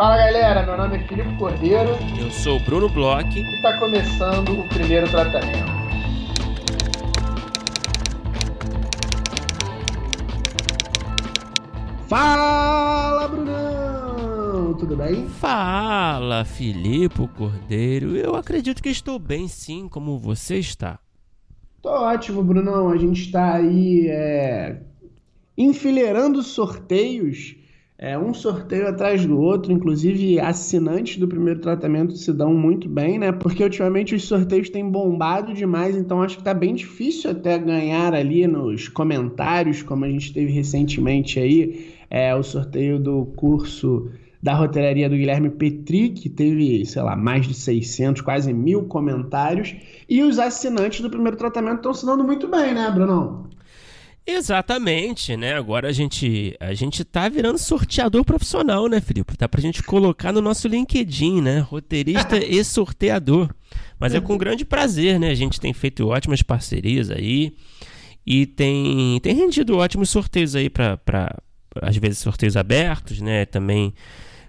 Fala galera, meu nome é Filipe Cordeiro. Eu sou o Bruno Bloch. E está começando o primeiro tratamento. Fala, Brunão! Tudo bem? Fala, Filipe Cordeiro. Eu acredito que estou bem sim, como você está. Tô ótimo, Brunão. A gente está aí é, enfileirando sorteios é um sorteio atrás do outro, inclusive assinantes do primeiro tratamento se dão muito bem, né? Porque ultimamente os sorteios têm bombado demais, então acho que tá bem difícil até ganhar ali nos comentários, como a gente teve recentemente aí, é, o sorteio do curso da roteiraria do Guilherme Petri, que teve, sei lá, mais de 600, quase mil comentários, e os assinantes do primeiro tratamento estão se dando muito bem, né, Brunão? Exatamente, né? Agora a gente a gente tá virando sorteador profissional, né, Felipe? Tá pra gente colocar no nosso LinkedIn, né? Roteirista e sorteador. Mas é com grande prazer, né? A gente tem feito ótimas parcerias aí e tem, tem rendido ótimos sorteios aí para às vezes sorteios abertos, né? Também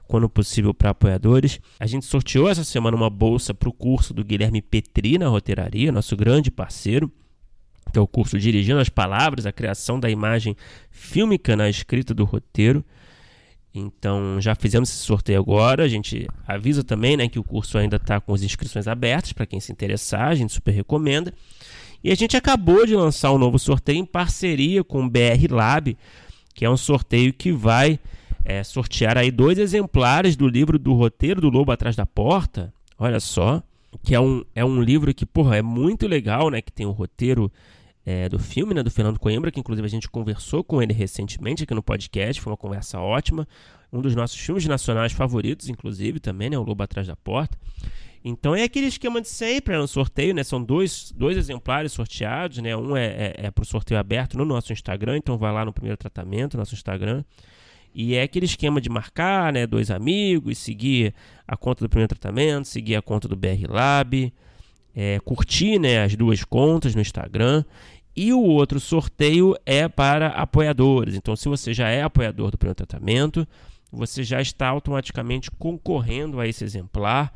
quando possível para apoiadores. A gente sorteou essa semana uma bolsa para o curso do Guilherme Petri na roteiraria, nosso grande parceiro que é o curso Dirigindo as Palavras, a criação da imagem fílmica na escrita do roteiro. Então já fizemos esse sorteio agora. A gente avisa também né, que o curso ainda está com as inscrições abertas para quem se interessar, a gente super recomenda. E a gente acabou de lançar um novo sorteio em parceria com o BR Lab, que é um sorteio que vai é, sortear aí dois exemplares do livro do roteiro do Lobo Atrás da Porta. Olha só, que é um, é um livro que, porra, é muito legal, né? Que tem o roteiro é, do filme, né, do Fernando Coimbra, que inclusive a gente conversou com ele recentemente aqui no podcast, foi uma conversa ótima. Um dos nossos filmes nacionais favoritos, inclusive, também, né, O Lobo Atrás da Porta. Então é aquele esquema de sempre, né, no sorteio, né? São dois, dois exemplares sorteados, né? Um é, é, é para o sorteio aberto no nosso Instagram, então vai lá no primeiro tratamento, nosso Instagram. E é aquele esquema de marcar, né? Dois amigos, seguir a conta do primeiro tratamento, seguir a conta do BR Lab é, curtir né, as duas contas no Instagram. E o outro sorteio é para apoiadores. Então, se você já é apoiador do primeiro tratamento, você já está automaticamente concorrendo a esse exemplar.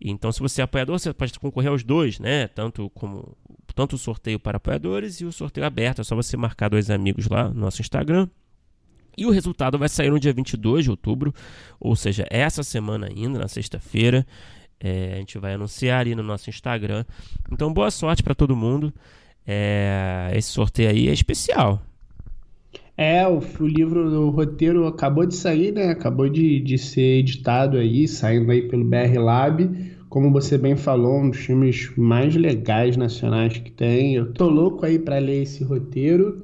Então, se você é apoiador, você pode concorrer aos dois, né? Tanto como tanto o sorteio para apoiadores e o sorteio aberto. É só você marcar dois amigos lá no nosso Instagram. E o resultado vai sair no dia 22 de outubro, ou seja, essa semana ainda, na sexta-feira. É, a gente vai anunciar ali no nosso Instagram. Então, boa sorte para todo mundo. É, esse sorteio aí é especial. É, o, o livro, o roteiro acabou de sair, né? Acabou de, de ser editado aí, saindo aí pelo BR Lab. Como você bem falou, um dos filmes mais legais nacionais que tem. Eu tô louco aí para ler esse roteiro.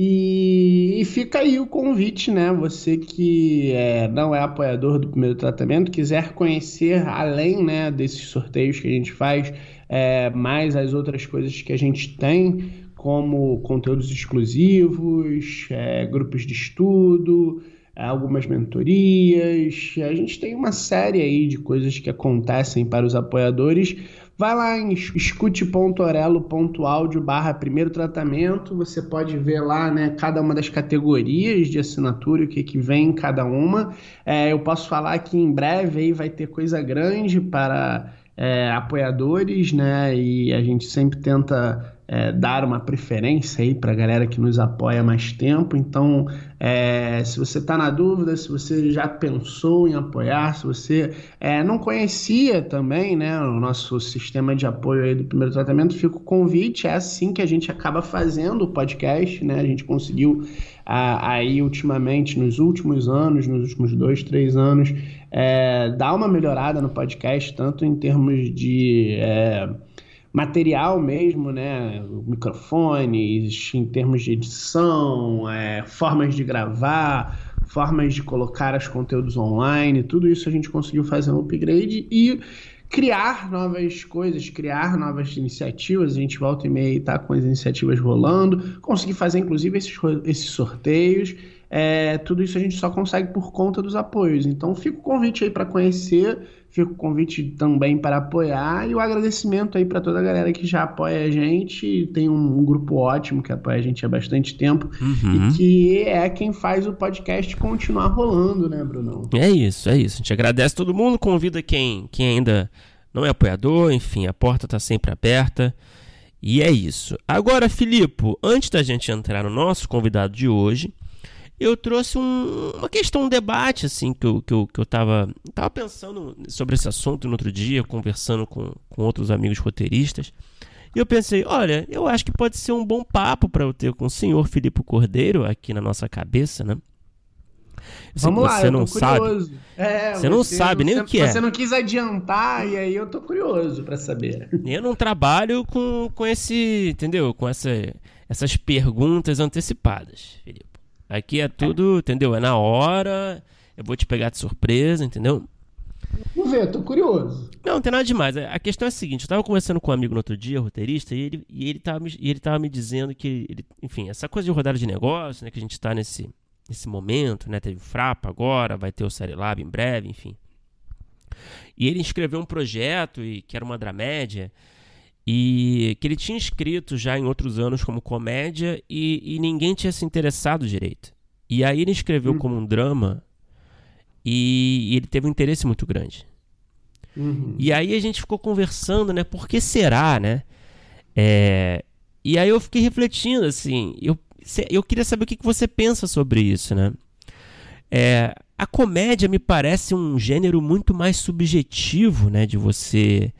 E, e, fica aí o convite, né? Você que é, não é apoiador do primeiro tratamento, quiser conhecer além né, desses sorteios que a gente faz, é, mais as outras coisas que a gente tem, como conteúdos exclusivos, é, grupos de estudo, algumas mentorias. A gente tem uma série aí de coisas que acontecem para os apoiadores. Vai lá em escute.orelo.audio barra primeiro tratamento, você pode ver lá né, cada uma das categorias de assinatura, o que, que vem em cada uma. É, eu posso falar que em breve aí vai ter coisa grande para é, apoiadores, né? E a gente sempre tenta é, dar uma preferência aí para a galera que nos apoia mais tempo. Então, é, se você está na dúvida, se você já pensou em apoiar, se você é, não conhecia também né, o nosso sistema de apoio aí do primeiro tratamento, fica o convite. É assim que a gente acaba fazendo o podcast. Né? A gente conseguiu aí ultimamente, nos últimos anos, nos últimos dois, três anos, é, dar uma melhorada no podcast, tanto em termos de é, material mesmo, né? Microfones, em termos de edição, é, formas de gravar, formas de colocar os conteúdos online, tudo isso a gente conseguiu fazer um upgrade e criar novas coisas, criar novas iniciativas. A gente volta e meia e tá com as iniciativas rolando, conseguir fazer inclusive esses, esses sorteios. é, tudo isso a gente só consegue por conta dos apoios. Então fica o convite aí para conhecer, fica o convite também para apoiar e o agradecimento aí para toda a galera que já apoia a gente. Tem um, um, grupo ótimo que apoia a gente há bastante tempo uhum. e que é quem faz o podcast continuar rolando, né, Bruno? É isso, é isso. A gente agradece todo mundo, convida quem, quem ainda não é apoiador, enfim, a porta está sempre aberta. E é isso. Agora, Filipe, antes da gente entrar no nosso convidado de hoje, eu trouxe um, uma questão, um debate, assim, que eu, que eu, que eu tava, tava pensando sobre esse assunto no outro dia, conversando com, com outros amigos roteiristas. E eu pensei, olha, eu acho que pode ser um bom papo para eu ter com o senhor Filipe Cordeiro aqui na nossa cabeça, né? Vamos lá, você não sabe. É, você, você não sabe nem você, o que é. Você não quis adiantar e aí eu tô curioso para saber. Eu não trabalho com, com esse, entendeu? Com essa, essas perguntas antecipadas, Felipe. Aqui é tudo, é. entendeu? É na hora, eu vou te pegar de surpresa, entendeu? Vamos ver, tô curioso. Não, não tem nada demais. A questão é a seguinte: eu tava conversando com um amigo no outro dia, roteirista, e ele, e ele, tava, e ele tava me dizendo que, ele, enfim, essa coisa de rodada de negócio, né, que a gente tá nesse, nesse momento, né? Teve o Frapa agora, vai ter o Série Lab em breve, enfim. E ele escreveu um projeto e que era uma dramédia e que ele tinha escrito já em outros anos como comédia e, e ninguém tinha se interessado direito. E aí ele escreveu uhum. como um drama e, e, ele teve um interesse muito grande. Uhum. E aí a gente ficou conversando, né? Por que será, né? É, e aí eu fiquei refletindo, assim, eu eu queria saber o que você pensa sobre isso, né? É, a comédia me parece um gênero muito mais subjetivo, né? De você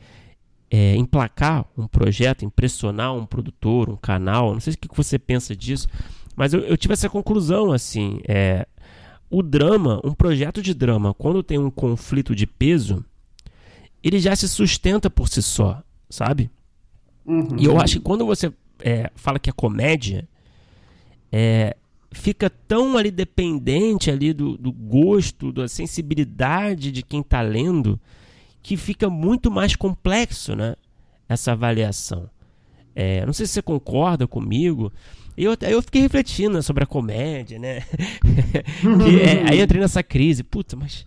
é, emplacar um projeto, impressionar um produtor, um canal. Não sei o que você pensa disso, mas eu, eu tive essa conclusão, assim. É, o drama, um projeto de drama, quando tem um conflito de peso, ele já se sustenta por si só, sabe? Uhum. E eu acho que quando você é, fala que é comédia, é, fica tão ali dependente ali do, do gosto, da sensibilidade de quem está lendo, que fica muito mais complexo, né? Essa avaliação. É, não sei se você concorda comigo. Eu, eu fiquei refletindo né, sobre a comédia, né? que, é, aí entrei nessa crise. Puta, mas.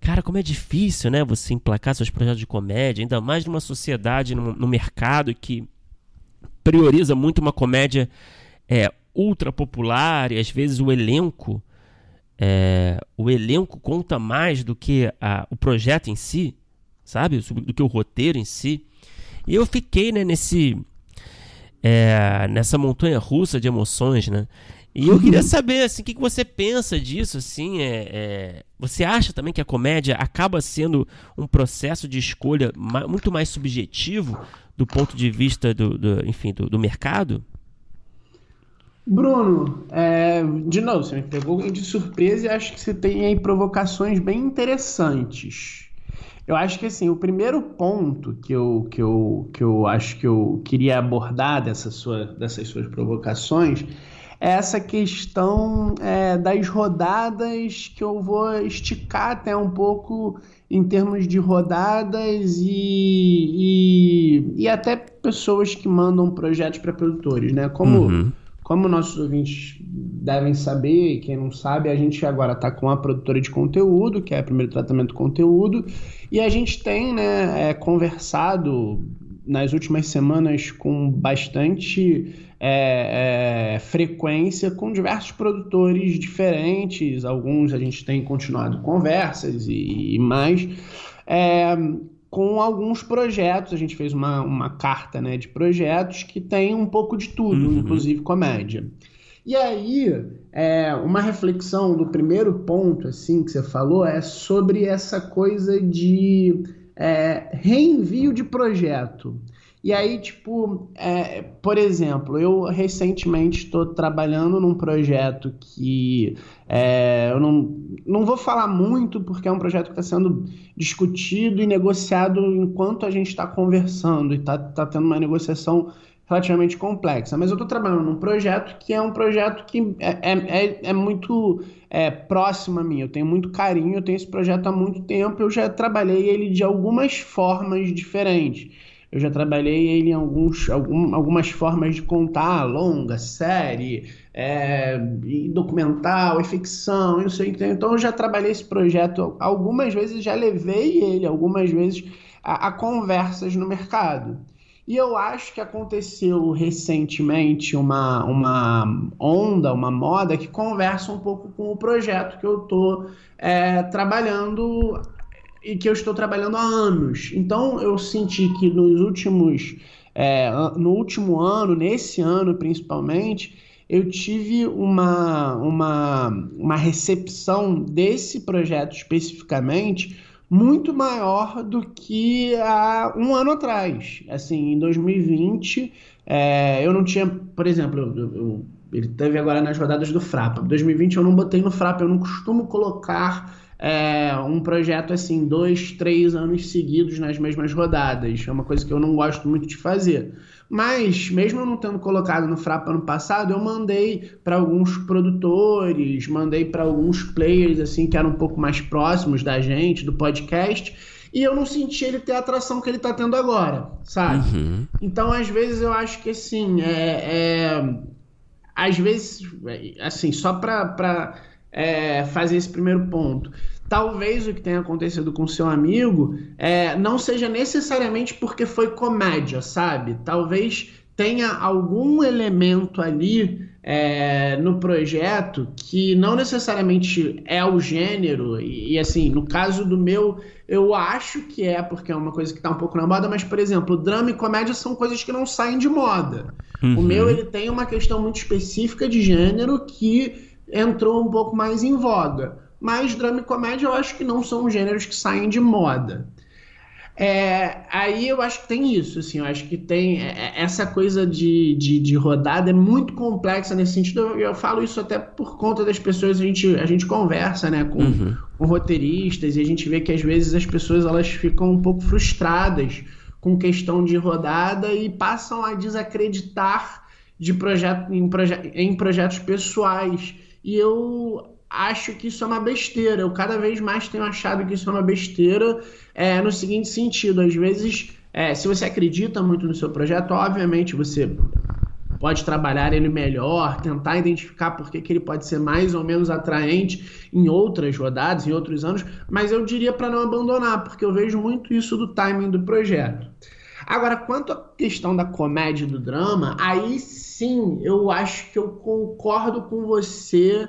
Cara, como é difícil, né? Você emplacar seus projetos de comédia, ainda mais numa sociedade, no, no mercado que prioriza muito uma comédia é, ultra popular e às vezes o elenco é, o elenco conta mais do que a, o projeto em si, sabe? Do que o roteiro em si. E eu fiquei né, nesse é, nessa montanha russa de emoções, né? E eu queria saber assim, o que, que você pensa disso, assim, é, é, você acha também que a comédia acaba sendo um processo de escolha muito mais subjetivo do ponto de vista do, do enfim, do, do mercado? Bruno, é, de novo, você me pegou de surpresa e acho que você tem aí provocações bem interessantes. Eu acho que assim, o primeiro ponto que eu, que eu, que eu acho que eu queria abordar dessa sua, dessas suas provocações é essa questão é, das rodadas que eu vou esticar até um pouco em termos de rodadas e, e, e até pessoas que mandam projetos para produtores, né? Como. Uhum como nossos ouvintes devem saber, e quem não sabe, a gente agora está com a produtora de conteúdo, que é o primeiro tratamento conteúdo, e a gente tem né, é, conversado nas últimas semanas com bastante é, é, frequência com diversos produtores diferentes, alguns a gente tem continuado conversas e, e mais. É, com alguns projetos. A gente fez uma, uma carta né, de projetos que tem um pouco de tudo, uhum. inclusive comédia. E aí, é, uma reflexão do primeiro ponto assim que você falou é sobre essa coisa de é, reenvio de projeto. E aí, tipo, é, por exemplo, eu recentemente estou trabalhando num projeto que é, eu não, não vou falar muito, porque é um projeto que está sendo discutido e negociado enquanto a gente está conversando, e está tá tendo uma negociação relativamente complexa. Mas eu estou trabalhando num projeto que é um projeto que é, é, é, é muito é, próximo a mim. Eu tenho muito carinho, eu tenho esse projeto há muito tempo, eu já trabalhei ele de algumas formas diferentes eu já trabalhei ele em alguns, algum, algumas formas de contar, longa, série, é, documental, e ficção, não sei o que. Então eu já trabalhei esse projeto algumas vezes, já levei ele algumas vezes a, a conversas no mercado. E eu acho que aconteceu recentemente uma, uma onda, uma moda que conversa um pouco com o projeto que eu estou é, trabalhando e que eu estou trabalhando há anos. Então eu senti que nos últimos, é, no último ano, nesse ano principalmente, eu tive uma, uma, uma recepção desse projeto especificamente muito maior do que há um ano atrás. Assim, em 2020, é, eu não tinha, por exemplo, eu, eu, ele teve agora nas rodadas do Frapa. 2020 eu não botei no Frapa, eu não costumo colocar é, um projeto assim, dois, três anos seguidos nas mesmas rodadas. É uma coisa que eu não gosto muito de fazer. Mas, mesmo eu não tendo colocado no Frapa ano passado, eu mandei para alguns produtores, mandei para alguns players assim que eram um pouco mais próximos da gente, do podcast, e eu não senti ele ter a atração que ele está tendo agora, sabe? Uhum. Então, às vezes, eu acho que assim, é, é às vezes, assim, só para é, fazer esse primeiro ponto talvez o que tenha acontecido com seu amigo é, não seja necessariamente porque foi comédia, sabe? Talvez tenha algum elemento ali é, no projeto que não necessariamente é o gênero, e, e, assim, no caso do meu, eu acho que é, porque é uma coisa que está um pouco na moda, mas, por exemplo, drama e comédia são coisas que não saem de moda. Uhum. O meu, ele tem uma questão muito específica de gênero que entrou um pouco mais em voga mas drama e comédia eu acho que não são gêneros que saem de moda. É, aí eu acho que tem isso, assim, eu acho que tem é, é, essa coisa de, de, de, rodada é muito complexa nesse sentido. Eu, eu, falo isso até por conta das pessoas, a gente, a gente conversa né, com, uhum. com roteiristas e a gente vê que às vezes as pessoas elas ficam um pouco frustradas com questão de rodada e passam a desacreditar de projeto, em, proje em projetos pessoais. E eu acho que isso é uma besteira. Eu cada vez mais tenho achado que isso é uma besteira é, no seguinte sentido: às vezes, é, se você acredita muito no seu projeto, obviamente você pode trabalhar ele melhor, tentar identificar por que, que ele pode ser mais ou menos atraente em outras rodadas, em outros anos, mas eu diria para não abandonar, porque eu vejo muito isso do timing do projeto. Agora, quanto à questão da comédia e do drama, aí sim eu acho que eu concordo com você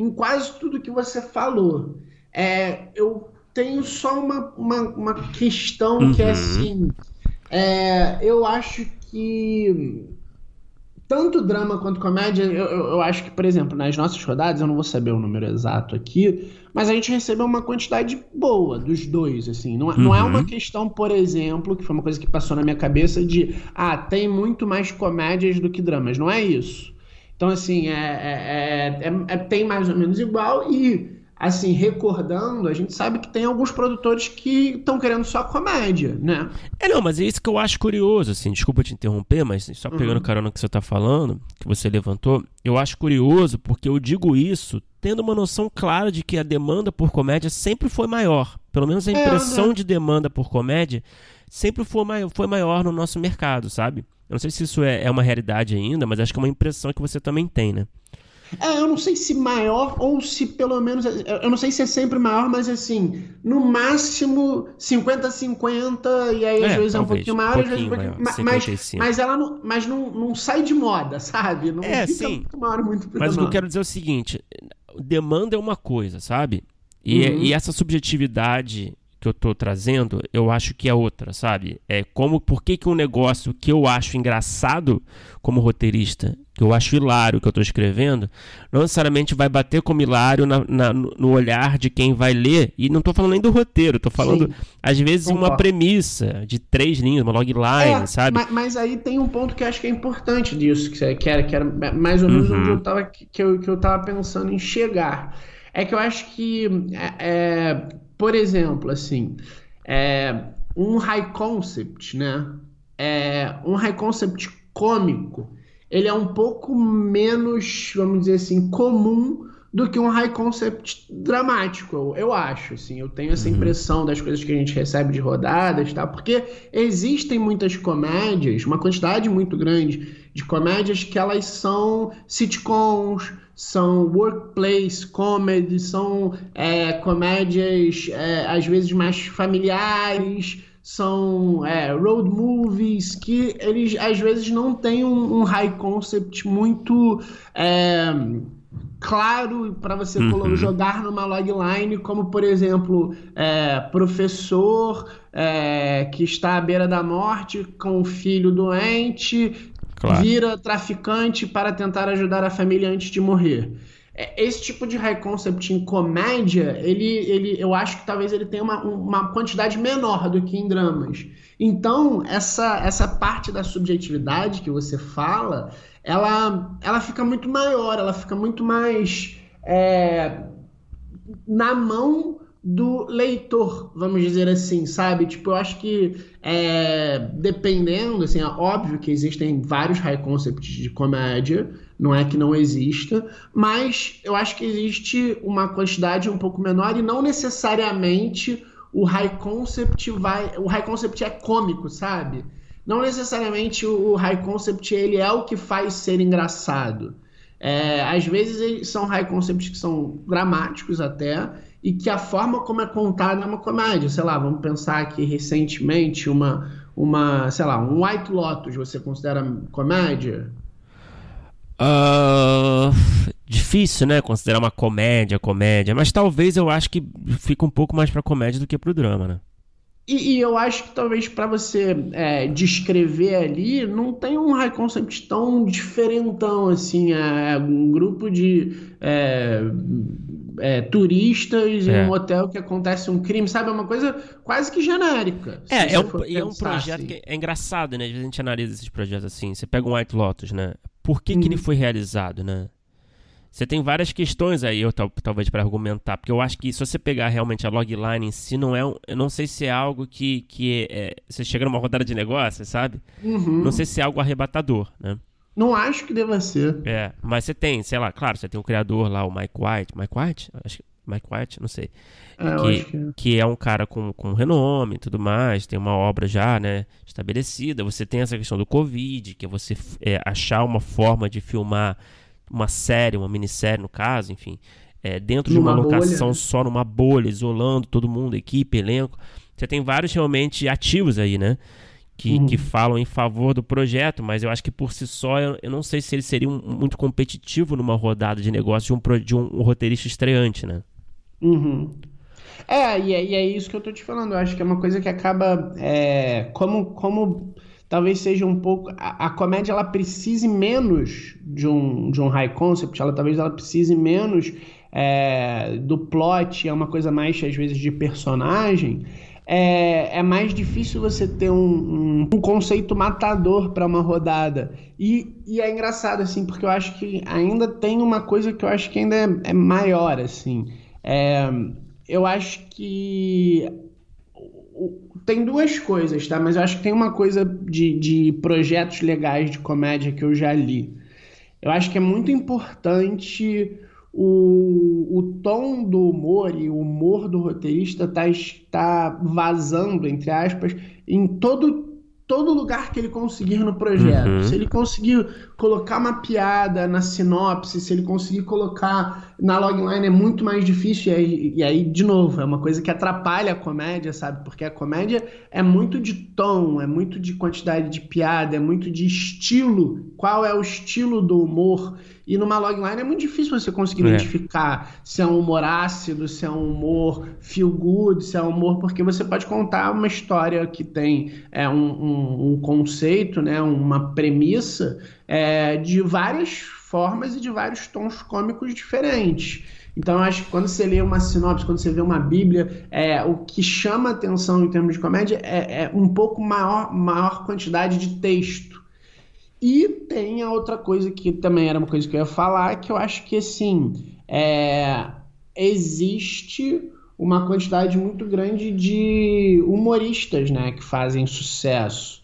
em quase tudo que você falou. É, eu tenho só uma, uma, uma questão uhum. que é assim. É, eu acho que tanto drama quanto comédia, eu, eu, acho que, por exemplo, nas nossas rodadas, eu não vou saber o número exato aqui, mas a gente recebeu uma quantidade boa dos dois, assim. Não, uhum. não é uma uhum. questão, por exemplo, que foi uma coisa que passou na minha cabeça de, ah, tem muito mais comédias do que dramas. Não é isso. Então, assim, é, é, é, é, tem mais ou menos igual e, assim, recordando, a gente sabe que tem alguns produtores que estão querendo só comédia, né? É, não, mas é isso que eu acho curioso, assim, desculpa te interromper, mas só pegando uhum. carona que você está falando, que você levantou, eu acho curioso porque eu digo isso tendo uma noção clara de que a demanda por comédia sempre foi maior. Pelo menos a impressão né? de demanda por comédia sempre foi foi maior no nosso mercado, sabe? Eu não sei se isso é, é uma realidade ainda, mas acho que é uma impressão que você também tem, né? É, eu não sei se maior ou se pelo menos. Eu não sei se é sempre maior, mas assim, no máximo 50-50, e aí às é, vezes é um pouquinho maior, às vezes um pouquinho maior. Mas, mas ela não, mas não, não sai de moda, sabe? Não é, fica sim. muito maior, muito Mas o que eu quero dizer é o seguinte: demanda é uma coisa, sabe? E, uhum. e essa subjetividade que eu tô trazendo, eu acho que é outra, sabe? É como, por que, que um negócio que eu acho engraçado como roteirista, que eu acho hilário que eu tô escrevendo, não necessariamente vai bater como hilário na, na, no olhar de quem vai ler. E não tô falando nem do roteiro, tô falando, Sim, às vezes, concordo. uma premissa de três linhas, uma logline, é, sabe? Mas, mas, aí tem um ponto que eu acho que é importante disso, que, que, era, que era mais ou menos uhum. onde eu tava, que, eu, que eu tava pensando em chegar. É que eu acho que é, é por exemplo, assim, é, um high concept, né? É, um high concept cômico, ele é um pouco menos, vamos dizer assim, comum do que um high concept dramático, eu, eu acho, assim, eu tenho essa uhum. impressão das coisas que a gente recebe de rodadas, tá? Porque existem muitas comédias, uma quantidade muito grande de comédias que elas são sitcoms, são workplace comedy, são é, comédias é, às vezes mais familiares, são é, road movies que eles às vezes não têm um, um high concept muito é, claro para você uhum. jogar numa logline, como por exemplo, é, professor é, que está à beira da morte com o filho doente, claro. vira traficante para tentar ajudar a família antes de morrer. É, esse tipo de high concept em comédia, ele, ele, eu acho que talvez ele tenha uma, uma quantidade menor do que em dramas. Então, essa, essa parte da subjetividade que você fala, ela, ela fica muito maior, ela fica muito mais é, na mão do leitor, vamos dizer assim, sabe? Tipo, eu acho que é, dependendo, assim, é óbvio que existem vários high concepts de comédia, não é que não exista, mas eu acho que existe uma quantidade um pouco menor e não necessariamente o high concept vai, o high concept é cômico, sabe? Não necessariamente o high concept ele é o que faz ser engraçado. É, às vezes são high concepts que são dramáticos até e que a forma como é contada é uma comédia. Sei lá, vamos pensar aqui recentemente uma, uma sei lá, um White Lotus, você considera comédia? Uh, difícil, né? Considerar uma comédia, comédia. Mas talvez eu acho que fica um pouco mais pra comédia do que pro drama, né? E, e, eu acho que talvez para você é, descrever ali, não tem um high concept tão diferentão assim. É um grupo de é, é, turistas em é. um hotel que acontece um crime, sabe? É uma coisa quase que genérica. É, é um, é um projeto assim. que é engraçado, né? Às vezes a gente analisa esses projetos assim. Você pega um White Lotus, né? Por que, hum. que ele uhum. foi realizado, né? Você tem várias questões aí, eu, talvez, para argumentar, porque eu acho que se você pegar realmente a logline em si, não é um, eu não sei se é algo que, que é, é você chega numa rodada de negócio, sabe? Uhum. Não sei se é algo arrebatador, né? Não acho que deva ser. É, mas você tem, sei lá, claro, você tem o um criador lá, o Mike White. Mike White? Acho que Mike White, não sei. É, que, que... É. que, é um cara com, com renome e tudo mais, tem uma obra já, né, estabelecida. Você tem essa questão do Covid, que é você é, achar uma forma de filmar uma série, uma minissérie no caso, enfim, é, dentro numa de uma locação bolha. só numa bolha, isolando todo mundo, equipe, elenco. Você tem vários realmente ativos aí, né? Que, uhum. que falam em favor do projeto, mas eu acho que por si só eu, eu não sei se ele seria um, muito competitivo numa rodada de negócio de um, de um, um roteirista estreante, né? Uhum. É, e é, e é, isso que eu tô te falando. Eu acho que é uma coisa que acaba. É, como, como talvez seja um pouco a, a, comédia ela precise menos de um, de um high concept, ela talvez ela precise menos é, do plot, é uma coisa mais às vezes de personagem. É, é mais difícil você ter um, um, um conceito matador para uma rodada. E, e, é engraçado, assim, porque eu acho que ainda tem uma coisa que eu acho que ainda é, é maior, assim. É, eu acho que tem duas coisas, tá? Mas eu acho que tem uma coisa de, de projetos legais de comédia que eu já li. Eu acho que é muito importante o, o tom do humor e o humor do roteirista tá, tá vazando, entre aspas, em todo todo lugar que ele conseguir no projeto. Uhum. Se ele conseguir colocar uma piada na sinopse, se ele conseguir colocar na logline é muito mais difícil. E aí, e aí, de novo, é uma coisa que atrapalha a comédia, sabe? Porque a comédia é muito de tom, é muito de quantidade de piada, é muito de estilo. Qual é o estilo do humor? E numa logline é muito difícil você conseguir é. identificar se é um humor ácido, se é um humor feel good, se é um humor. Porque você pode contar uma história que tem é, um, um, um conceito, né, uma premissa é, de várias formas e de vários tons cômicos diferentes. Então, acho que quando você lê uma sinopse, quando você vê uma Bíblia, é, o que chama atenção em termos de comédia é, é um pouco maior, maior quantidade de texto. E tem a outra coisa que também era uma coisa que eu ia falar, que eu acho que assim é, existe uma quantidade muito grande de humoristas né, que fazem sucesso.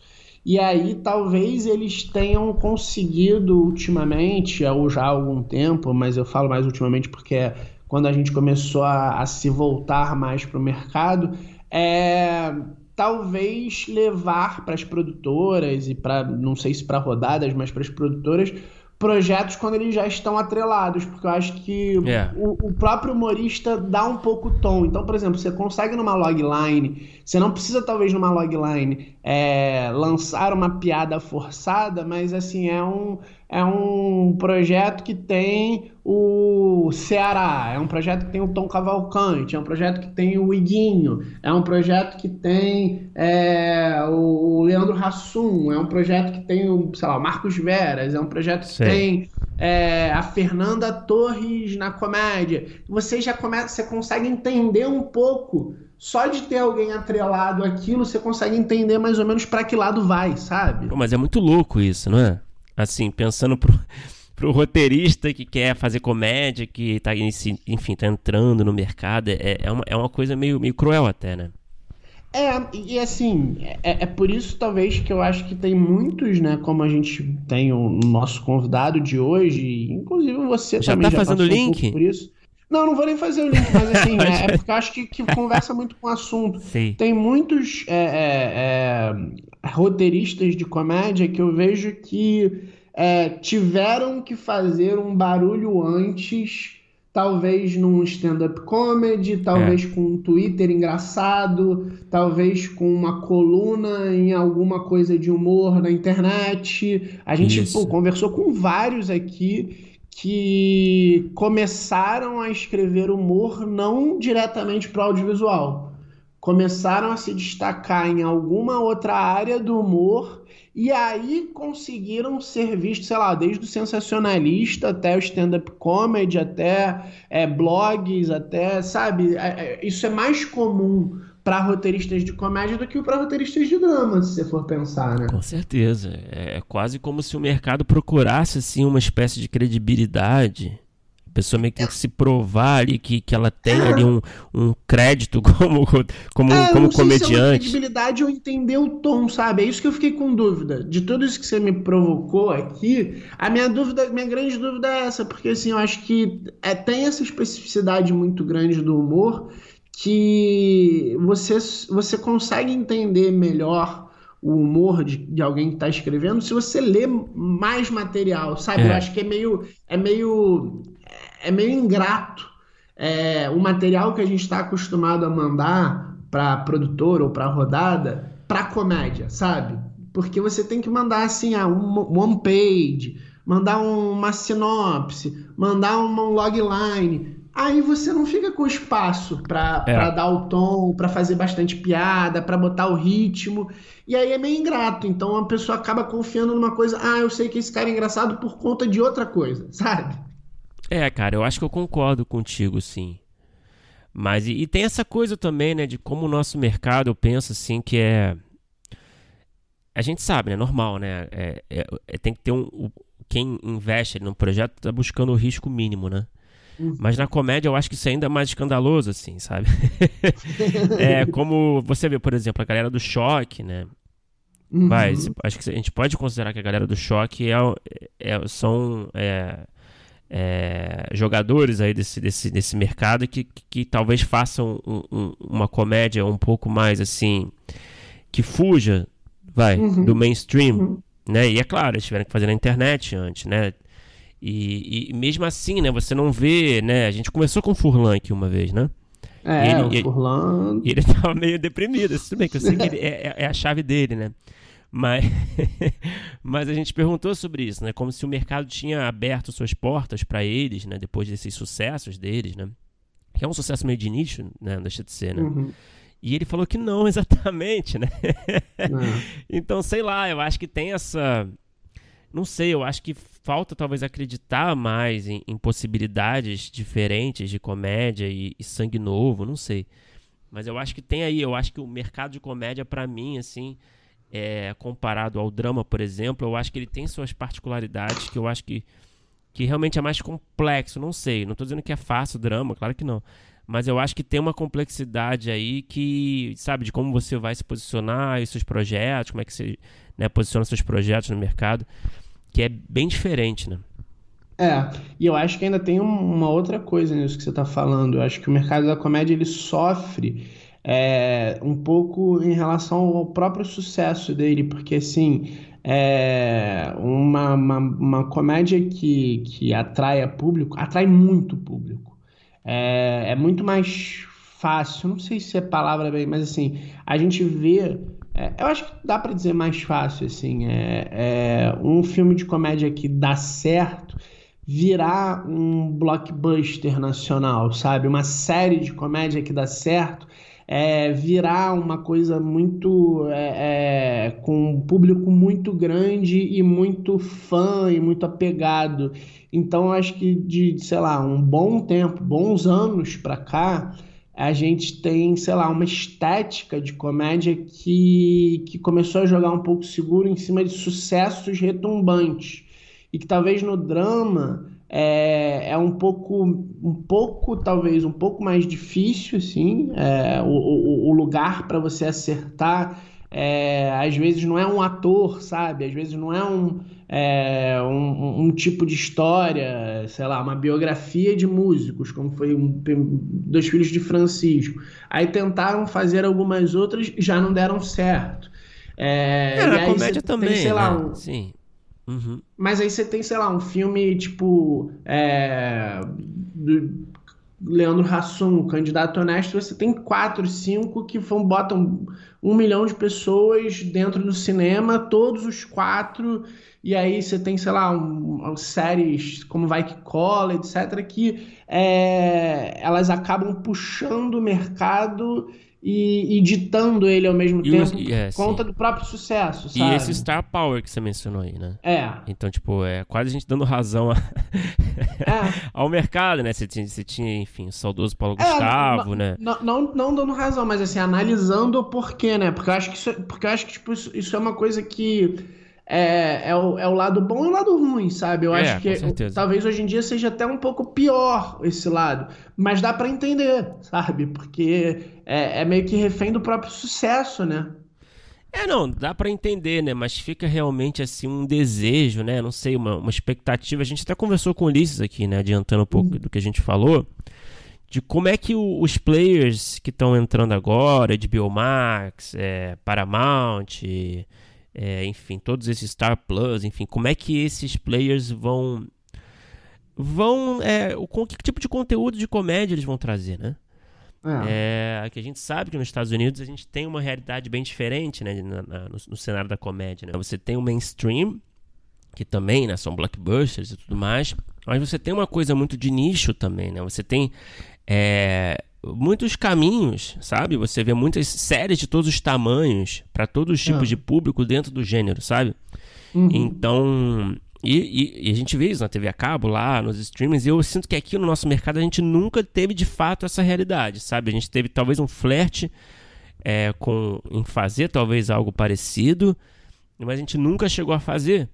E aí talvez eles tenham conseguido ultimamente, ou já há algum tempo, mas eu falo mais ultimamente porque é quando a gente começou a, a se voltar mais para o mercado, é talvez levar para as produtoras e para não sei se para rodadas, mas para as produtoras projetos quando eles já estão atrelados, porque eu acho que yeah. É. o, o, próprio humorista dá um pouco o tom. Então, por exemplo, você consegue numa logline, você não precisa talvez numa logline é, lançar uma piada forçada, mas assim, é um, é um projeto que tem o Ceará, é um projeto que tem o Tom Cavalcante, é um projeto que tem o Iguinho, é um projeto que tem é, o Leandro Hassum, é um projeto que tem o, sei lá, o Marcos Veras, é um projeto que Sim. tem é, a Fernanda Torres na comédia. Você já começa, você consegue entender um pouco só de ter alguém atrelado aquilo, você consegue entender mais ou menos para que lado vai, sabe? Pô, mas é muito louco isso, não é? Assim, pensando pro, pro roteirista que quer fazer comédia, que tá, enfim, tá entrando no mercado, é, é, uma, é uma coisa meio, meio cruel até, né? É, e assim, é, é, por isso talvez que eu acho que tem muitos, né, como a gente tem o nosso convidado de hoje, inclusive você já também tá já fazendo link? Um por isso. Não, não vou nem fazer o link, mas assim, é, é, porque eu acho que, que conversa muito com o assunto. Sim. Tem muitos é, é, é, roteiristas de comédia que eu vejo que é, tiveram que fazer um barulho antes, talvez num stand-up comedy, talvez com um Twitter engraçado, talvez com uma coluna em alguma coisa de humor na internet. A gente pô, conversou com vários aqui que começaram a escrever humor não diretamente para o audiovisual. Começaram a se destacar em alguma outra área do humor e aí conseguiram ser vistos, sei lá, desde o sensacionalista até o stand-up comedy, até é, blogs, até, sabe? É, é, isso é mais comum para roteiristas de comédia do que para roteiristas de drama, se você for pensar, né? Com certeza. É, é quase como se o mercado procurasse assim uma espécie de credibilidade. A pessoa meio que tem que se provar ali que, que ela tem ali um, um crédito como, como, é, como comediante. Se é credibilidade ou entender o tom, sabe? É isso que eu fiquei com dúvida. De tudo isso que você me provocou aqui, a minha dúvida, minha grande dúvida é essa, porque assim, eu acho que é, tem essa especificidade muito grande do humor que você, você consegue entender melhor o humor de, de alguém que está escrevendo se você lê mais material, sabe? É. Eu acho que é meio, é meio, é meio ingrato é, o material que a gente está acostumado a mandar para produtor ou para rodada para comédia, sabe? Porque você tem que mandar assim, ah, um one page, mandar uma sinopse, mandar uma logline aí você não fica com espaço para é. dar o tom, para fazer bastante piada, para botar o ritmo. E aí é meio ingrato. Então a pessoa acaba confiando numa coisa, ah, eu sei que esse cara é engraçado por conta de outra coisa, sabe? É, cara, eu acho que eu concordo contigo, sim. Mas e, e tem essa coisa também, né, de como o nosso mercado, eu penso assim, que é. A gente sabe, né? Normal, né? É, é, é tem que ter um. Quem investe no projeto tá buscando o risco mínimo, né? Uhum. Mas na comédia eu acho que isso é ainda mais escandaloso, assim, sabe? é como você vê, por exemplo, a galera do choque, né? Uhum. Vai, acho que a gente pode considerar que a galera do choque é, é são é, é, jogadores aí desse, desse, desse mercado que, que, que talvez façam um, um, uma comédia um pouco mais assim que fuja, vai, uhum. do mainstream, uhum. né? E é claro, eles tiveram que fazer na internet antes, né? E, e, mesmo assim, né, você não vê, né? A gente começou com o Furlan aqui uma vez, né? É, ele, o Furlan. E ele tava meio deprimido, isso tudo bem, que eu sei que ele, é, é, é a chave dele, né? Mas, mas a gente perguntou sobre isso, né? Como se o mercado tinha aberto suas portas para eles, né? Depois desses sucessos deles, né? Que é um sucesso meio de nicho, né? Não deixa de ser, né? Uhum. E ele falou que não exatamente, né? então, sei lá, eu acho que tem essa. Não sei, eu acho que falta talvez acreditar mais em, em possibilidades diferentes de comédia e, e, sangue novo, não sei. Mas eu acho que tem aí, eu acho que o mercado de comédia, para mim, assim, é, comparado ao drama, por exemplo, eu acho que ele tem suas particularidades que eu acho que, que realmente é mais complexo, não sei. Não estou dizendo que é fácil o drama, claro que não. Mas eu acho que tem uma complexidade aí que, sabe, de como você vai se posicionar e seus projetos, como é que você né, posiciona seus projetos no mercado, que é bem diferente, né? É, e eu acho que ainda tem uma outra coisa nisso que você está falando. Eu acho que o mercado da comédia ele sofre é, um pouco em relação ao próprio sucesso dele, porque assim, é, uma, uma, uma comédia que, que atrai público, atrai muito público. É, é muito mais fácil, não sei se é palavra bem, mas assim, a gente vê é, eu acho que dá para dizer mais fácil, assim, é, é, um filme de comédia que dá certo virar um blockbuster nacional, sabe? Uma série de comédia que dá certo é, virar uma coisa muito é, é, com um público muito grande e muito fã e muito apegado. Então acho que de, sei lá, um bom tempo, bons anos para cá, a gente tem, sei lá, uma estética de comédia que, que começou a jogar um pouco seguro em cima de sucessos retumbantes. E que talvez no drama é, é um pouco, um pouco, talvez, um pouco mais difícil, assim, é, o, o, o lugar para você acertar. É, às vezes não é um ator, sabe? Às vezes não é um, é, um, um, tipo de história, sei lá, uma biografia de músicos, como foi um, Dois Filhos de Francisco. Aí tentaram fazer algumas outras já não deram certo. É, é a comédia também, sei lá, né? um... Sim. Uhum. Mas aí você tem, sei lá, um filme tipo. É, do Leandro Hassum, candidato honesto, você tem quatro, cinco que vão, botam um milhão de pessoas dentro do cinema, todos os quatro e aí você tem, sei lá, um, séries como Vai Que Cola, etc., que é, elas acabam puxando o mercado e, e ditando ele ao mesmo e tempo por é, conta sim. do próprio sucesso, sabe? E esse Star Power que você mencionou aí, né? É. Então, tipo, é quase a gente dando razão a... é. ao mercado, né? Você tinha, você tinha, enfim, o saudoso Paulo é, Gustavo, né? Não, não, não dando razão, mas assim, analisando o porquê, né? Porque eu acho que isso, é, porque eu acho que, tipo, isso, isso é uma coisa que é, é, o, é o lado bom e o lado ruim, sabe? Eu é, acho que talvez hoje em dia seja até um pouco pior esse lado, mas dá para entender, sabe? Porque é, é, meio que refém do próprio sucesso, né? É, não, dá para entender, né? Mas fica realmente assim um desejo, né? Não sei, uma, uma expectativa. A gente até conversou com o Ulisses aqui, né? Adiantando um pouco uhum. do que a gente falou de como é que o, os players que estão entrando agora, de Biomax, é, Paramount, é, enfim, todos esses Star Plus, enfim, como é que esses players vão vão é, com que tipo de conteúdo de comédia eles vão trazer, né? É. é. que a gente sabe que nos Estados Unidos a gente tem uma realidade bem diferente, né, na, na, no, no, cenário da comédia, né? Você tem o mainstream, que também, né, são blockbusters e tudo mais, mas você tem uma coisa muito de nicho também, né? Você tem é, muitos caminhos, sabe? Você vê muitas séries de todos os tamanhos, para todos os tipos ah. de público dentro do gênero, sabe? Uhum. Então, e, e, e, a gente vê isso na TV a cabo, lá nos streamings, e eu sinto que aqui no nosso mercado a gente nunca teve de fato essa realidade, sabe? A gente teve talvez um flerte é, com, em fazer talvez algo parecido, mas a gente nunca chegou a fazer.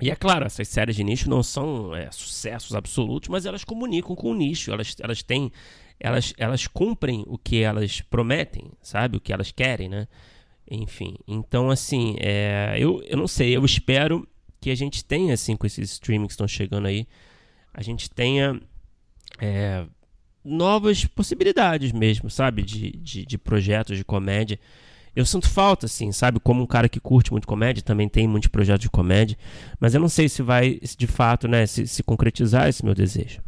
E é claro, essas séries de nicho não são é, sucessos absolutos, mas elas comunicam com o nicho, elas, elas têm elas, elas cumprem o que elas prometem, sabe? O que elas querem, né? Enfim, então assim, é, eu, eu não sei, eu espero que a gente tenha, assim, com esses streamings que estão chegando aí, a gente tenha é, novas possibilidades mesmo, sabe? De, de, de, projetos de comédia. Eu sinto falta, assim, sabe? Como um cara que curte muito comédia, também tem muitos projetos de comédia, mas eu não sei se vai, de fato, né, se, se concretizar esse meu desejo.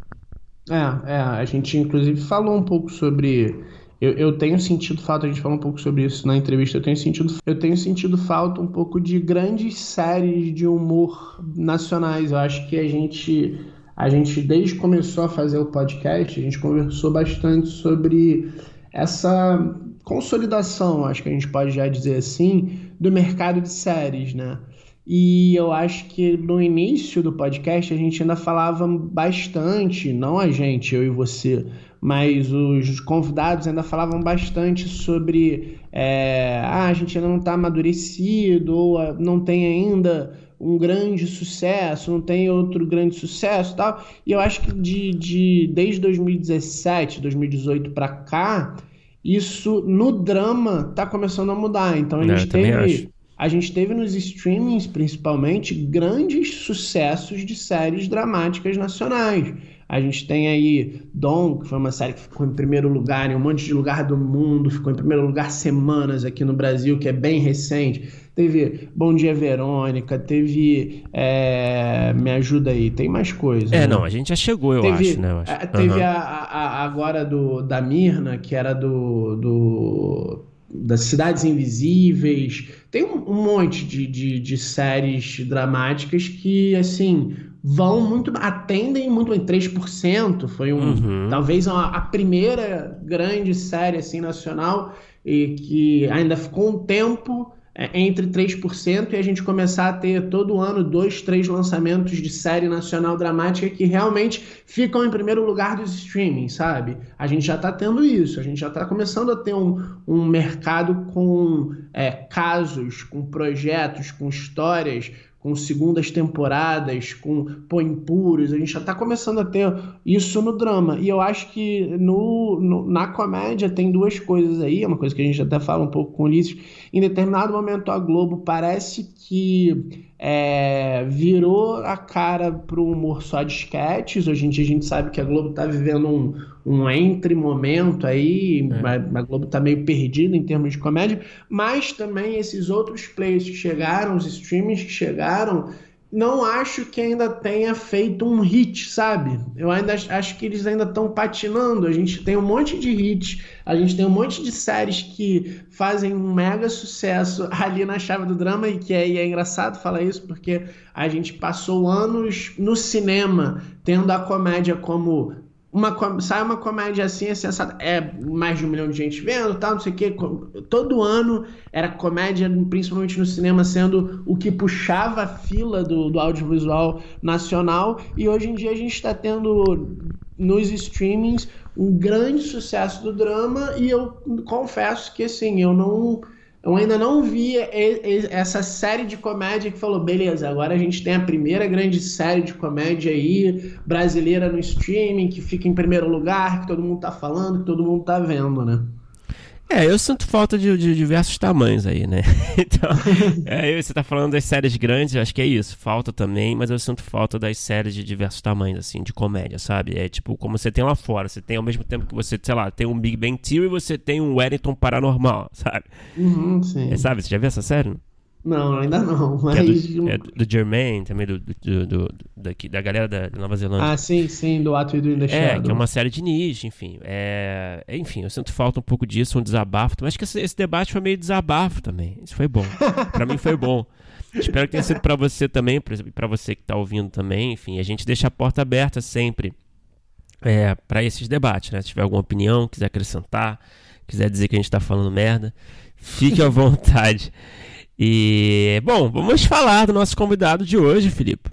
É, é, a gente inclusive falou um pouco sobre. Eu, eu tenho sentido falta, a gente falou um pouco sobre isso na entrevista, eu tenho sentido, eu tenho sentido falta um pouco de grandes séries de humor nacionais. Eu acho que a gente, a gente desde que começou a fazer o podcast, a gente conversou bastante sobre essa consolidação, acho que a gente pode já dizer assim, do mercado de séries, né? E eu acho que no início do podcast a gente ainda falava bastante, não a gente, eu e você, mas os convidados ainda falavam bastante sobre é, ah, a gente ainda não está amadurecido, ou ah, não tem ainda um grande sucesso, não tem outro grande sucesso tal. E eu acho que de, de desde 2017, 2018 para cá, isso no drama está começando a mudar. Então a é, gente teve a gente teve nos streamings, principalmente, grandes sucessos de séries dramáticas nacionais. A gente tem aí Dom, que foi uma série que ficou em primeiro lugar em um monte de lugar do mundo, ficou em primeiro lugar semanas aqui no Brasil, que é bem recente. Teve Bom Dia Verônica, teve. É... Me ajuda aí, tem mais coisas. É, né? não, a gente já chegou, eu teve, acho, né? Acho. É, teve uhum. a, a, agora do, da Mirna, que era do, do das Cidades Invisíveis. Tem um, um monte de, de, de, séries dramáticas que, assim, vão muito. atendem muito em 3%. Foi um. Uhum. Talvez a, a, primeira grande série assim, nacional e que ainda ficou um tempo entre 3% e a gente começar a ter todo ano dois, três lançamentos de série nacional dramática que realmente ficam em primeiro lugar dos streaming, sabe? A gente já está tendo isso, a gente já está começando a ter um, um mercado com é, casos, com projetos, com histórias com segundas temporadas, com Põe Impuros, a gente já está começando a ter isso no drama. E eu acho que no, no, na comédia tem duas coisas aí, é uma coisa que a gente até fala um pouco com o Ulisses. Em determinado momento a Globo parece que é, virou a cara para o humor só de sketches. Hoje em dia a gente sabe que a Globo está vivendo um, um entre momento aí, é. a, a, Globo está meio perdida em termos de comédia, mas também esses outros players que chegaram, os streamings que chegaram, não acho que ainda tenha feito um hit, sabe? Eu ainda acho que eles ainda estão patinando. A gente tem um monte de hits, a gente tem um monte de séries que fazem um mega sucesso ali na chave do drama e que é, e é engraçado falar isso porque a gente passou anos no cinema tendo a comédia como uma, sai uma comédia assim, é sensata. É mais de um milhão de gente vendo, tal, não sei o quê. Todo ano era comédia, principalmente no cinema, sendo o que puxava a fila do, do audiovisual nacional. E hoje em dia a gente está tendo nos streamings um grande sucesso do drama. E eu confesso que assim, eu não eu ainda não vi essa série de comédia que falou, beleza, agora a gente tem a primeira grande série de comédia aí, brasileira no streaming, que fica em primeiro lugar, que todo mundo tá falando, que todo mundo tá vendo, né? É, eu sinto falta de, de diversos tamanhos aí, né? Então, é, você tá falando das séries grandes, acho que é isso. Falta também, mas eu sinto falta das séries de diversos tamanhos, assim, de comédia, sabe? É tipo, como você tem lá fora. Você tem ao mesmo tempo que você, sei lá, tem um Big Bang Theory e você tem um Wellington Paranormal, sabe? Uhum, sim. É, sabe? Você já viu essa série? Não, ainda não. Mas... É, do, é do Jermaine, também do, do, do, daqui, da galera da Nova Zelândia. Ah, sim, sim, do Ato e do In É, que é uma série de nicho, enfim. É, enfim, eu sinto falta um pouco disso, um desabafo. Mas acho que esse, esse debate foi meio desabafo também. Isso foi bom. pra mim foi bom. Espero que tenha sido para você também, para você que tá ouvindo também. Enfim, a gente deixa a porta aberta sempre é, para esses debates, né? Se tiver alguma opinião, quiser acrescentar, quiser dizer que a gente tá falando merda, fique à vontade. E, bom, vamos falar do nosso convidado de hoje, Felipe.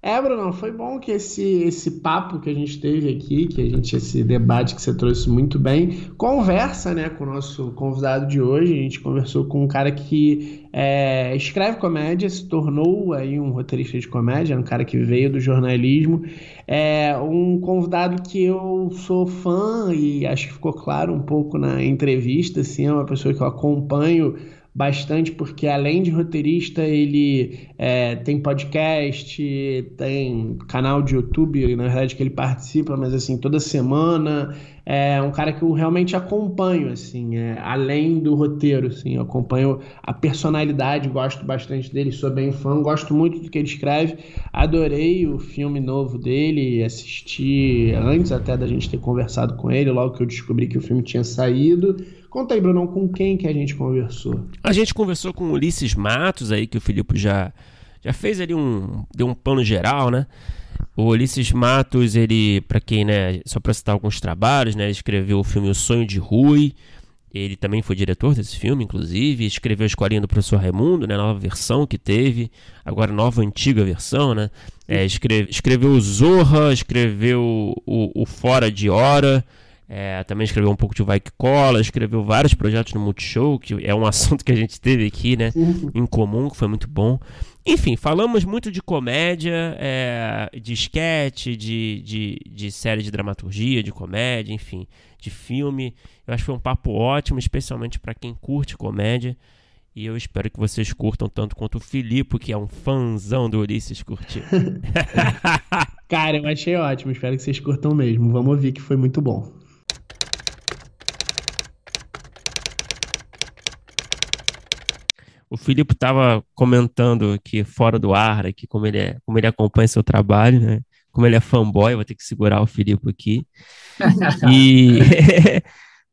É, Bruno, foi bom que esse, esse papo que a gente teve aqui, que a gente, esse debate que você trouxe muito bem, conversa né, com o nosso convidado de hoje. A gente conversou com um cara que é, escreve comédia, se tornou aí um roteirista de comédia, um cara que veio do jornalismo. É um convidado que eu sou fã e acho que ficou claro um pouco na entrevista, assim, é uma pessoa que eu acompanho bastante, porque além de roteirista, ele é, tem podcast, tem canal de YouTube, na verdade, que ele participa, mas assim, toda semana. É um cara que eu realmente acompanho, assim, é, além do roteiro, assim, eu acompanho a personalidade, gosto bastante dele, sou bem fã, gosto muito do que ele escreve, adorei o filme novo dele, assisti antes até da gente ter conversado com ele, logo que eu descobri que o filme tinha saído, Conta aí, Bruno, com quem que a gente conversou? A gente conversou com o Ulisses Matos aí, que o Filipe já, já fez ali um. deu um plano geral, né? O Ulisses Matos, ele, para quem, né, só para citar alguns trabalhos, né, ele escreveu o filme O Sonho de Rui, ele também foi diretor desse filme, inclusive, escreveu a Escolinha do Professor Raimundo, né, nova versão que teve, agora nova antiga versão, né, é, escreve, escreveu Zorra, escreveu o, o Fora de Hora, é, também escreveu um pouco de Vai Que Cola, escreveu vários projetos no Multishow, que é um assunto que a gente teve aqui, né? Uhum. Em comum, que foi muito bom. Enfim, falamos muito de comédia, é, de sketch, de, de, de série de dramaturgia, de comédia, enfim, de filme. Eu acho que foi um papo ótimo, especialmente para quem curte comédia. E eu espero que vocês curtam tanto quanto o Filipe, que é um fãzão do Ulisses, curtiu. Cara, eu achei ótimo. Espero que vocês curtam mesmo. Vamos ouvir que foi muito bom. O Filipe estava comentando aqui fora do ar, aqui como ele, é, como ele acompanha seu trabalho, né? Como ele é fanboy, vou ter que segurar o Filipe aqui. e,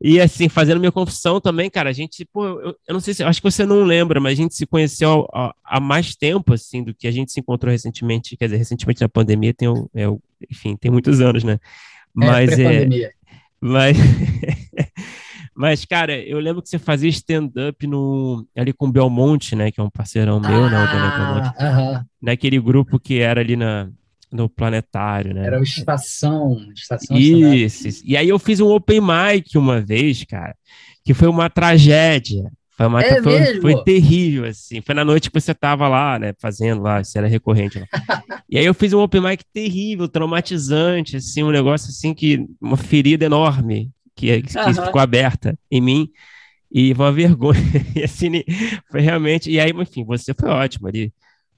e assim, fazendo minha confissão também, cara, a gente, pô, eu, eu não sei se, acho que você não lembra, mas a gente se conheceu há, há, mais tempo, assim, do que a gente se encontrou recentemente, quer dizer, recentemente na pandemia, tem, é, enfim, tem muitos anos, né? É, mas é, é mas Mas, cara, eu lembro que você fazia stand-up no, ali com o Belmonte, né? Que é um parceirão meu, ah, né? O Belmonte. Uh -huh. Naquele grupo que era ali na, no planetário, né? Era o Estação. estação isso, isso. E aí eu fiz um open mic uma vez, cara, que foi uma tragédia. Foi, uma, é foi, foi, terrível, assim. Foi na noite que você tava lá, né? Fazendo lá, você era recorrente lá. e aí eu fiz um open mic terrível, traumatizante, assim, um negócio assim que. Uma ferida enorme que, que uhum. ficou aberta em mim. E uma vergonha. e assim, foi realmente. E aí, enfim, você foi ótimo ali.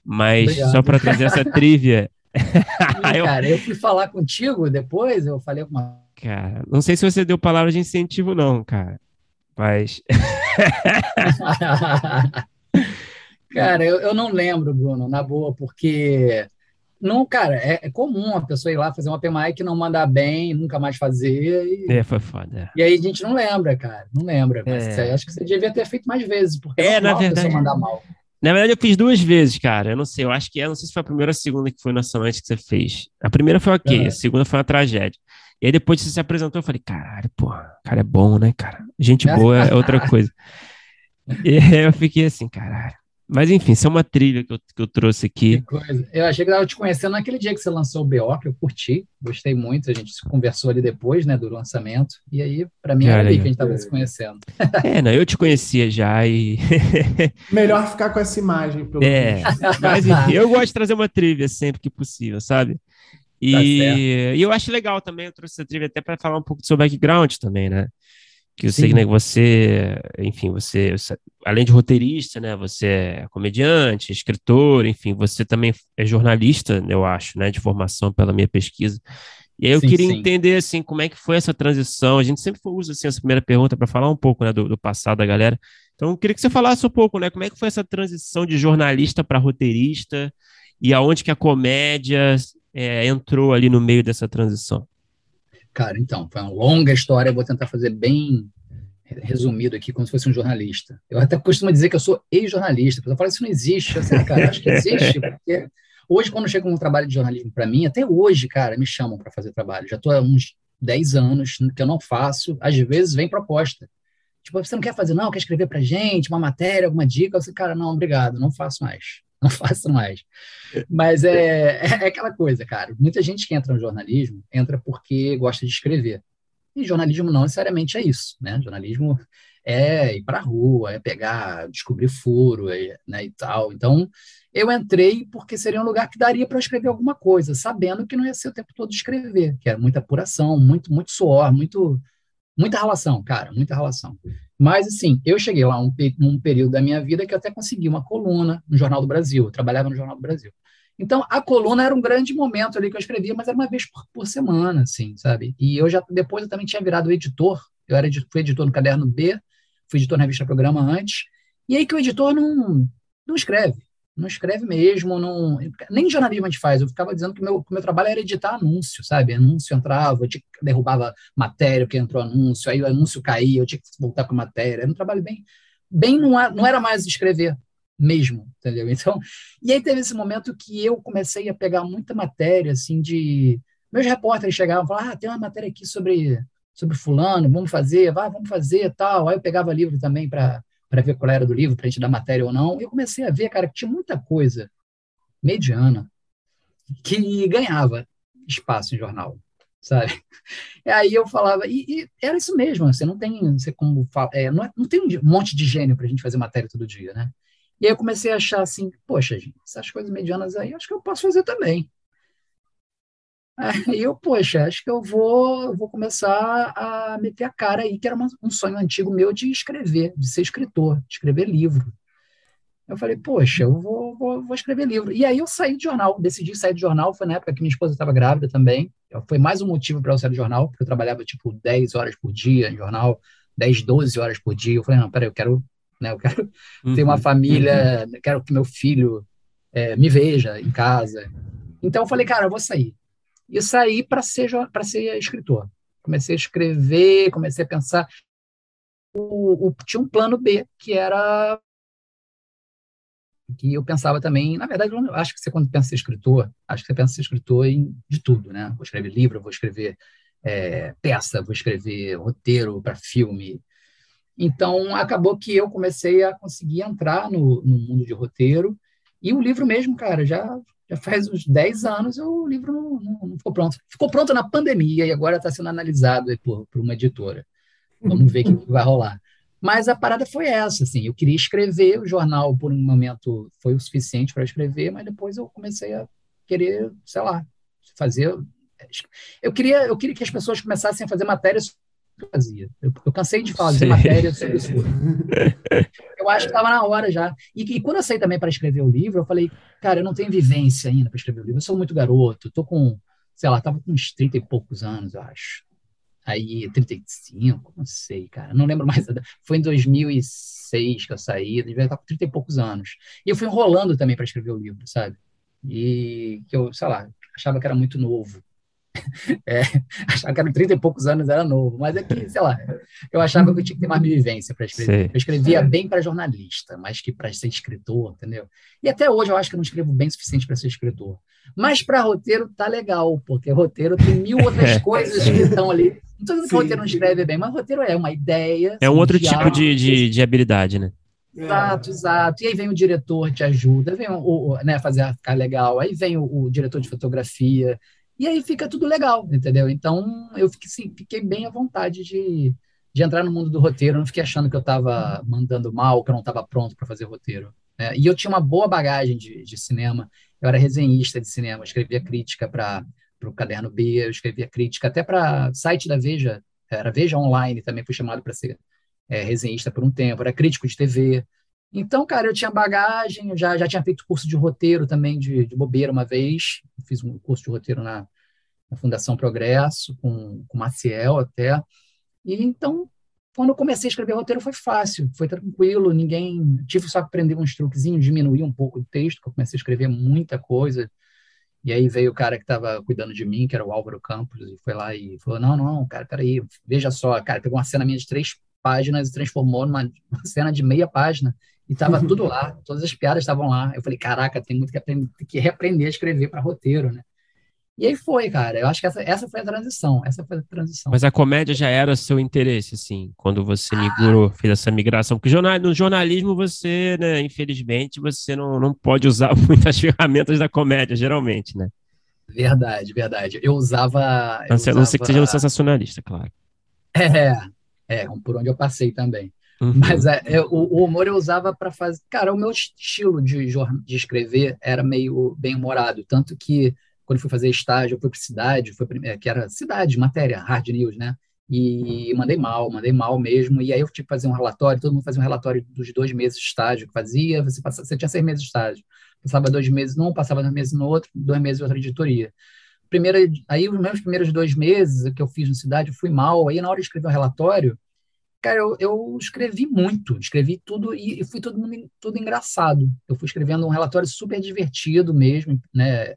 Mas Obrigado. só para trazer essa trivia. eu... Cara, eu fui falar contigo depois, eu falei alguma. Cara, não sei se você deu palavra de incentivo, não, cara. Mas. cara, eu, eu não lembro, Bruno, na boa, porque não, cara, é, é, comum a pessoa ir lá fazer uma open mic, não mandar bem, nunca mais fazer. E, é, foi foda. É. E aí a gente não lembra, cara. Não lembra. Mas é. acho que você devia ter feito mais vezes, porque é, na verdade, mandar mal. Na verdade, eu fiz duas vezes, cara. Eu não sei, eu acho que é, não sei se foi a primeira ou a segunda que foi nacionalmente que você fez. A primeira foi ok, a segunda foi uma tragédia. E aí depois que você se apresentou, eu falei, caralho, pô, cara é bom, né, cara? Gente boa é outra coisa. e aí eu fiquei assim, caralho. Mas enfim, isso é uma trilha que eu, que eu trouxe aqui. Eu achei que eu estava te conhecendo naquele dia que você lançou o BO, que eu curti, gostei muito, a gente conversou ali depois, né, do lançamento, e aí, para mim, era ali que a gente estava se conhecendo. É, não, eu te conhecia já e... Melhor ficar com essa imagem, pelo É, mas enfim, eu gosto de trazer uma trilha sempre que possível, sabe? E, tá e eu acho legal também, eu trouxe essa trilha até para falar um pouco do seu background também, né? Que eu Sim. sei né, que você, enfim, você, além de roteirista, né, você é comediante, escritor, enfim, você também é jornalista, eu acho, né, de formação pela minha pesquisa. E aí eu sim, queria sim. entender, assim, como é que foi essa transição. A gente sempre usa, assim, essa primeira pergunta para falar um pouco, né, do, do, passado da galera. Então, eu queria que você falasse um pouco, né, como é que foi essa transição de jornalista para roteirista e aonde que a comédia é, entrou ali no meio dessa transição. Cara, então, foi uma longa história, vou tentar fazer bem resumido aqui, como se fosse um jornalista. Eu até costumo dizer que eu sou ex-jornalista, a pessoa fala, isso não existe. Assim, cara, acho que existe, porque hoje, quando chega um trabalho de jornalismo para mim, até hoje, cara, me chamam para fazer trabalho. Já estou há uns 10 anos que eu não faço, às vezes vem proposta. Tipo, você não quer fazer, não, quer escrever para gente, uma matéria, alguma dica? Eu assim, cara, não, obrigado, não faço mais. não faço mais. Mas é, é, é aquela coisa, cara. Muita gente que entra no jornalismo entra porque gosta de escrever. E jornalismo não necessariamente é isso, né? Jornalismo é ir para a rua, é pegar, descobrir furo, é, né, e tal. Então, eu entrei porque seria um lugar que daria para escrever alguma coisa, sabendo que não ia ser o tempo todo escrever, que era muita apuração, muito, muito suor, muito, muita relação, cara, muita relação. Mas, assim, eu cheguei lá um, um período da minha vida que até consegui uma coluna no Jornal do Brasil, eu trabalhava no Jornal do Brasil. Então, a coluna era um grande momento ali que eu escrevia, mas era uma vez por, por semana, assim, sabe? E eu já, depois eu também tinha virado editor, eu era, fui editor no Caderno B, fui editor na revista Programa antes, e aí que o editor não, não escreve, não escreve mesmo, não, nem jornalismo a gente faz, eu ficava dizendo que meu, meu trabalho era editar anúncio, sabe? Anúncio entrava, eu derrubava matéria, que entrou anúncio, aí o anúncio caía, eu tinha que voltar para a matéria, era um trabalho bem, bem não, não era mais escrever mesmo, entendeu? Então, e aí teve esse momento que eu comecei a pegar muita matéria, assim, de... Meus repórteres chegavam e falavam, ah, tem uma matéria aqui sobre, sobre fulano, vamos fazer, vá, vamos fazer, tal. Aí eu pegava livro também para para ver qual era do livro, para a gente dar matéria ou não. Eu comecei a ver, cara, que tinha muita coisa mediana que ganhava espaço em jornal, sabe? E aí eu falava, e, e era isso mesmo, você não tem, você como fala, é, não, é, não tem um monte de gênio para a gente fazer matéria todo dia, né? E aí eu comecei a achar assim, poxa, gente, essas coisas medianas aí, acho que eu posso fazer também. Aí eu, poxa, acho que eu vou, vou começar a meter a cara aí, que era uma, um sonho antigo meu de escrever, de ser escritor, de escrever livro. Eu falei, poxa, eu vou, vou, vou, escrever livro. E aí eu saí do jornal, decidi sair do jornal, foi na época que minha esposa estava grávida também. Foi mais um motivo para eu sair do jornal, porque eu trabalhava tipo 10 horas por dia em jornal, 10, 12 horas por dia. Eu falei, não, peraí, eu quero, né, eu quero uhum, ter uma uhum. família, uhum. quero que meu filho é, me veja em casa. Então eu falei, cara, eu vou sair. E saí para ser, ser escritor. Comecei a escrever, comecei a pensar. O, o, tinha um plano B, que era que eu pensava também, na verdade, eu acho que você quando pensa em escritor, acho que você pensa em escritor em, de tudo, né? Vou escrever livro, vou escrever é, peça, vou escrever roteiro para filme. Então, acabou que eu comecei a conseguir entrar no, no mundo de roteiro, e o livro mesmo, cara, já, já faz uns 10 anos o livro não, não, não ficou pronto. Ficou pronto na pandemia e agora está sendo analisado por, por uma editora. Vamos ver o que vai rolar. Mas a parada foi essa, assim, eu queria escrever, o jornal por um momento foi o suficiente para escrever, mas depois eu comecei a querer, sei lá, fazer eu queria eu queria que as pessoas começassem a fazer matérias fazia. Eu, eu cansei de fazer Sim. matérias sobre isso. Eu acho que estava na hora já. E, e, quando eu saí também para escrever o livro, eu falei, cara, eu não tenho vivência ainda para escrever o livro. Eu sou muito garoto, tô com, sei lá, tava com uns 30 e poucos anos, eu acho. Aí, 35, não sei, cara, não lembro mais. Foi em 2006 que eu saí, devia estar com 30 e poucos anos. E eu fui enrolando também para escrever o livro, sabe? E que eu, sei lá, achava que era muito novo. É, achava que era 30 e poucos anos era novo, mas é que, sei lá, eu achava que eu tinha que ter mais vivência para escrever. Sim. Eu escrevia bem para jornalista, mas que para ser escritor, entendeu? E até hoje eu acho que eu não escrevo bem o suficiente para ser escritor. Mas para roteiro tá legal, porque roteiro tem mil outras é. coisas que estão ali. Não estou dizendo que roteiro não escreve bem, mas roteiro é uma ideia. É um outro tipo de, de, de habilidade, né? Exato, exato. E aí vem o diretor, te ajuda, vem o, o né, fazer ficar legal, aí vem o, o diretor de fotografia, e aí fica tudo legal, entendeu? Então eu fiquei, assim, fiquei bem à vontade de, de entrar no mundo do roteiro, não fiquei achando que eu estava mandando mal, que eu não estava pronto para fazer roteiro. Né? E eu tinha uma boa bagagem de, de cinema, eu era resenhista de cinema, escrevia crítica para o Caderno B, eu escrevia crítica até para site da Veja, era Veja Online, também fui chamado para ser é, resenhista por um tempo, era crítico de TV. Então, cara, eu tinha bagagem, eu já, já tinha feito curso de roteiro também de, de bobeira uma vez, fiz um curso de roteiro na, na Fundação Progresso, com, com Maciel até. E então, quando eu comecei a escrever roteiro, foi fácil, foi tranquilo, ninguém. Tive só que aprender uns truquezinhos, diminuir um pouco o texto, que eu comecei a escrever muita coisa. E aí veio o cara que estava cuidando de mim, que era o Álvaro Campos, e foi lá e falou: Não, não, cara, peraí, veja só, cara, pegou uma cena minha de três páginas e transformou numa cena de meia página. E estava tudo lá, todas as piadas estavam lá. Eu falei, caraca, tem muito que, aprender, tem que reaprender a escrever para roteiro, né? E aí foi, cara. Eu acho que essa, essa foi a transição. Essa foi a transição. Mas a comédia já era seu interesse, assim, quando você ah. migrou, fez essa migração. Porque jornal, no jornalismo você, né, infelizmente, você não, não pode usar muitas ferramentas da comédia, geralmente, né? Verdade, verdade. Eu usava. Eu não, sei, usava... que seja um sensacionalista, claro. É, é, por onde eu passei também. Uhum. Mas é, o, humor eu usava para fazer. Cara, o meu estilo de, de escrever era meio bem humorado. Tanto que, quando fui fazer estágio, eu fui para cidade, foi, que era cidade, matéria, hard news, né? E mandei mal, mandei mal mesmo. E aí eu tive que fazer um relatório, todo mundo fazia um relatório dos dois meses de estágio que fazia. Você, passava, você tinha seis meses de estágio. Passava dois meses num, passava dois meses no outro, dois meses em outra editoria. Primeira, aí, os meus primeiros dois meses que eu fiz na cidade, eu fui mal. Aí, na hora de escrever o um relatório, Cara, eu, eu escrevi muito, escrevi tudo e, e fui tudo, tudo engraçado. Eu fui escrevendo um relatório super divertido mesmo, né?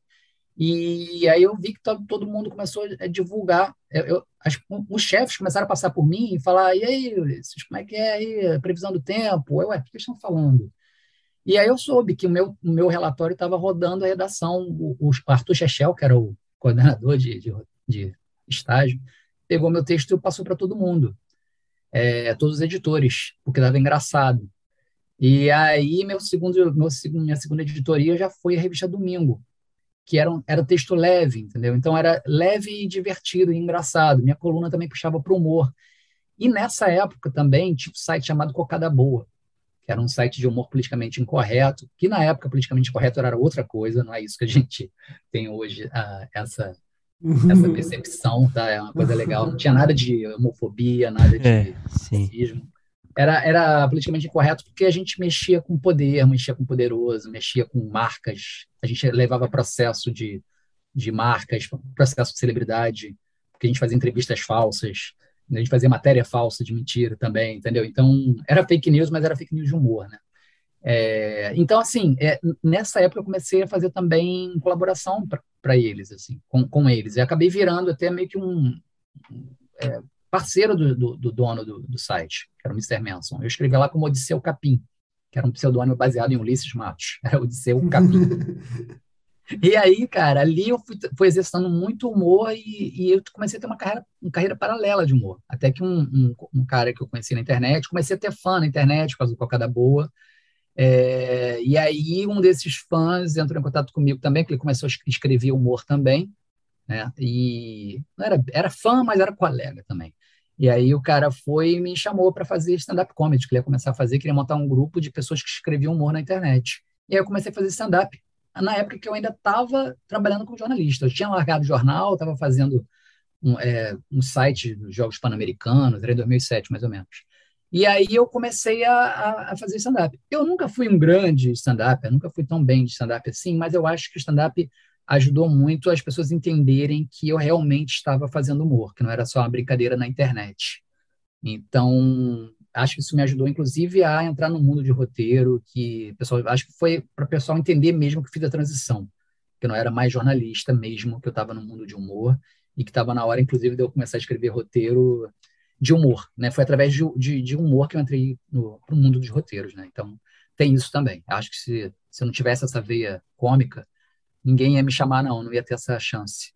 E aí eu vi que todo, todo mundo começou a divulgar. Eu, eu, as, os chefes começaram a passar por mim e falar: e aí, como é que é aí a previsão do tempo? Eu, ué, o que eles estão falando? E aí eu soube que o meu, o meu relatório estava rodando a redação. O, o Arthur Chechel, que era o coordenador de, de, de estágio, pegou meu texto e passou para todo mundo é, todos os editores, porque estava engraçado. E aí, meu segundo, meu, minha segunda editoria já foi a revista Domingo, que era, um, era texto leve, entendeu? Então, era leve e divertido e engraçado. Minha coluna também puxava para o humor. E nessa época também tinha um site chamado Cocada Boa, que era um site de humor politicamente incorreto, que na época politicamente incorreto era outra coisa, não é isso que a gente tem hoje, uh, essa essa percepção, tá? É uma coisa legal. Não tinha nada de homofobia, nada de é, racismo. era, era politicamente incorreto porque a gente mexia com poder, mexia com poderoso, mexia com marcas, a gente levava processo de, de marcas, processo de celebridade, porque a gente fazia entrevistas falsas, a gente fazia matéria falsa de mentira também, entendeu? Então, era fake news, mas era fake news de humor, né? É, então, assim, é, nessa época eu comecei a fazer também colaboração para eles, assim, com, com eles. E acabei virando até meio que um é, parceiro do, do, do dono do, do, site, que era o Mr. Manson. Eu escrevi lá como Odisseu Capim, que era um pseudônimo baseado em Ulisses Matos. Era Odisseu Capim. e aí, cara, ali eu fui, fui exercitando muito humor e, e, eu comecei a ter uma carreira, uma carreira paralela de humor. Até que um, um, um, cara que eu conheci na internet, comecei a ter fã na internet por causa do Cocada Boa, é, e aí um desses fãs entrou em contato comigo também, que ele começou a escrever humor também, né? E era, era fã, mas era colega também. E aí o cara foi e me chamou para fazer stand-up comedy, que ele ia começar a fazer, queria montar um grupo de pessoas que escreviam humor na internet. E aí eu comecei a fazer stand-up na época que eu ainda estava trabalhando como jornalista. Eu tinha largado o jornal, estava fazendo um, é, um site dos Jogos Pan-Americanos, era em 2007 mais ou menos. E aí eu comecei a, a fazer stand-up. Eu nunca fui um grande stand-up, eu nunca fui tão bem de stand-up assim, mas eu acho que o stand-up ajudou muito as pessoas entenderem que eu realmente estava fazendo humor, que não era só uma brincadeira na internet. Então, acho que isso me ajudou, inclusive, a entrar no mundo de roteiro, que pessoal, acho que foi para o pessoal entender mesmo que fiz a transição, que eu não era mais jornalista mesmo, que eu estava no mundo de humor e que estava na hora, inclusive, de eu começar a escrever roteiro de humor, né? Foi através de, de, de humor que eu entrei no mundo dos roteiros, né? Então, tem isso também. Acho que se, se eu não tivesse essa veia cômica, ninguém ia me chamar, não, não ia ter essa chance.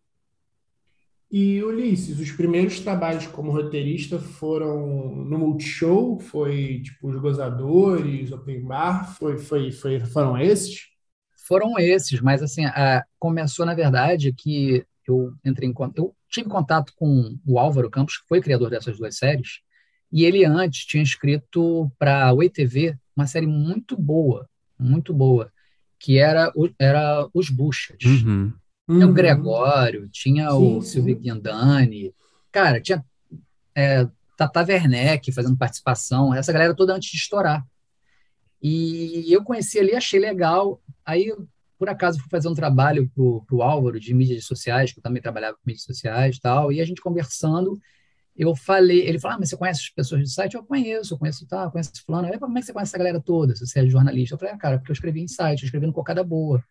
E Ulisses, os primeiros trabalhos como roteirista foram no Multishow? Foi tipo Os Gozadores, Open Bar? Foi, foi, foi, foram esses? Foram esses, mas assim, a, começou na verdade que eu entrei em eu tive contato com o Álvaro Campos, que foi criador dessas duas séries, e ele antes tinha escrito para a Oi TV uma série muito boa, muito boa, que era, era Os Buchas. Uhum. Tinha o uhum. Gregório, tinha sim, o Silvio Guindani, cara, tinha é, Tata Werneck fazendo participação, essa galera toda antes de estourar. E eu conheci ali, achei legal. Aí por acaso fui fazer um trabalho para o Álvaro de mídias sociais, que eu também trabalhava com mídias sociais e tal, e a gente conversando, eu falei, ele falou, ah, mas você conhece as pessoas do site? Eu conheço, eu conheço, tá, conheço fulano. Aí, como é que você conhece essa galera toda, se você é jornalista? Eu falei, ah, cara, porque eu escrevi em site, eu escrevi no Cocada Boa.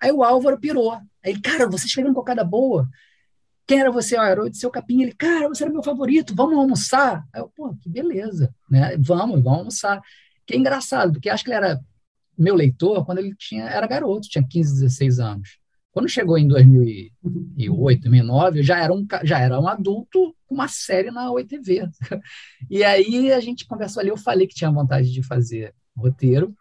Aí o Álvaro pirou. Aí ele, cara, você escreveu no Cocada Boa? Quem era você? Ah, era o seu Capim. Ele, cara, você era meu favorito, vamos almoçar? Aí eu, pô, que beleza, né? Vamos, vamos almoçar. Que é engraçado, porque acho que ele era meu leitor quando ele tinha era garoto, tinha 15, 16 anos. Quando chegou em 2008, 2009, eu já era um, já era um adulto com uma série na OITV. E aí a gente conversou ali, eu falei que tinha vontade de fazer roteiro,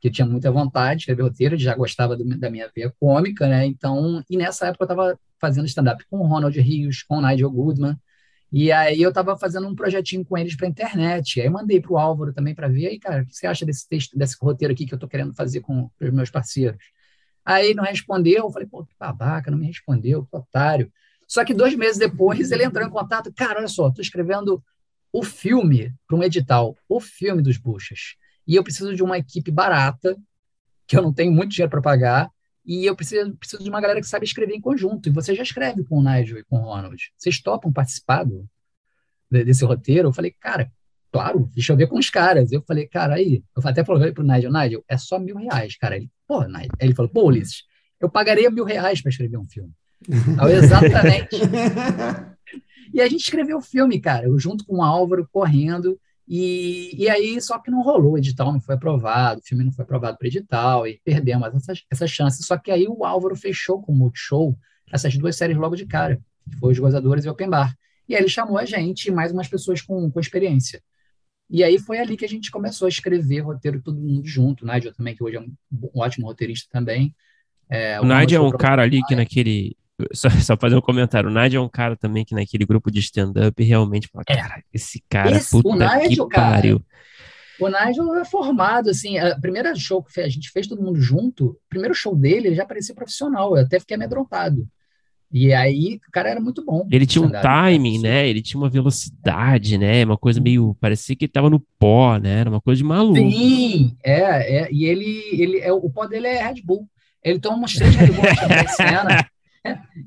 que eu tinha muita vontade de escrever roteiro, já gostava do, da minha veia cômica, né? Então, e nessa época eu estava fazendo stand-up com o Ronald Rios, com o Nigel Goodman, e aí eu estava fazendo um projetinho com eles para internet. Aí mandei para o Álvaro também para ver. Aí, cara, o que você acha desse texto, desse roteiro aqui que eu estou querendo fazer com os meus parceiros? Aí não respondeu. Eu falei, pô, que babaca, não me respondeu, que otário. Só que dois meses depois ele entrou em contato. Cara, olha só, estou escrevendo o filme para um edital, o filme dos Buchas. E eu preciso de uma equipe barata, que eu não tenho muito dinheiro para pagar, e eu preciso, preciso de uma galera que sabe escrever em conjunto. E você já escreve com o Nigel e com o Ronald. Vocês topam participar do, desse roteiro? Eu falei, cara, claro, deixa eu ver com os caras. Eu falei, cara, aí, eu até falei pro Nigel, Nigel, é só mil reais, cara. Ele, pô, Nigel. Ele falou, pô, Ulisses, eu pagaria mil reais para escrever um filme. Então, exatamente. e a gente escreveu o filme, cara, eu junto com o Álvaro correndo. E, e aí, só que não rolou, o edital não foi aprovado, o filme não foi aprovado para edital, e perdemos essas, essas chances. Só que aí o Álvaro fechou com o Multishow essas duas séries logo de cara, que foi Os Gozadores e Open Bar. E aí ele chamou a gente e mais umas pessoas com, com experiência. E aí foi ali que a gente começou a escrever roteiro todo mundo junto. O Nigel também, que hoje é um, um ótimo roteirista também. É, o Nigel é um cara ali que naquele só, só, fazer um comentário. O Nádia é um cara também que naquele grupo de stand-up realmente fala, é. cara, esse cara, esse, puta o Nigel, que pariu. Cara, o Nigel é formado, assim, a primeira show que a gente fez todo mundo junto, o primeiro show dele, ele já parecia profissional, eu até fiquei amedrontado. E aí, o cara era muito bom. Ele tinha um timing, né? Ele tinha uma velocidade, né? Uma coisa meio. Parecia que ele tava no pó, né? Era uma coisa de maluco. Sim, é, é. E ele, ele é, o pó dele é Red Bull. Ele toma umas três Red Bull na cena.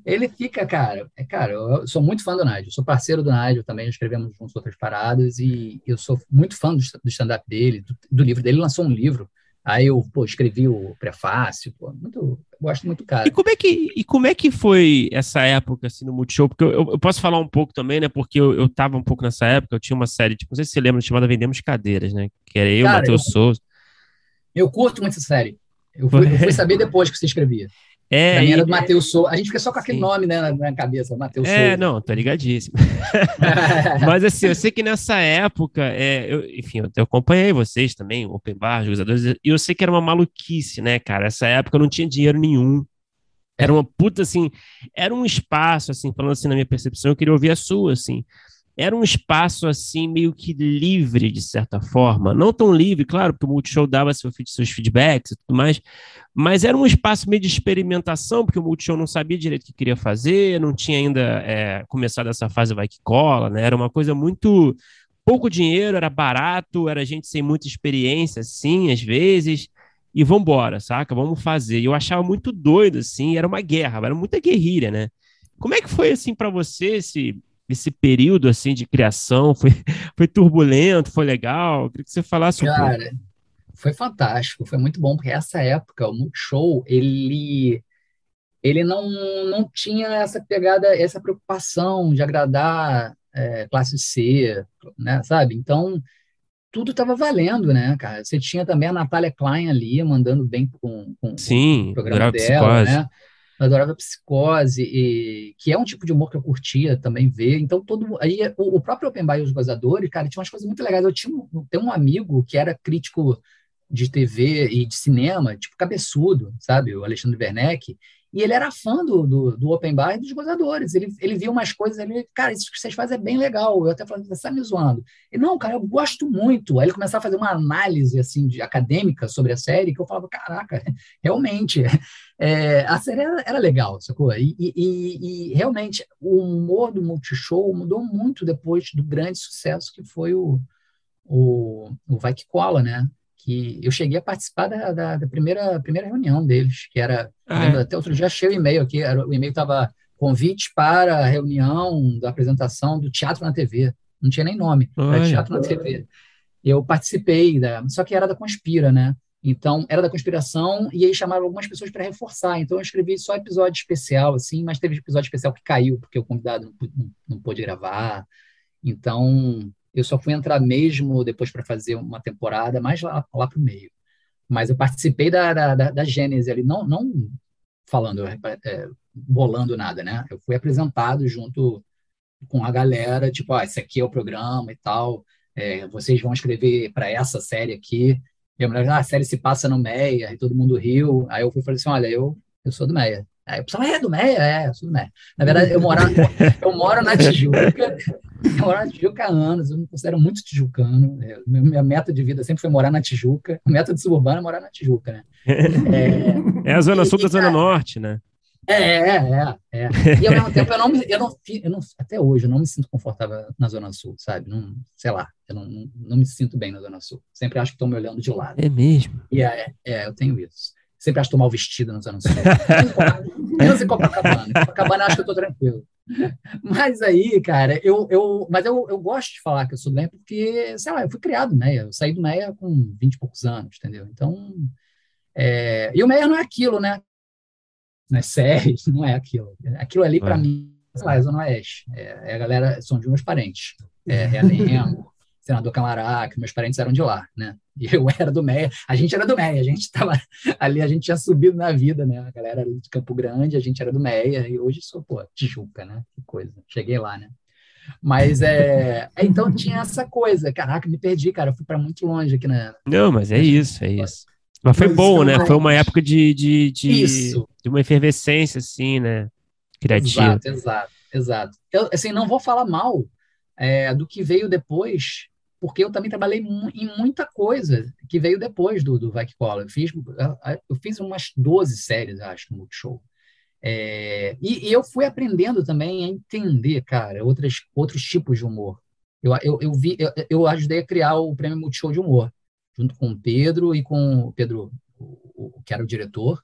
Ele fica, cara. É, cara, eu sou muito fã do Nigel. Sou parceiro do Nigel também. Escrevemos juntos outras paradas. E eu sou muito fã do, do stand-up dele, do, do livro dele. Ele lançou um livro Aí eu, pô, escrevi o prefácio, pô, muito, gosto muito, cara. E como é que, e como é que foi essa época, assim, no Multishow? Porque eu, eu posso falar um pouco também, né, porque eu, eu tava um pouco nessa época, eu tinha uma série, tipo, não sei se você lembra, chamada Vendemos Cadeiras, né, que era eu, Matheus Souza. Eu curto muito essa série. Eu fui, eu fui saber depois que você escrevia. É, pra mim era do Matheus Souza. A gente fica só com aquele Sim. nome né, na, na cabeça, Matheus é, Souza. É, não, tô ligadíssimo. Mas assim, eu sei que nessa época, é, eu, enfim, eu, eu acompanhei vocês também, Open Bar, jogadores, e eu sei que era uma maluquice, né, cara? Essa época eu não tinha dinheiro nenhum. Era uma puta, assim, era um espaço, assim, falando assim na minha percepção, eu queria ouvir a sua, assim era um espaço assim meio que livre de certa forma, não tão livre, claro, porque o Multishow dava seu, seus feedbacks e tudo mais, mas era um espaço meio de experimentação, porque o Multishow não sabia direito o que queria fazer, não tinha ainda é, começado essa fase vai que cola, né? Era uma coisa muito pouco dinheiro, era barato, era gente sem muita experiência, assim, às vezes. E vambora, saca? Vamos fazer. E eu achava muito doido, assim, era uma guerra, era muita guerrilha, né? Como é que foi, assim, para você esse, esse período assim de criação? Foi, foi turbulento, foi legal? Eu queria que você falasse um Cara, pouco. foi fantástico, foi muito bom, porque essa época, o Multishow, ele ele não, não tinha essa pegada, essa preocupação de agradar é, classe C, né, sabe? Então, tudo estava valendo, né, cara? Você tinha também a Natália Klein ali, mandando bem com, com, Sim, com o programa dela, né? Eu adorava Psicose, e, que é um tipo de humor que eu curtia também ver. Então, todo aí o, o próprio Open Bar e os Gozadores, cara, tinha umas coisas muito legais. Eu tinha tem um amigo que era crítico de TV e de cinema, tipo cabeçudo, sabe? O Alexandre Werneck. E ele era fã do, do, do, Open Bar e dos gozadores. Ele, ele viu umas coisas, ele, cara, isso que vocês fazem é bem legal. Eu até falei, você está me zoando. Ele, não, cara, eu gosto muito. Aí ele começava a fazer uma análise, assim, de, acadêmica sobre a série, que eu falava, caraca, realmente, é, a série era, era, legal, sacou? E, e, e, realmente, o humor do Multishow mudou muito depois do grande sucesso que foi o, o, o Vai Que Cola, né? Que eu cheguei a participar da, da, da primeira, primeira reunião deles, que era, ah, é? até outro dia achei o e-mail aqui, era, o e-mail estava convite para a reunião da apresentação do Teatro na TV, não tinha nem nome, era Teatro na TV. Eu participei, da, só que era da Conspira, né? Então, era da conspiração, e aí chamaram algumas pessoas para reforçar. Então, eu escrevi só episódio especial, assim, mas teve episódio especial que caiu, porque o convidado não, não, não pôde gravar. Então, eu só fui entrar mesmo depois para fazer uma temporada mais lá, lá para o meio. Mas eu participei da, da, da, da Gênese ali, não, não falando, é, é, bolando nada, né? Eu fui apresentado junto com a galera, tipo, ah, esse aqui é o programa e tal, é, vocês vão escrever para essa série aqui. E a mulher, ah, a série se passa no Meia, e todo mundo riu. Aí eu fui falei assim, olha, eu, eu sou do Meia. Aí o pessoal, é do Meia? É, eu sou do Meia. Na verdade, eu, moro, eu moro na Tijuca, eu moro na Tijuca há anos, eu me considero muito tijucano. É, minha meta de vida sempre foi morar na Tijuca. A meta de suburbano é morar na Tijuca, né? É, é a zona sul da zona norte, né? É, é, é, é. E ao mesmo tempo, eu não, eu não, eu não, até hoje, eu não me sinto confortável na Zona Sul, sabe? Não, sei lá, eu não, não, não me sinto bem na Zona Sul. Sempre acho que estão me olhando de lado. É mesmo? E é, é, eu tenho isso. Sempre acho mal vestido nos anos 60. Menos em Copacabana. Copacabana acho que eu estou tranquilo. Mas aí, cara, eu, eu, mas eu, eu gosto de falar que eu sou do Meia porque, sei lá, eu fui criado no Meia. Eu saí do Meia com 20 e poucos anos, entendeu? Então, é, e o Meia não é aquilo, né? Não é sério, não é aquilo. Aquilo ali, para é. mim, sei lá, é Zona Oeste. É, é, a galera, são de meus parentes. É Realengo, senador Camará, que meus parentes eram de lá, né? E eu era do Meia, a gente era do Meia, a gente estava ali, a gente tinha subido na vida, né? A galera era de Campo Grande, a gente era do Meia, e hoje sou, pô, Tijuca, né? Que coisa, cheguei lá, né? Mas é. Então tinha essa coisa. Caraca, me perdi, cara. Eu fui para muito longe aqui na. Não, mas é isso, é isso. Mas foi bom, né? Foi uma época de, de, de, de, uma efervescência, assim, né? Criativa. Exato, exato, exato. Eu, assim, não vou falar mal é, do que veio depois, porque eu também trabalhei em muita coisa que veio depois do, do Vai Que Cola. Eu fiz, eu fiz umas 12 séries, acho, no Multishow. É, e, e, eu fui aprendendo também a entender, cara, outras, outros tipos de humor. Eu, eu, eu, vi, eu, eu ajudei a criar o Prêmio Multishow de Humor, junto com o Pedro e com o Pedro, o, o que era o diretor,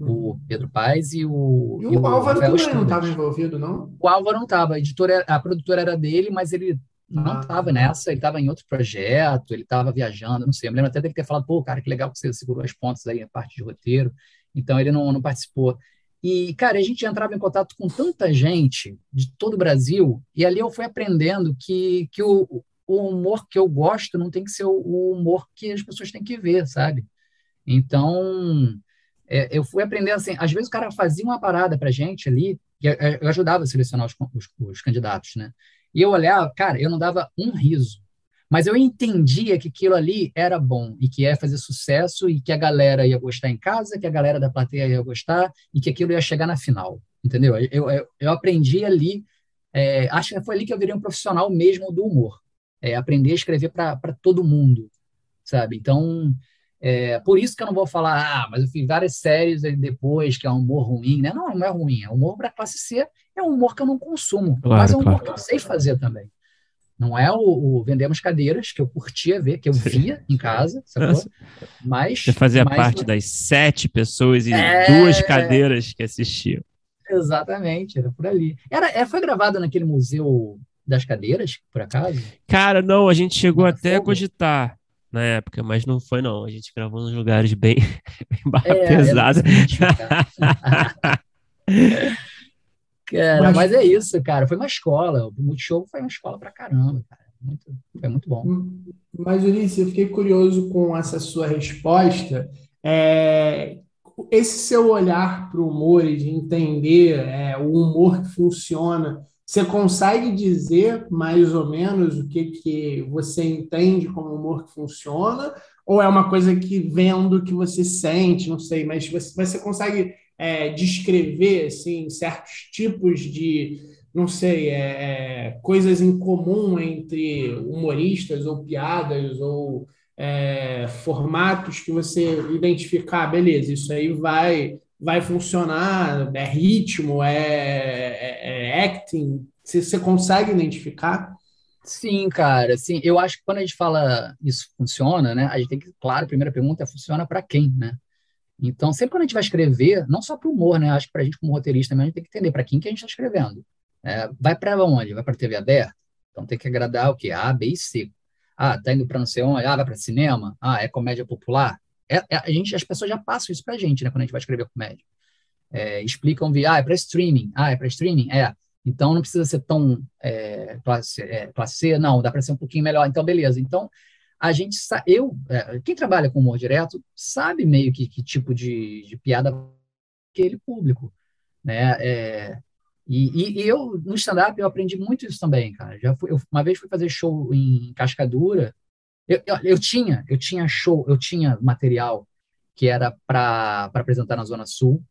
o Pedro Paes e o. E o, e o Álvaro também não estava envolvido, não? O Álvaro não estava. A editora, a produtora era dele, mas ele não estava ah. nessa, ele estava em outro projeto, ele estava viajando, não sei. Eu me lembro até dele ter falado, pô, cara, que legal que você segurou as pontas aí, a parte de roteiro. Então ele não, não participou. E, cara, a gente entrava em contato com tanta gente de todo o Brasil, e ali eu fui aprendendo que, que o, o humor que eu gosto não tem que ser o, o humor que as pessoas têm que ver, sabe? Então, é, eu fui aprendendo assim, às vezes o cara fazia uma parada pra gente ali, e eu ajudava a selecionar os, os, os candidatos, né? E eu olhava, cara, eu não dava um riso. Mas eu entendia que aquilo ali era bom e que ia fazer sucesso e que a galera ia gostar em casa, que a galera da plateia ia gostar e que aquilo ia chegar na final, entendeu? Eu, eu, eu aprendi ali, é, acho que foi ali que eu virei um profissional mesmo do humor, é, aprender a escrever para todo mundo, sabe? Então, é, por isso que eu não vou falar, ah, mas eu fiz várias séries depois que é um humor ruim, né? Não, não é ruim, é humor para classe C, é um humor que eu não consumo, claro, mas é um humor claro. que eu sei fazer também. Não é o, o, Vendemos Cadeiras, que eu curtia ver, que eu via em casa, sacou? Mas. Você fazia mas, parte das sete pessoas e é... duas cadeiras que assistiam. Exatamente, era por ali. Era, é, foi gravado naquele museu das cadeiras, por acaso? Cara, não, a gente chegou até a cogitar na época, mas não foi não. A gente gravou nos lugares bem, bem barra é, pesada. Cara, mas... mas... é isso, cara. Foi uma escola. O Multishow foi uma escola pra caramba, cara. Muito, foi muito bom. Mas, Ulisses, eu fiquei curioso com essa sua resposta. É, esse seu olhar para o humor e de entender é, o humor que funciona, você consegue dizer mais ou menos o que, que você entende como humor que funciona? Ou é uma coisa que vendo que você sente, não sei, mas você, você consegue é, descrever assim, certos tipos de, não sei, é, é, coisas em comum entre humoristas ou piadas ou é, formatos que você identificar, beleza, isso aí vai vai funcionar, é ritmo, é, é, é acting, você, você consegue identificar? Sim, cara, sim. Eu acho que quando a gente fala isso funciona, né? A gente tem que, claro, a primeira pergunta é funciona para quem, né? Então, sempre quando a gente vai escrever, não só para o humor, né? Acho que para a gente, como roteirista, também, a gente tem que entender para quem que a gente está escrevendo. É, vai para onde? Vai para a TV aberta? Então tem que agradar o quê? A, B e C. Ah, tá indo para não sei onde? Ah, vai para cinema? Ah, é comédia popular? É, é, a gente, as pessoas já passam isso para a gente, né? Quando a gente vai escrever comédia. É, explicam, via, ah, é para streaming. Ah, é para streaming? É. Então não precisa ser tão é, classe, é, classe C, não, dá para ser um pouquinho melhor. Então, beleza. Então, a gente eu é, quem trabalha com humor direto sabe meio que que tipo de, de piada aquele público né? É, e, e, eu no stand-up eu aprendi muito isso também cara. Já fui, eu, uma vez fui fazer show em Cascadura. Eu, eu, eu tinha eu tinha show eu tinha material que era para apresentar na Zona Sul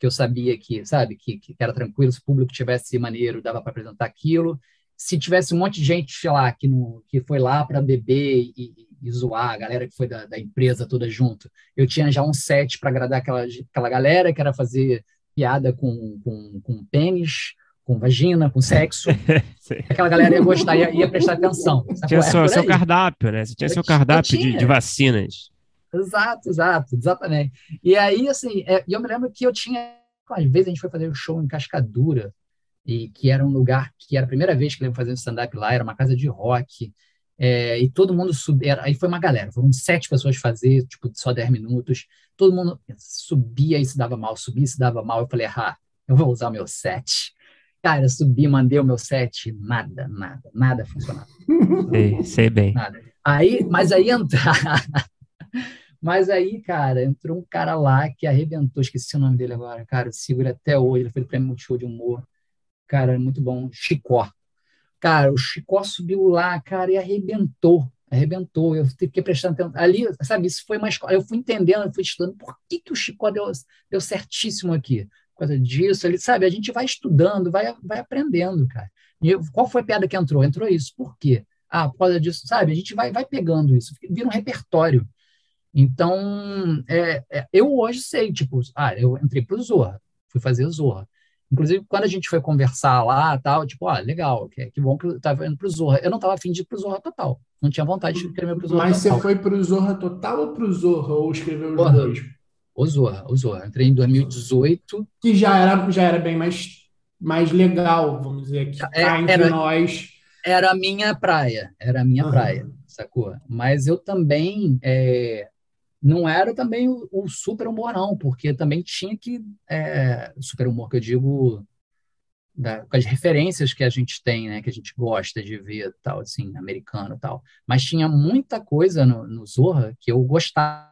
que eu sabia que sabe que, que era tranquilo se o público tivesse maneiro dava para apresentar aquilo se tivesse um monte de gente, sei lá, que, no, que foi lá para beber e, e, zoar, a galera que foi da, da, empresa toda junto, eu tinha já um set para agradar aquela, aquela galera que era fazer piada com, com, com pênis, com vagina, com sexo. aquela galera ia gostar, ia, ia prestar atenção. Tinha seu, seu cardápio, né? Você tinha eu seu cardápio de, de, vacinas. Exato, exato, exatamente. E aí, assim, é, eu me lembro que eu tinha, às vezes a gente foi fazer um show em Cascadura, e que era um lugar que era a primeira vez que ele ia fazer um stand-up lá, era uma casa de rock, é, e todo mundo subia, aí foi uma galera, foram sete pessoas fazer, tipo, só dez minutos, todo mundo subia e se dava mal, subia e se dava mal, eu falei, ah, eu vou usar o meu set. Cara, subi, mandei o meu set, nada, nada, nada funcionava. Sei, sei bem. Nada. Aí, mas aí entrar... Mas aí, cara, entrou um cara lá que arrebentou, esqueci o nome dele agora, cara, segura até hoje, ele foi do prêmio Multishow de Humor. Cara, muito bom. Chicó. Cara, o Chicó subiu lá, cara, e arrebentou. Arrebentou. Eu tive que prestar atenção. Ali, sabe, isso foi escola. Eu fui entendendo, eu fui estudando por que, que o Chicó deu, deu certíssimo aqui. Por causa disso, ele, sabe, a gente vai estudando, vai, vai aprendendo, cara. E qual foi a piada que entrou? Entrou isso. Por quê? Ah, por causa disso, sabe? A gente vai, vai pegando isso, vira um repertório. Então, é, é, eu hoje sei, tipo, ah, eu entrei pro Zorra fui fazer Zorra. Inclusive, quando a gente foi conversar lá, tal, tipo, ah, legal, que, que bom que eu tava indo pro Zorra. Eu não tava afim de ir pro Zorra Total. Não tinha vontade de escrever pro Zorra Mas Total. você foi pro Zorra Total ou pro Zorra? Ou escreveu os Zorra. dois? O Zorra, o Zorra. Entrei em 2018. Que já era, já era bem mais, mais legal, vamos dizer, que cá É, entre era- nós. Era a minha praia, era a minha Aham. praia, sacou? Mas eu também é, não era também o, o super humor, não, porque também tinha que. É, super humor que eu digo da- com as referências que a gente tem, né, que a gente gosta de ver, tal, assim, americano tal. Mas tinha muita coisa no, no Zorra que eu gostava.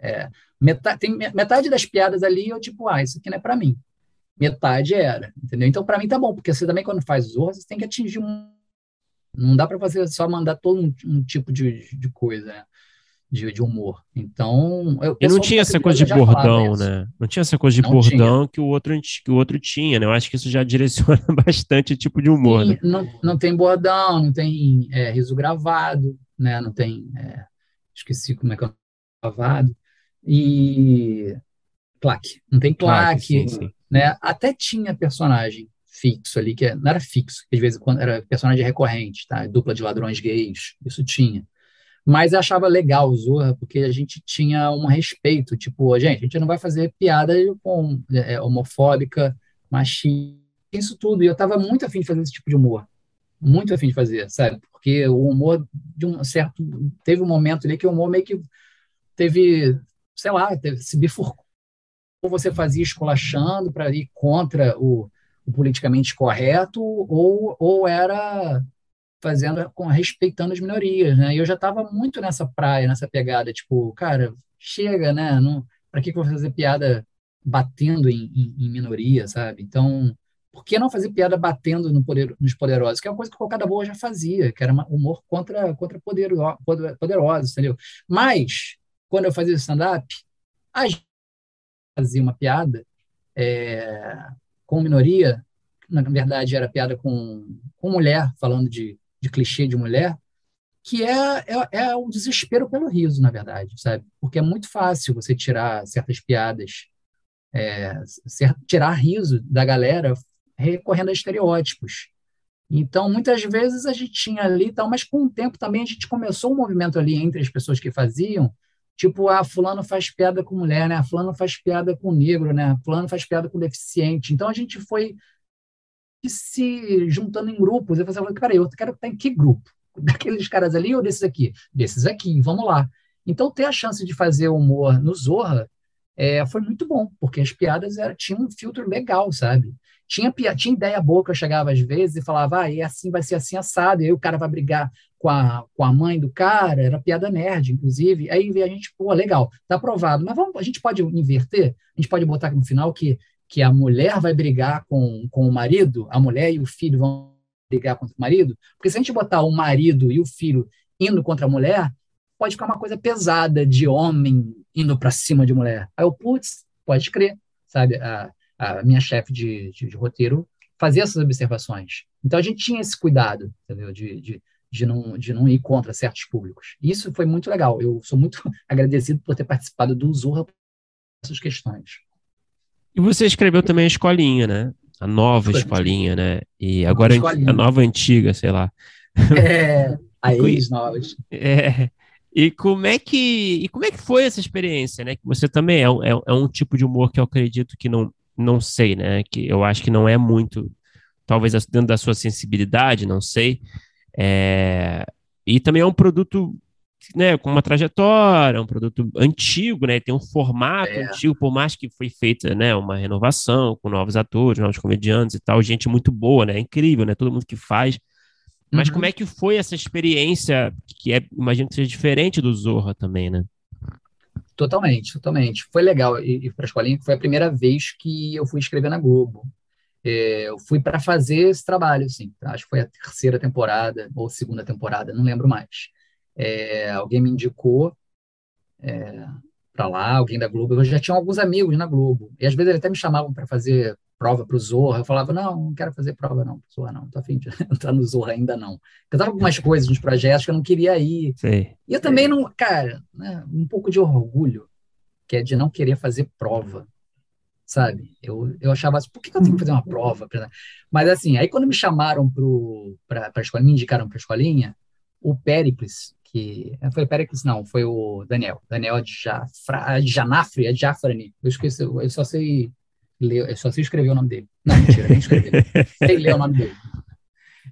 É, metade, tem me- metade das piadas ali eu, tipo, ah, isso aqui não é pra mim. Metade era, entendeu? Então, pra mim tá bom, porque você também, quando faz Zorra, você tem que atingir um. Não dá pra fazer só mandar todo um, um tipo de, de coisa, né? De, de humor. Então. eu- E não tinha essa coisa de bordão, né? Não tinha essa coisa de Não bordão que o outro que o outro tinha, né? Eu acho que isso já direciona bastante o tipo de humor, né? Sim, não, não tem bordão, não tem é, riso gravado, né? Não tem. é, esqueci como é que é o gravado. E. Claque. Não tem Claro, claque, sim, sim. né? Até tinha personagem fixo ali, que é- não era fixo, às vezes quando era personagem recorrente, tá? Dupla de ladrões gays, isso tinha. Mas eu achava legal o Zorra, porque a gente tinha um respeito, tipo, gente, a gente não vai fazer piada com, é, homofóbica, machista, isso tudo. E eu tava muito afim de fazer esse tipo de humor. Muito afim de fazer, sabe? Porque o humor, de um certo. Teve um momento ali que o humor meio que teve, sei lá, teve, se bifurcou. Ou você fazia esculachando para ir contra o, o politicamente correto, ou, ou era fazendo com respeitando as minorias, né? E eu já estava muito nessa praia, nessa pegada, tipo, cara, chega, né? Não, para que que eu vou fazer piada batendo em, em, em minoria, sabe? Então, por que não fazer piada batendo no poder, nos poderosos? Que é uma coisa que Cocada Boa já fazia, que era humor contra contra podero, poder- poderosos, entendeu? Mas quando eu fazia stand-up, a gente fazia uma piada é, com minoria, na verdade era piada com, com mulher, falando de, de clichê de mulher, que é, é, é o desespero pelo riso, na verdade, sabe? Porque é muito fácil você tirar certas piadas, é, tirar riso da galera recorrendo a estereótipos. Então, muitas vezes a gente tinha ali tal, mas com o tempo também a gente começou um movimento ali entre as pessoas que faziam, tipo, ah, fulano faz piada com mulher, né? Fulano faz piada com negro, né? Fulano faz piada com deficiente. Então, a gente foi se juntando em grupos. Eu falei, peraí, eu quero estar em que grupo? Daqueles caras ali ou desses aqui? Desses aqui, vamos lá. Então, ter a chance de fazer humor no Zorra é, foi muito bom, porque as piadas era, tinham um filtro legal, sabe? Tinha, tinha ideia boa que eu chegava às vezes e falava, ah, e assim vai ser assim assado, e aí o cara vai brigar com a, com a mãe do cara, era piada nerd, inclusive. Aí a gente, pô, legal, tá aprovado, mas vamos, a gente pode inverter? A gente pode botar aqui no final que, que a mulher vai brigar com, com o marido, a mulher e o filho vão brigar contra o marido? Porque se a gente botar o marido e o filho indo contra a mulher, pode ficar uma coisa pesada de homem indo para cima de mulher. Aí eu, putz, pode crer, sabe? A, a minha chefe de, de, de roteiro fazia essas observações. Então a gente tinha esse cuidado, entendeu? De, de, de, não, de não ir contra certos públicos. Isso foi muito legal. Eu sou muito agradecido por ter participado do Zorra essas questões. E você escreveu também a escolinha, né? A nova escolinha, né? E agora Escolinha. a nova antiga, sei lá. É, a ex-novas. É. E como é que e como é que foi essa experiência, né? Que você também é um, é, é um tipo de humor que eu acredito que não não sei, né? Que eu acho que não é muito, talvez dentro da sua sensibilidade, não sei. É, e também é um produto, né? Com uma trajetória, um produto antigo, né? Tem um formato É. antigo, por mais que foi feita, né? Uma renovação com novos atores, novos comediantes e tal, gente muito boa, né? Incrível, né? Todo mundo que faz. Mas Uhum. como é que foi essa experiência, que é, imagino que seja diferente do Zorra também, né? Totalmente, totalmente. Foi legal ir para a escolinha, que foi a primeira vez que eu fui escrever na Globo. É, eu fui para fazer esse trabalho, assim. Acho que foi a terceira temporada ou segunda temporada, não lembro mais. É, alguém me indicou para lá, alguém da Globo. Eu já tinha alguns amigos na Globo. E às vezes eles até me chamavam para fazer prova para o Zorra. Eu falava, não, não quero fazer prova não, pro Zorra não. Tô afim de entrar no Zorra ainda não. Eu com algumas coisas nos projetos que eu não queria ir. Sei. E eu também não, cara, né, um pouco de orgulho, que é de não querer fazer prova. sabe? Eu, eu achava assim, por que eu tenho que fazer uma prova? Mas assim, aí quando me chamaram para a escolinha, me indicaram para a escolinha, o Péricles, que. Foi o Péricles, não, foi o Daniel. Daniel de, Jafra, de Janafre, é de Jafrani. Eu esqueci, eu só sei ler, eu só sei escrever o nome dele. Não, mentira, nem escrever. sei ler o nome dele.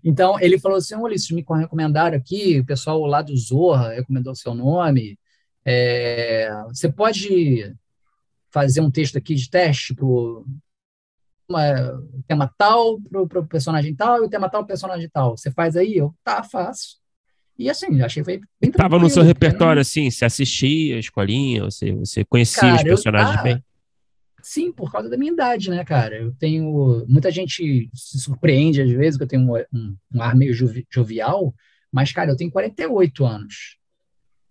Então, ele falou assim, Ulisses, me recomendaram aqui, o pessoal lá do Zorra recomendou o seu nome, é, você pode fazer um texto aqui de teste para o tema tal, para o personagem tal, e o tema tal, personagem tal. Você faz aí? Eu, tá, faço. E assim, achei foi bem Tava no seu repertório, não... assim, você assistia a escolinha, você, você conhecia cara, os personagens eu, bem? Sim, por causa da minha idade, né, cara? Eu tenho. Muita gente se surpreende às vezes que eu tenho um, um, um ar meio jovial, mas, cara, eu tenho 48 anos.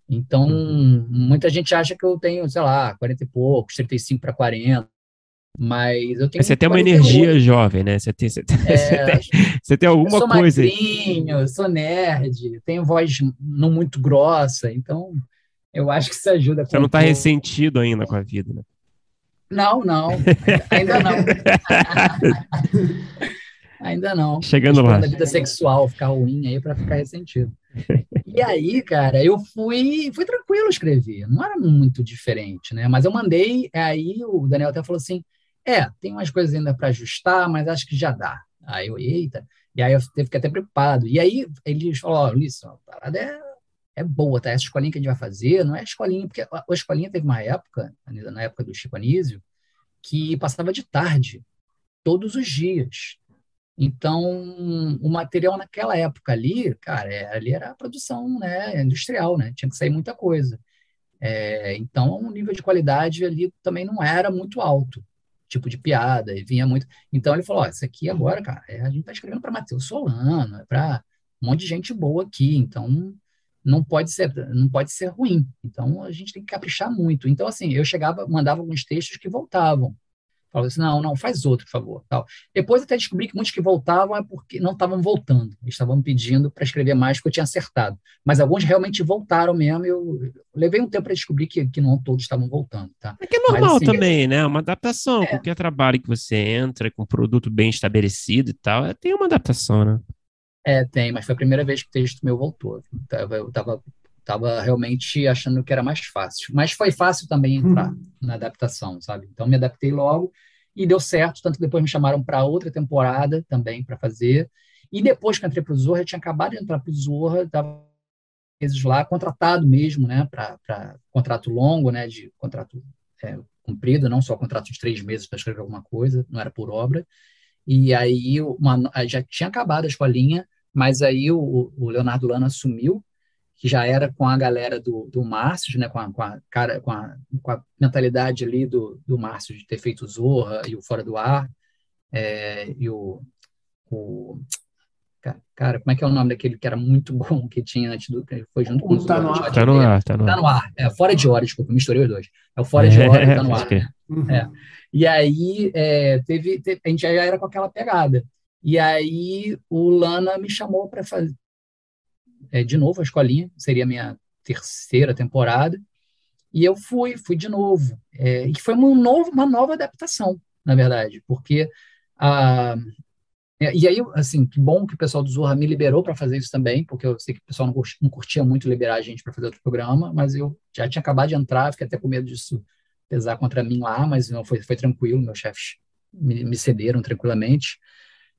Então, uhum. muita gente acha que eu tenho, sei lá, 40 e poucos, 35 para 40. Mas eu tenho. Você tem uma energia jovem, né? Você tem, você tem, é, você tem, você tem alguma sou coisa. Magrinho, sou nerd, tenho voz não muito grossa, então eu acho que isso ajuda. Você não está ressentido ainda com a vida, né? Não, não, ainda não. ainda não. Chegando lá. A vida sexual ficar ruim aí para ficar ressentido. E aí, cara, eu fui, fui tranquilo escrever, não era muito diferente, né? Mas eu mandei, aí o Daniel até falou assim: é, tem umas coisas ainda para ajustar, mas acho que já dá. Aí eu, eita, e aí eu fiquei até preocupado. E aí eles falaram: ó, a parada é, é boa, tá? Essa escolinha que a gente vai fazer não é escolinha, porque a, a escolinha teve uma época, na época do Chico Anísio, que passava de tarde, todos os dias. Então, o material naquela época ali, cara, é, ali era a produção né, industrial, né? Tinha que sair muita coisa. É, então, o nível de qualidade ali também não era muito alto, tipo de piada, e vinha muito. Então, ele falou: isso aqui agora, cara, é, a gente está escrevendo para Matheus Solano, é para um monte de gente boa aqui, então não pode ser não pode ser ruim. Então, a gente tem que caprichar muito. Então, assim, eu chegava, mandava alguns textos que voltavam. Falava assim, não, não, faz outro, por favor. Tal. Depois até descobri que muitos que voltavam é porque não estavam voltando. Eles estavam pedindo para escrever mais porque eu tinha acertado. Mas alguns realmente voltaram mesmo. Eu, eu levei um tempo para descobrir que, que não todos estavam voltando. Tá? É que é normal Mas, assim, também, né? Uma adaptação. É. Qualquer trabalho que você entra com um produto bem estabelecido e tal, é, tem uma adaptação, né? É, tem, mas foi a primeira vez que o texto meu voltou. Eu estava tava realmente achando que era mais fácil. Mas foi fácil também entrar uhum. na adaptação, sabe? Então me adaptei logo e deu certo, tanto que depois me chamaram para outra temporada também para fazer. E depois que eu entrei para o Zorra, eu tinha acabado de entrar para o Zorra, estava meses lá, contratado mesmo, né, para contrato longo, né, de contrato é, cumprido, não só contrato de três meses para escrever alguma coisa, não era por obra. E aí uma, já tinha acabado a escolinha, mas aí o, o Leonardo Lana assumiu que já era com a galera do, do Márcio, né, com a, com a, cara, com a, com a mentalidade ali do, do Márcio de ter feito Zorra e o Fora do Ar, é, e o, o, Cara, como é que é o nome daquele que era muito bom que tinha antes do. que foi junto com o. Tá no ar. Tá no ar, tá no ar. Tá no ar. É, fora de hora, desculpa, misturei os dois. É o Fora de é, hora, tá no ar. Uhum. É. E aí, é, teve, teve, a gente já era com aquela pegada. E aí, o Lana me chamou para fazer é, de novo a escolinha, seria a minha terceira temporada, e eu fui, fui de novo. É, e foi uma, novo, uma nova adaptação, na verdade, porque a. É, e aí, assim, que bom que o pessoal do Zorra me liberou para fazer isso também, porque eu sei que o pessoal não curtia, não curtia muito liberar a gente para fazer outro programa, mas eu já tinha acabado de entrar, fiquei até com medo disso pesar contra mim lá, mas não foi, foi tranquilo, meus chefes me, me cederam tranquilamente.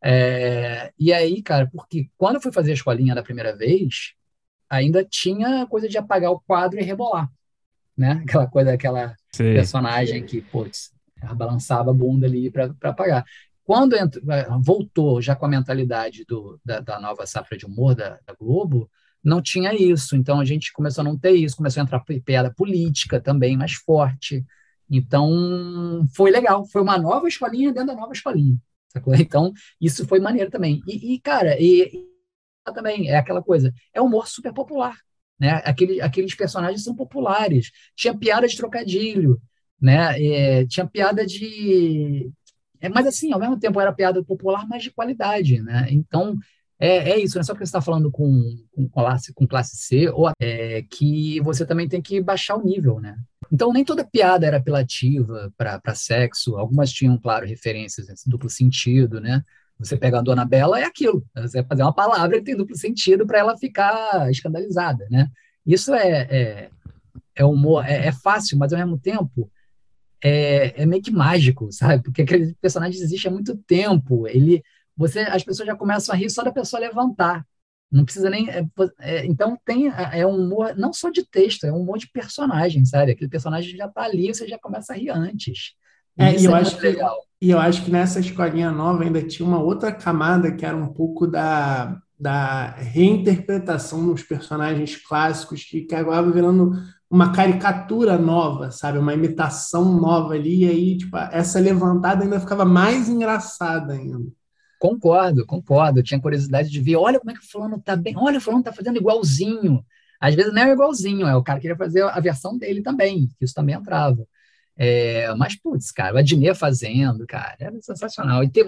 É, e aí, cara, porque quando eu fui fazer a escolinha da primeira vez, ainda tinha coisa de apagar o quadro e rebolar, né? Aquela coisa, aquela Sim. personagem que, putz, balançava a bunda ali para apagar. Quando entrou, é, voltou já com a mentalidade do, da, da, nova safra de humor da, da, Globo, não tinha isso. Então a gente começou a não ter isso, começou a entrar piada política também mais forte. Então foi legal, foi uma nova escolinha dentro da nova escolinha. Sacou? Então, isso foi maneiro também. E, e cara, e, e, também é aquela coisa, é humor super popular, né? Aquele, aqueles personagens são populares. Tinha piada de trocadilho, né? É, tinha piada de... É, mas assim, ao mesmo tempo era piada popular, mas de qualidade, né? Então, é, é isso, não é só porque você está falando com, com, classe, com classe C, ou é, que você também tem que baixar o nível, né? Então, nem toda piada era apelativa para sexo, algumas tinham, claro, referências, assim, duplo sentido, né? Você pega a Dona Bela, é aquilo. Você vai fazer uma palavra que tem duplo sentido para ela ficar escandalizada, né? Isso é, é, é humor, é, é, fácil, mas ao mesmo tempo é, é meio que mágico, sabe? Porque aquele personagem existe há muito tempo. Ele, você, as pessoas já começam a rir só da pessoa levantar. Não precisa nem. É, é, então tem é um humor não só de texto, é um humor de personagem, sabe? Aquele personagem já está ali, você já começa a rir antes. É, e eu é acho que legal. E eu acho que nessa escolinha nova ainda tinha uma outra camada que era um pouco da, da reinterpretação nos personagens clássicos que, que agora virando uma caricatura nova, sabe? Uma imitação nova ali, e aí, tipo, essa levantada ainda ficava mais engraçada ainda. Concordo, concordo. Eu tinha curiosidade de ver, olha como é que o fulano tá bem, olha, o fulano tá fazendo igualzinho. Às vezes não é igualzinho, é o cara queria fazer a versão dele também, que isso também entrava. É, mas, putz, cara, o Adnet fazendo, cara, era sensacional. E tem,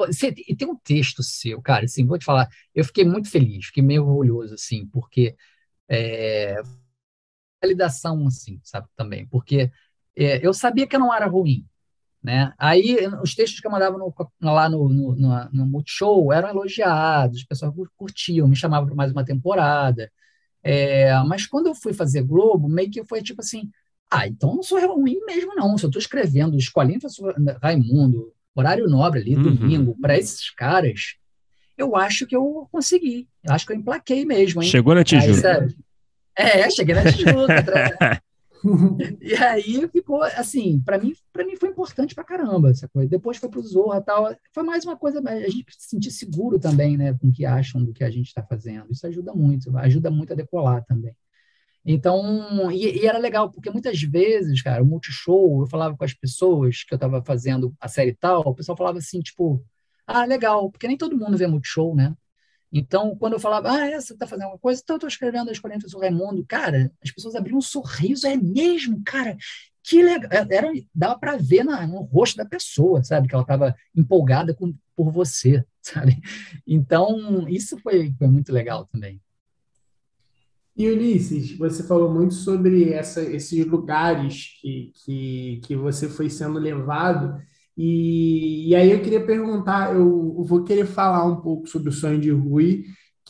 e tem um texto seu, cara, assim, vou te falar, eu fiquei muito feliz, fiquei meio orgulhoso, assim, porque é, validação, assim, sabe, também, porque é, eu sabia que não era ruim, né? Aí, os textos que eu mandava no, lá no, no, no, no Multishow eram elogiados, as pessoas curtiam, me chamavam para mais uma temporada. É, mas quando eu fui fazer Globo, meio que foi tipo assim: ah, então não sou ruim mesmo, não. Se eu estou escrevendo Escolinha Professor Raimundo, Horário Nobre ali, uhum. domingo, para esses caras, eu acho que eu consegui. Eu acho que eu emplaquei mesmo, hein? Chegou na Tijuca. é, cheguei na Tijuca. e aí ficou assim, para mim, para mim foi importante para caramba essa coisa. Depois foi pro Zorra tal, foi mais uma coisa a gente se sentir seguro também, né, com o que acham do que a gente está fazendo. Isso ajuda muito, ajuda muito a decolar também. Então, e, e, era legal, porque muitas vezes, cara, o Multishow, eu falava com as pessoas que eu estava fazendo a série tal, o pessoal falava assim, tipo, ah, legal, porque nem todo mundo vê Multishow, né? Então, quando eu falava, ah, essa é, tá fazendo uma coisa, então eu tô escrevendo a escolha do Raimundo, cara, as pessoas abriam um sorriso, é mesmo, cara, que legal. É, era, dava para ver na, no rosto da pessoa, sabe, que ela estava empolgada com, por você, sabe? Então, isso foi, foi muito legal também. E Ulisses, você falou muito sobre essa, esses lugares que, que, que você foi sendo levado. E, e aí eu queria perguntar, eu vou querer falar um pouco sobre o sonho de Rui,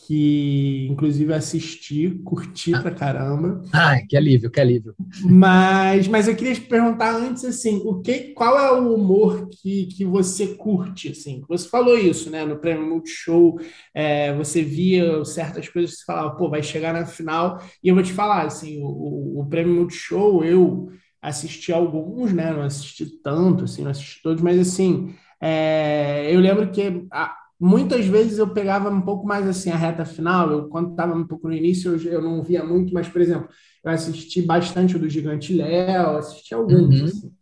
que inclusive assisti, curti pra caramba. Ah, que alívio, que alívio. Mas, mas eu queria te perguntar antes assim, o que, qual é o humor que, que você curte assim? Você falou isso, né? No Prêmio Multishow, é, você via certas coisas que você falava, pô, vai chegar na final. E eu vou te falar assim, o, o Prêmio Multishow eu assisti alguns, né? Não assisti tanto, assim, não assisti todos, mas assim, é, eu lembro que a, muitas vezes eu pegava um pouco mais assim a reta final. Eu, quando estava um pouco no início, eu, eu, não via muito, mas, por exemplo, eu assisti bastante o do Gigante Léo, assisti alguns. Uhum. Assim.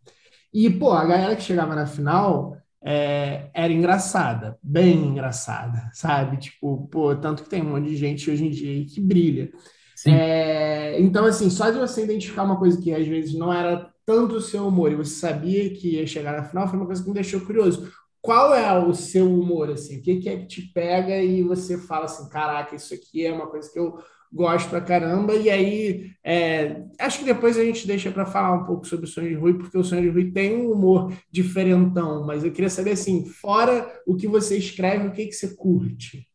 E, pô, a galera que chegava na final. É, era engraçada, bem engraçada, sabe? Tipo, pô, tanto que tem um monte de gente hoje em dia que brilha. É, então, assim, só de você identificar uma coisa que às vezes não era tanto o seu humor e você sabia que ia chegar na final, foi uma coisa que me deixou curioso. Qual é o seu humor, assim? O que, que é que te pega e você fala assim, caraca, isso aqui é uma coisa que eu gosto pra caramba, e aí é, acho que depois a gente deixa para falar um pouco sobre o Sonho de Rui, porque o Sonho de Rui tem um humor diferentão, mas eu queria saber assim, fora o que você escreve, o que, que você curte?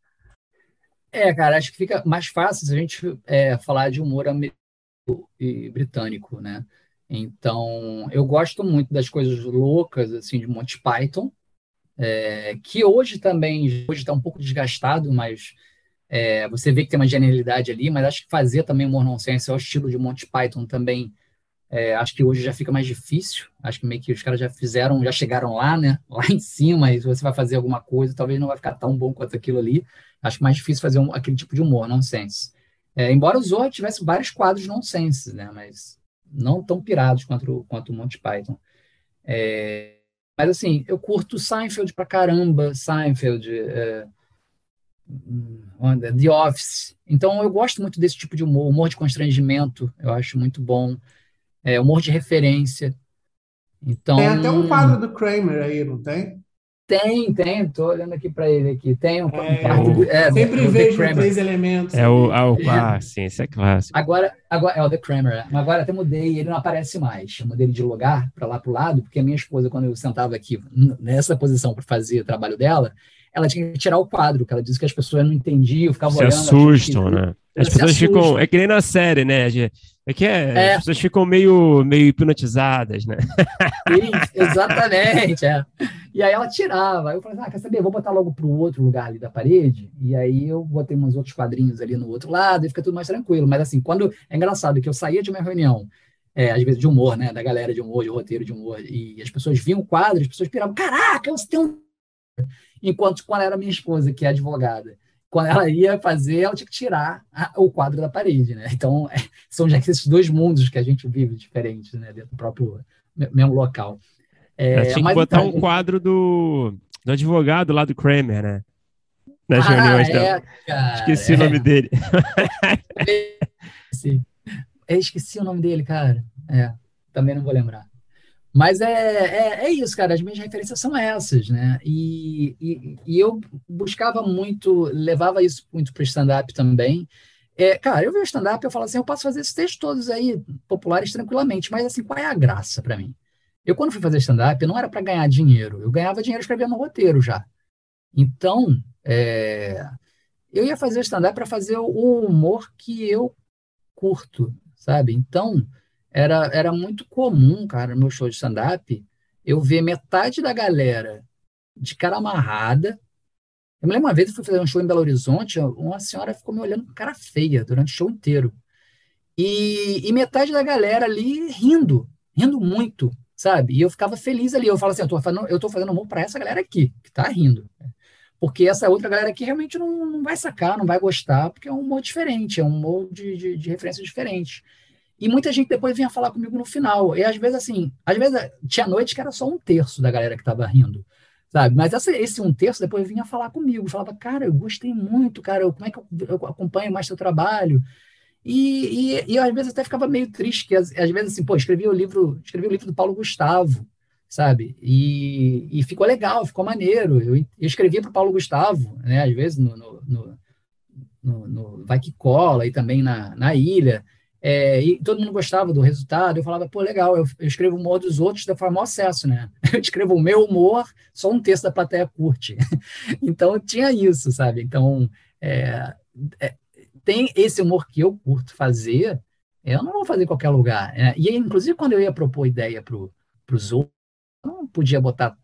É, cara, acho que fica mais fácil se a gente é, falar de humor americano e britânico, né? Então, eu gosto muito das coisas loucas, assim, de Monty Python, é, que hoje também, hoje está um pouco desgastado, mas é, você vê que tem uma genialidade ali, mas acho que fazer também humor nonsense é o estilo de Monty Python também, é, acho que hoje já fica mais difícil, acho que meio que os caras já fizeram, já chegaram lá, né, lá em cima, e se você vai fazer alguma coisa, talvez não vai ficar tão bom quanto aquilo ali, acho mais difícil fazer um, aquele tipo de humor, nonsense. É, embora o Zorro tivesse vários quadros nonsense, né? Mas não tão pirados quanto, quanto o Monty Python. É, mas assim, eu curto Seinfeld pra caramba, Seinfeld, é, hum, The Office. Então eu gosto muito desse tipo de humor, humor de constrangimento, eu acho muito bom. É, humor de referência. Então, tem até um quadro do Kramer aí, não tem? Tem, tem, tô olhando aqui para ele aqui. Tem um é, é, sempre vejo três elementos. É o, é o ah, sim, esse é clássico. Agora, agora é o The Kramer, é. mas agora até mudei, ele não aparece mais. Eu mudei ele de lugar para lá para o lado, porque a minha esposa, quando eu sentava aqui nessa posição para fazer o trabalho dela, ela tinha que tirar o quadro, que ela disse que as pessoas não entendiam, ficavam Se olhando. assustam, que... né? As pessoas ficam. É que nem na série, né? É que é, é. as pessoas ficam meio, meio hipnotizadas, né? Sim, exatamente. É. E aí ela tirava. Eu falei, ah, quer saber? Vou botar logo para o outro lugar ali da parede. E aí eu botei uns outros quadrinhos ali no outro lado e fica tudo mais tranquilo. Mas assim, quando. É engraçado que eu saía de uma reunião, é, às vezes de humor, né? Da galera de humor, de roteiro de humor, e as pessoas viam o quadro, as pessoas piravam, caraca, você tem um. Enquanto quando era minha esposa, que é advogada quando ela ia fazer, ela tinha que tirar a, o quadro da parede, né? Então, é, são já esses dois mundos que a gente vive diferentes, né? Dentro do próprio mesmo local. É, ela tinha que botar então, um quadro do, do advogado lá do Kramer, né? Nas ah, reuniões é, Cara, Esqueci é. o nome dele. É, esqueci o nome dele, cara. É, também não vou lembrar. Mas é, é, é, isso, cara. As minhas referências são essas, né? E, e, e eu buscava muito, levava isso muito para o stand-up também. É, cara, eu vejo stand-up eu falo assim, eu posso fazer esses textos todos aí populares tranquilamente, mas assim, qual é a graça para mim? Eu, quando fui fazer stand-up, não era para ganhar dinheiro, eu ganhava dinheiro escrevendo roteiro já. Então, é, eu ia fazer stand-up para fazer o humor que eu curto, sabe? Então, era, era muito comum, cara, no meu show de stand-up, eu ver metade da galera de cara amarrada. Eu me lembro uma vez eu fui fazer um show em Belo Horizonte, uma senhora ficou me olhando com cara feia durante o show inteiro. E, e metade da galera ali rindo, rindo muito, sabe? E eu ficava feliz ali. Eu falo assim, eu tô fazendo, eu tô fazendo humor para essa galera aqui, que tá rindo. Porque essa outra galera aqui realmente não, não vai sacar, não vai gostar, porque é um humor diferente, é um humor de, de, de referência diferente. E muita gente depois vinha falar comigo no final. E às vezes, assim, às vezes tinha noite que era só um terço da galera que estava rindo, sabe? Mas essa, esse um terço depois vinha falar comigo. Falava, cara, eu gostei muito, cara, como é que eu, eu acompanho mais seu trabalho? E, e, e, eu, às vezes, até ficava meio triste, que às, às, vezes, assim, pô, escrevi o livro, escrevi o livro do Paulo Gustavo, sabe? E, e ficou legal, ficou maneiro. Eu, eu escrevia para o Paulo Gustavo, né? Às vezes no, no, no, no, no Vai Que Cola e também na, na Ilha. É, e todo mundo gostava do resultado. Eu falava, pô, legal, eu, eu escrevo o humor dos outros da forma acesso, né? Eu escrevo o meu humor, só um texto da plateia curte. então tinha isso, sabe? Então é, é, tem esse humor que eu curto fazer, eu não vou fazer em qualquer lugar. Né? E inclusive quando eu ia propor ideia para os outros, eu não podia botar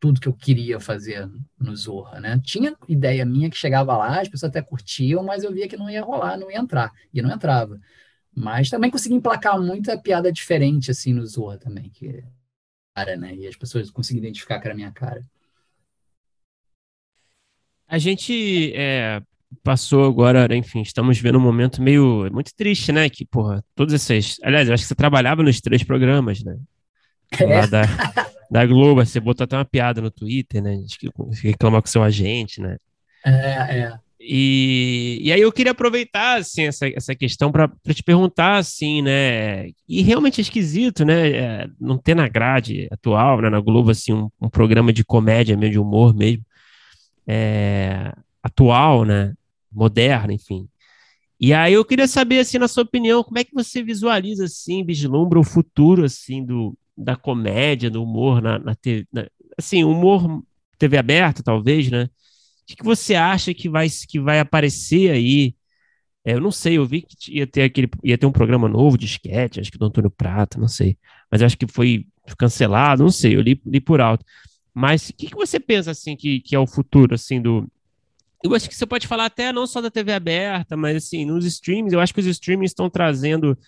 tudo que eu queria fazer no Zorra, né? Tinha ideia minha que chegava lá, as pessoas até curtiam, mas eu via que não ia rolar, não ia entrar, e não entrava. Mas também consegui emplacar muita piada diferente, assim, no Zorra também, que cara, né? E as pessoas conseguem identificar que era a minha cara. A gente é, passou agora, enfim, estamos vendo um momento meio muito triste, né? Que, porra, todas essas. Aliás, eu acho que você trabalhava nos três programas, né? É. Da, da Globo, você botou até uma piada no Twitter, né? Que reclama com seu agente, né? É, é. E, e aí eu queria aproveitar assim, essa, essa questão para te perguntar assim, né? E realmente é esquisito, né? É, não ter na grade atual, né, na Globo, assim, um, um programa de comédia mesmo, de humor mesmo, é, atual, né? Moderno, enfim. E aí eu queria saber, assim, na sua opinião, como é que você visualiza, assim, vislumbra o futuro, assim, do, da comédia, do humor na, na, na assim, humor TV aberta, talvez, né? Que, que você acha que vai, que vai aparecer aí? É, eu não sei, eu vi que ia ter aquele, ia ter um programa novo de sketch, acho que do Antônio Prata, não sei. Mas acho que foi cancelado, não sei, eu li, li por alto. Mas o que, que você pensa assim que, que é o futuro assim do eu acho que você pode falar até não só da TV aberta, mas assim, nos streams, eu acho que os streams estão trazendo,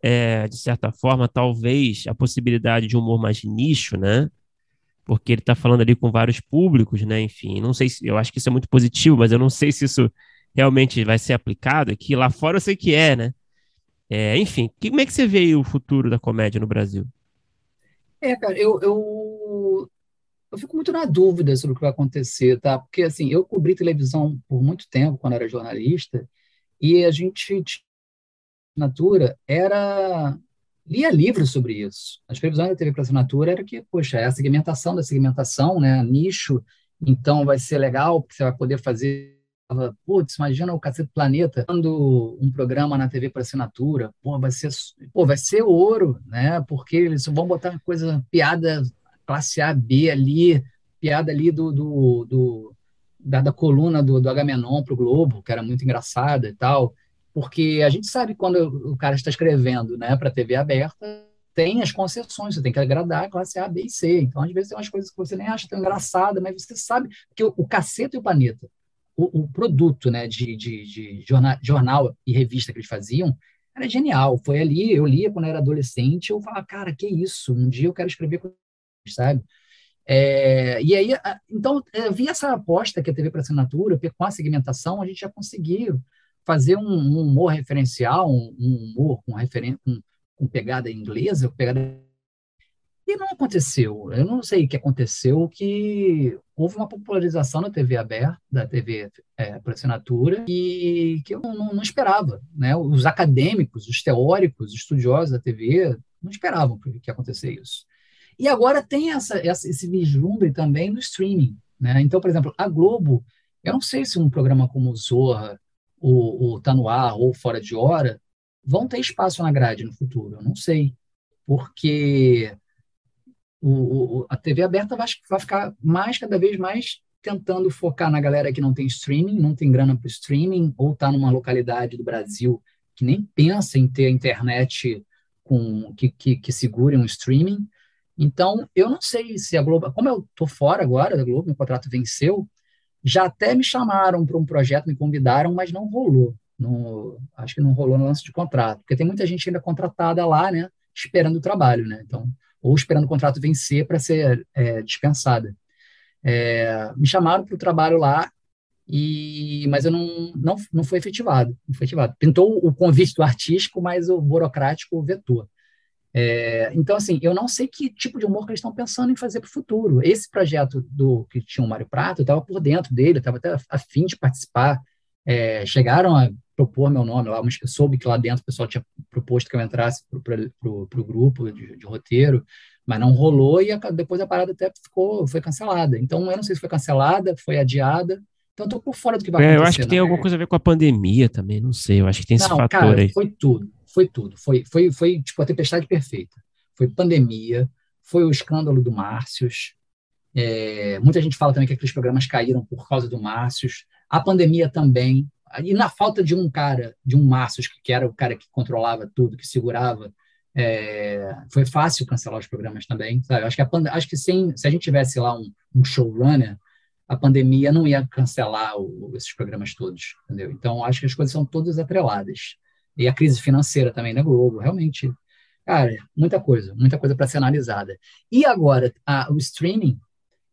é, de certa forma, talvez a possibilidade de um humor mais nicho, né? Porque ele está falando ali com vários públicos, né? Enfim, não sei se eu acho que isso é muito positivo, mas eu não sei se isso realmente vai ser aplicado aqui. Lá fora eu sei que é, né? É, enfim, como é que você vê o futuro da comédia no Brasil? É, cara, eu, eu, eu fico muito na dúvida sobre o que vai acontecer, tá? Porque, assim, eu cobri televisão por muito tempo, quando era jornalista, e a gente, natura, era lia livros sobre isso. As previsões da TV para assinatura era que, poxa, é a segmentação da segmentação, né, nicho, então vai ser legal, porque você vai poder fazer putz, imagina o Cacete Planeta dando um programa na TV para assinatura, pô, vai ser, pô, vai ser ouro, né? Porque eles vão botar coisa, piada classe A, B ali, piada ali do, do, do da, da, coluna do, do Agamenon para o Globo, que era muito engraçada e tal, porque a gente sabe quando o cara está escrevendo, né, para TV aberta, tem as concessões, você tem que agradar a classe A, B e C. Então, às vezes, tem umas coisas que você nem acha tão engraçada, mas você sabe que o, o Cacete e o Planeta o, o produto né, de, de, de jornal, jornal, e revista que eles faziam era genial. Foi ali, eu lia quando era adolescente, eu falava, cara, que isso? Um dia eu quero escrever com sabe? É, e aí, então, eu vi essa aposta que a TV para assinatura, com a segmentação, a gente já conseguiu fazer um, um humor referencial, um, um humor com, referen com, com pegada inglesa, pegada e não aconteceu. Eu não sei o que aconteceu, que houve uma popularização da TV aberta, da TV é, por assinatura, e que eu não, não, esperava. Né? Os acadêmicos, os teóricos, os estudiosos da TV não esperavam que, acontecer isso. E agora tem essa, essa, esse vislumbre também no streaming. Né? Então, por exemplo, a Globo, eu não sei se um programa como o Zorra, o, o Tá No Ar ou Fora de Hora vão ter espaço na grade no futuro. Eu não sei. Porque o, o, a TV aberta vai, vai ficar mais, cada vez mais, tentando focar na galera que não tem streaming, não tem grana para streaming, ou está numa localidade do Brasil que nem pensa em ter internet com que, que, que segure um streaming. Então, eu não sei se a Globo. Como eu estou fora agora da Globo, meu contrato venceu, já até me chamaram para um projeto, me convidaram, mas não rolou. No, acho que não rolou no lance de contrato, porque tem muita gente ainda contratada lá, né, esperando o trabalho, né? Então, ou esperando o contrato vencer para ser é, dispensada. É, me chamaram para o trabalho lá, e, mas eu não, não, não foi efetivado. Efetivado. Pintou o convite do artístico, mas o burocrático vetou. É, então, assim, eu não sei que tipo de humor que eles estão pensando em fazer para o futuro. Esse projeto do que tinha o Mário Prato, eu estava por dentro dele, estava até afim de participar. É, chegaram a propor meu nome lá, mas eu soube que lá dentro o pessoal tinha proposto que eu entrasse para o grupo de, de, roteiro, mas não rolou e a, depois a parada até ficou, foi cancelada. Então, eu não sei se foi cancelada, foi adiada, então estou por fora do que vai acontecer. É, eu acho que tem alguma coisa a ver com a pandemia também, não sei, eu acho que tem esse não, fator cara, aí. foi tudo, foi tudo, foi, foi, foi tipo a tempestade perfeita. Foi pandemia, foi o escândalo do Márcios, é, muita gente fala também que aqueles programas caíram por causa do Márcios, a pandemia também, e na falta de um cara, de um Márcios, que era o cara que controlava tudo, que segurava, é, foi fácil cancelar os programas também. Sabe? Acho que, a, acho que sem, se a gente tivesse lá um, um showrunner, a pandemia não ia cancelar o, esses programas todos, entendeu? Então, acho que as coisas são todas atreladas. E a crise financeira também na Globo, realmente, cara, muita coisa, muita coisa para ser analisada. E agora, a, o streaming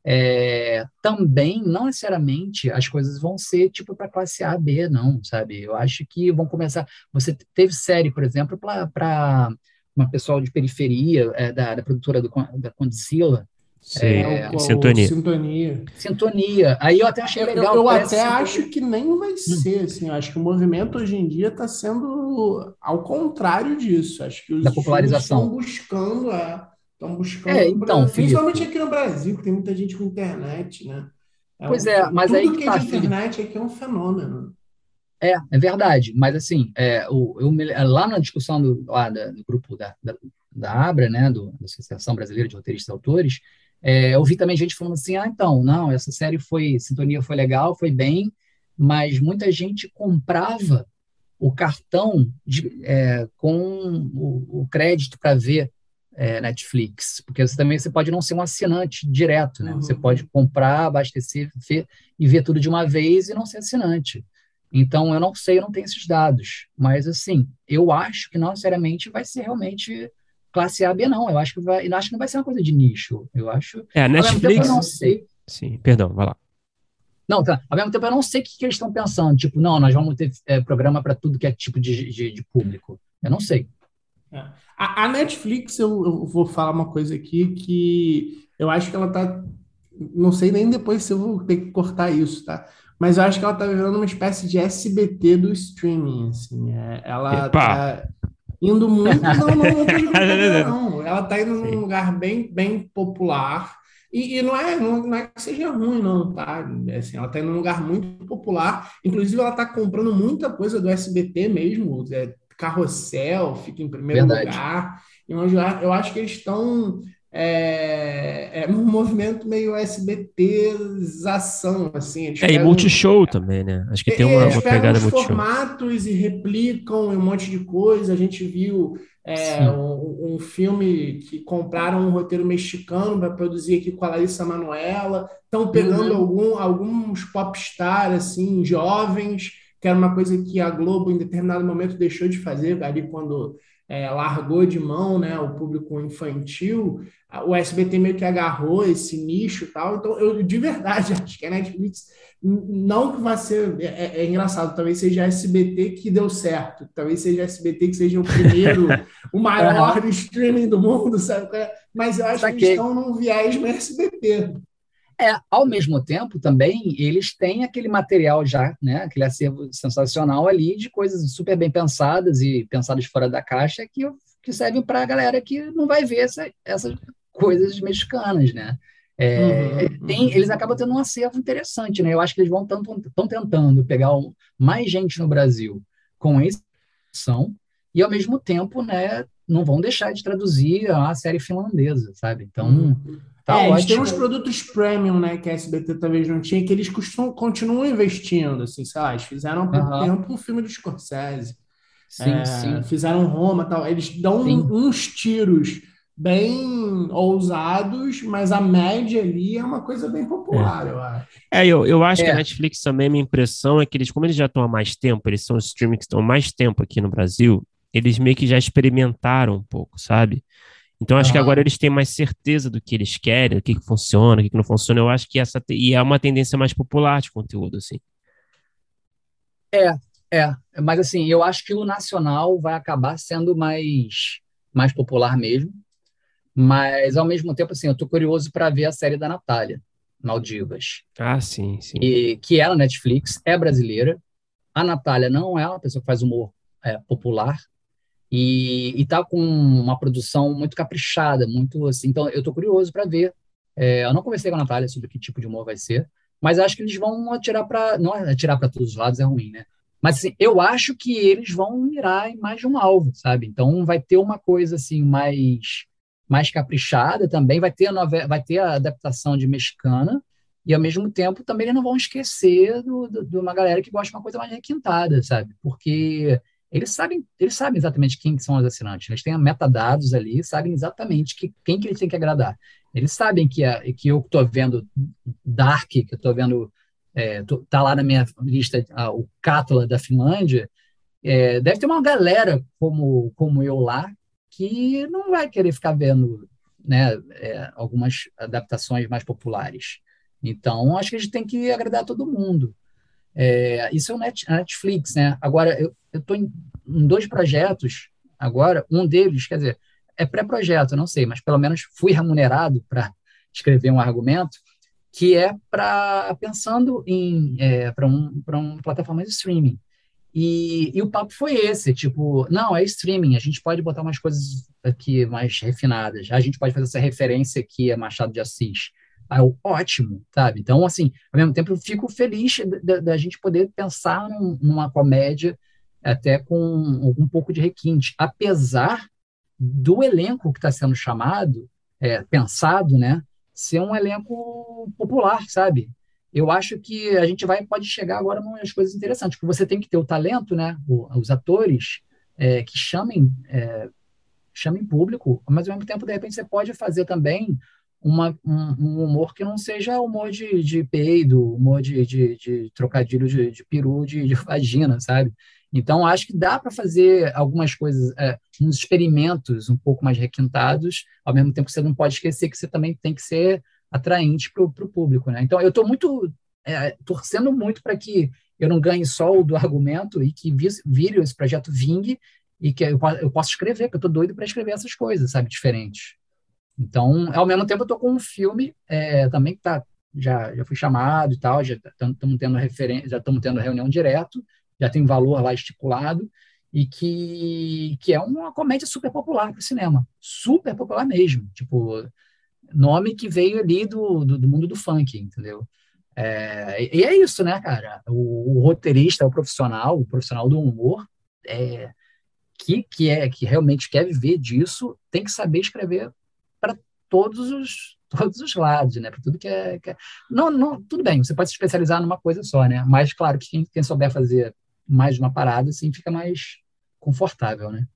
é, também, não necessariamente, as coisas vão ser tipo para classe A, B, não, sabe? Eu acho que vão começar. Você teve série, por exemplo, para uma pessoal de periferia, é, da, da, produtora do, da Condzilla. Sim, é, o, Sintonia. Sintonia. Sintonia. Aí eu até achei legal. Eu, eu até acho que nem vai hum. ser, assim, eu acho que o movimento hoje em dia está sendo ao contrário disso. Acho que os da popularização. estão buscando a Estão buscando. É, então, pra, principalmente aqui no Brasil, que tem muita gente com internet, né? É pois um, é, mas aí que, que é tá, de internet aqui é um fenômeno. É, é verdade. Mas assim, é, o, eu, lá na discussão do, lá da, do grupo da, da, da Abra, né, do, da Associação Brasileira de Roteiristas e Autores, é, eu vi também gente falando assim, ah, então, não, essa série foi, sintonia foi legal, foi bem, mas muita gente comprava o cartão de, é, com o, o crédito para ver é, Netflix, porque você também você pode não ser um assinante direto, né? Uhum. Você pode comprar, abastecer ver, e ver tudo de uma vez e não ser assinante. Então, eu não sei, eu não tenho esses dados, mas assim, eu acho que não necessariamente vai ser realmente classe A, B, não. Eu acho que vai, eu acho que não vai ser uma coisa de nicho. Eu acho. É, a Netflix. eu não sei. Sim, perdão, vai lá. Não, tá. Ao mesmo tempo, eu não sei o que, que eles estão pensando. Tipo, não, nós vamos ter é, programa para tudo que é tipo de, de, de público. Eu não sei. É. A, a, Netflix, eu, eu, vou falar uma coisa aqui que eu acho que ela tá. Não sei nem depois se eu vou ter que cortar isso, tá? Mas eu acho que ela tá virando uma espécie de SBT do streaming, assim. É, ela Epa. tá. Indo muito, não, não, não, não, não. Ela tá indo num lugar bem, bem popular. E, e, não, é, não, não, é que seja ruim, não, tá? Assim, ela tá indo num lugar muito popular. Inclusive, ela tá comprando muita coisa do SBT mesmo. É, carrossel, fica em primeiro Verdade. lugar. Eu, eu acho que eles estão é, é um movimento meio SBTização, assim. Eles é, e multishow também, né? Acho que tem uma, uma pegada multishow. formatos e replicam um monte de coisa. A gente viu é, um, um, filme que compraram um roteiro mexicano para produzir aqui com a Larissa Manoela. Estão pegando uhum. algum, alguns popstars, assim, jovens, que era uma coisa que a Globo, em determinado momento, deixou de fazer ali quando é, largou de mão né, o público infantil, o SBT meio que agarrou esse nicho e tal. Então, eu de verdade acho que a Netflix não que vai ser. É, é, é, engraçado, talvez seja a SBT que deu certo, talvez seja a SBT que seja o primeiro, o maior streaming do mundo, sabe? Mas eu acho que eles estão num viés no SBT. É, ao mesmo tempo, também, eles têm aquele material já, né? Aquele acervo sensacional ali de coisas super bem pensadas e pensadas fora da caixa que, que servem para a galera que não vai ver essa, essas coisas mexicanas, né? É, uhum, tem, uhum. Eles acabam tendo um acervo interessante, né? Eu acho que eles vão estão tentando pegar um, mais gente no Brasil com esse som e ao mesmo tempo, né? Não vão deixar de traduzir a série finlandesa, sabe? Então uhum. Tá é, eles têm uns produtos premium, né, que a SBT talvez não tinha, que eles costumam, continuam investindo, assim, sei lá, eles fizeram há pouco uhum. tempo um filme do Scorsese. Sim, é, sim. Fizeram Roma tal. Eles dão sim. uns tiros bem ousados, mas a média ali é uma coisa bem popular, é. eu acho. É, eu, eu acho é. que a Netflix também, minha impressão é que eles, como eles já estão há mais tempo, eles são os streaming que estão há mais tempo aqui no Brasil, eles meio que já experimentaram um pouco, sabe? Então, acho que agora eles têm mais certeza do que eles querem, o que, que funciona, o que, que não funciona. Eu acho que essa. E é uma tendência mais popular de conteúdo, assim. É, é. Mas, assim, eu acho que o nacional vai acabar sendo mais, mais popular mesmo. Mas, ao mesmo tempo, assim, eu tô curioso para ver a série da Natália, Maldivas. Ah, sim, sim. E, que é na Netflix, é brasileira. A Natália não é uma pessoa que faz humor é, popular, e está com uma produção muito caprichada, muito assim. Então, eu estou curioso para ver. É, eu não conversei com a Natália sobre que tipo de humor vai ser, mas acho que eles vão atirar para. Não atirar para todos os lados é ruim, né? Mas assim, eu acho que eles vão mirar em mais de um alvo, sabe? Então, vai ter uma coisa assim mais mais caprichada também, vai ter a novela, vai ter a adaptação de mexicana, e ao mesmo tempo também eles não vão esquecer do, de uma galera que gosta de uma coisa mais requintada, sabe? Porque eles sabem, eles sabem exatamente quem são os assinantes. Eles têm metadados ali, sabem exatamente que, quem que eles têm que agradar. Eles sabem que, a, que eu estou vendo Dark, que eu estou vendo, é, tô, tá lá na minha lista a, o Cátula da Finlândia, é, deve ter uma galera como, como eu lá que não vai querer ficar vendo né, é, algumas adaptações mais populares. Então, acho que a gente tem que agradar todo mundo. É, isso é o Netflix, né? Agora, eu estou em, em, dois projetos agora, um deles, quer dizer, é pré-projeto, não sei, mas pelo menos fui remunerado para escrever um argumento que é para pensando em é, para um, uma plataforma de streaming. E, e, o papo foi esse, tipo, não, é streaming, a gente pode botar umas coisas aqui mais refinadas, a gente pode fazer essa referência aqui a Machado de Assis, Aí eu, ótimo, sabe? Então, assim, ao mesmo tempo, eu fico feliz da gente poder pensar num, numa comédia até com um, pouco de requinte, apesar do elenco que está sendo chamado, é, pensado, né, ser um elenco popular, sabe? Eu acho que a gente vai pode chegar agora umas coisas interessantes, porque você tem que ter o talento, né, os atores é, que chamem é, chamem público, mas ao mesmo tempo, de repente, você pode fazer também uma, um, um, humor que não seja humor de, de peido, humor de, de, de trocadilho de, de peru, de, de vagina, sabe? Então, acho que dá para fazer algumas coisas, é, uns experimentos um pouco mais requintados, ao mesmo tempo que você não pode esquecer que você também tem que ser atraente para o público, né? Então, eu estou muito, é, torcendo muito para que eu não ganhe só o do argumento e que vire esse projeto vingue e que eu, eu possa escrever, porque eu estou doido para escrever essas coisas, sabe, diferentes. Então, ao mesmo tempo, eu estou com um filme é, também que tá, já, já fui chamado e tal, já estamos tendo referência, já tendo reunião direto, já tem valor lá estipulado, e que, que é uma comédia super popular para o cinema, super popular mesmo, tipo, nome que veio ali do, do, do mundo do funk, entendeu? É, e é isso, né, cara? O, o, roteirista, o profissional, o profissional do humor, é, que, que é que realmente quer viver disso, tem que saber escrever para todos os todos os lados, né? Para tudo que é, que é, não, não, tudo bem. Você pode se especializar numa coisa só, né? Mas claro que quem, quem souber fazer mais uma parada, assim, fica mais confortável, né?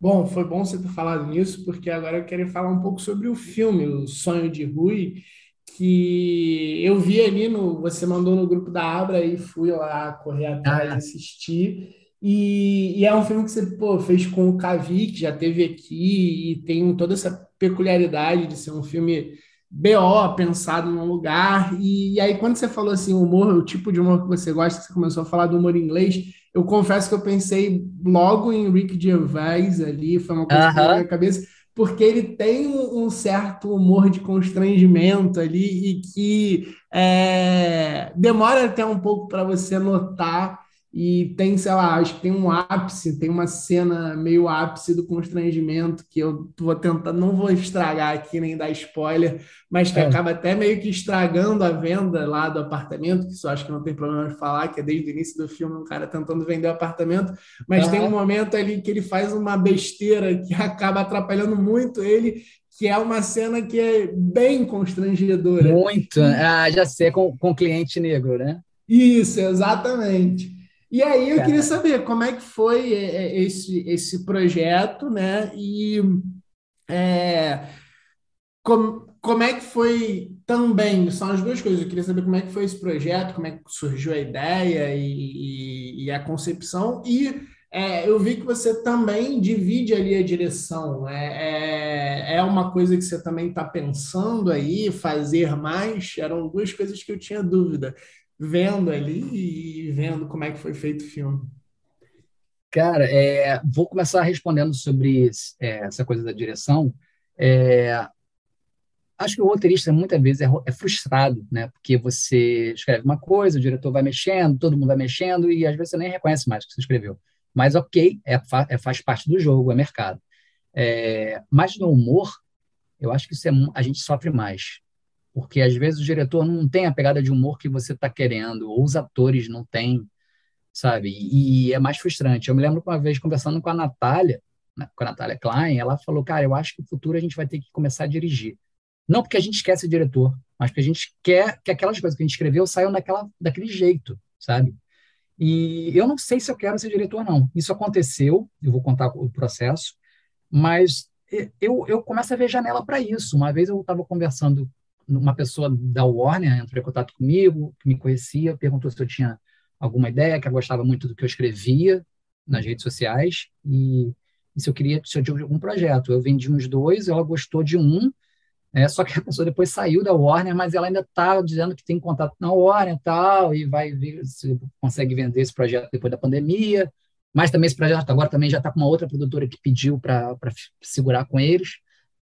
Bom, foi bom você ter falado nisso, porque agora eu quero falar um pouco sobre o filme, O Sonho de Rui, que eu vi ali no. Você mandou no grupo da Abra e fui lá correr atrás, ah. assistir. E, e, é um filme que você pô, fez com o Cavi, que já teve aqui, e tem toda essa peculiaridade de ser um filme BO, pensado num lugar. E, e aí, quando você falou assim, humor, o tipo de humor que você gosta, você começou a falar do humor inglês, eu confesso que eu pensei logo em Rick Gervais ali, foi uma coisa uh -huh. que na minha cabeça porque ele tem um certo humor de constrangimento ali e que é, demora até um pouco para você notar e tem, sei lá, acho que tem um ápice, tem uma cena meio ápice do constrangimento que eu vou tentar, não vou estragar aqui nem dar spoiler, mas que é. acaba até meio que estragando a venda lá do apartamento, que isso acho que não tem problema de falar, que é desde o início do filme um cara tentando vender o apartamento, mas uhum. tem um momento ali que ele faz uma besteira que acaba atrapalhando muito ele, que é uma cena que é bem constrangedora. Muito, ah, já sei, com, com cliente negro, né? Isso, exatamente. E aí eu queria saber como é que foi é, é, esse, esse projeto, né? E é, como, como é que foi também, são as duas coisas, eu queria saber como é que foi esse projeto, como é que surgiu a ideia e, e, e a concepção, e é, eu vi que você também divide ali a direção. É, é, é uma coisa que você também está pensando aí, fazer mais? Eram duas coisas que eu tinha dúvida vendo ali e vendo como é que foi feito o filme. Cara, é, vou começar respondendo sobre é, essa coisa da direção. É, acho que o roteirista muitas vezes é, é, frustrado, né? Porque você escreve uma coisa, o diretor vai mexendo, todo mundo vai mexendo e às vezes você nem reconhece mais o que você escreveu. Mas ok, é, é faz parte do jogo, é mercado. É, mas no humor, eu acho que é, a gente sofre mais porque às vezes o diretor não tem a pegada de humor que você está querendo, ou os atores não têm, sabe? E, é mais frustrante. Eu me lembro uma vez conversando com a Natália, né, com a Natália Klein, ela falou, cara, eu acho que no futuro a gente vai ter que começar a dirigir. Não porque a gente esquece o diretor, mas porque a gente quer que aquelas coisas que a gente escreveu saiam daquela, daquele jeito, sabe? E eu não sei se eu quero ser diretor, não. Isso aconteceu, eu vou contar o processo, mas eu, eu começo a ver janela para isso. Uma vez eu estava conversando uma pessoa da Warner entrou em contato comigo, que me conhecia, perguntou se eu tinha alguma ideia, que eu gostava muito do que eu escrevia nas redes sociais e, e se eu queria se eu tinha algum projeto. Eu vendi uns dois, ela gostou de um, é, só que a pessoa depois saiu da Warner, mas ela ainda está dizendo que tem contato na Warner e tal, e vai ver se consegue vender esse projeto depois da pandemia. Mas também esse projeto agora também já está com uma outra produtora que pediu para segurar com eles.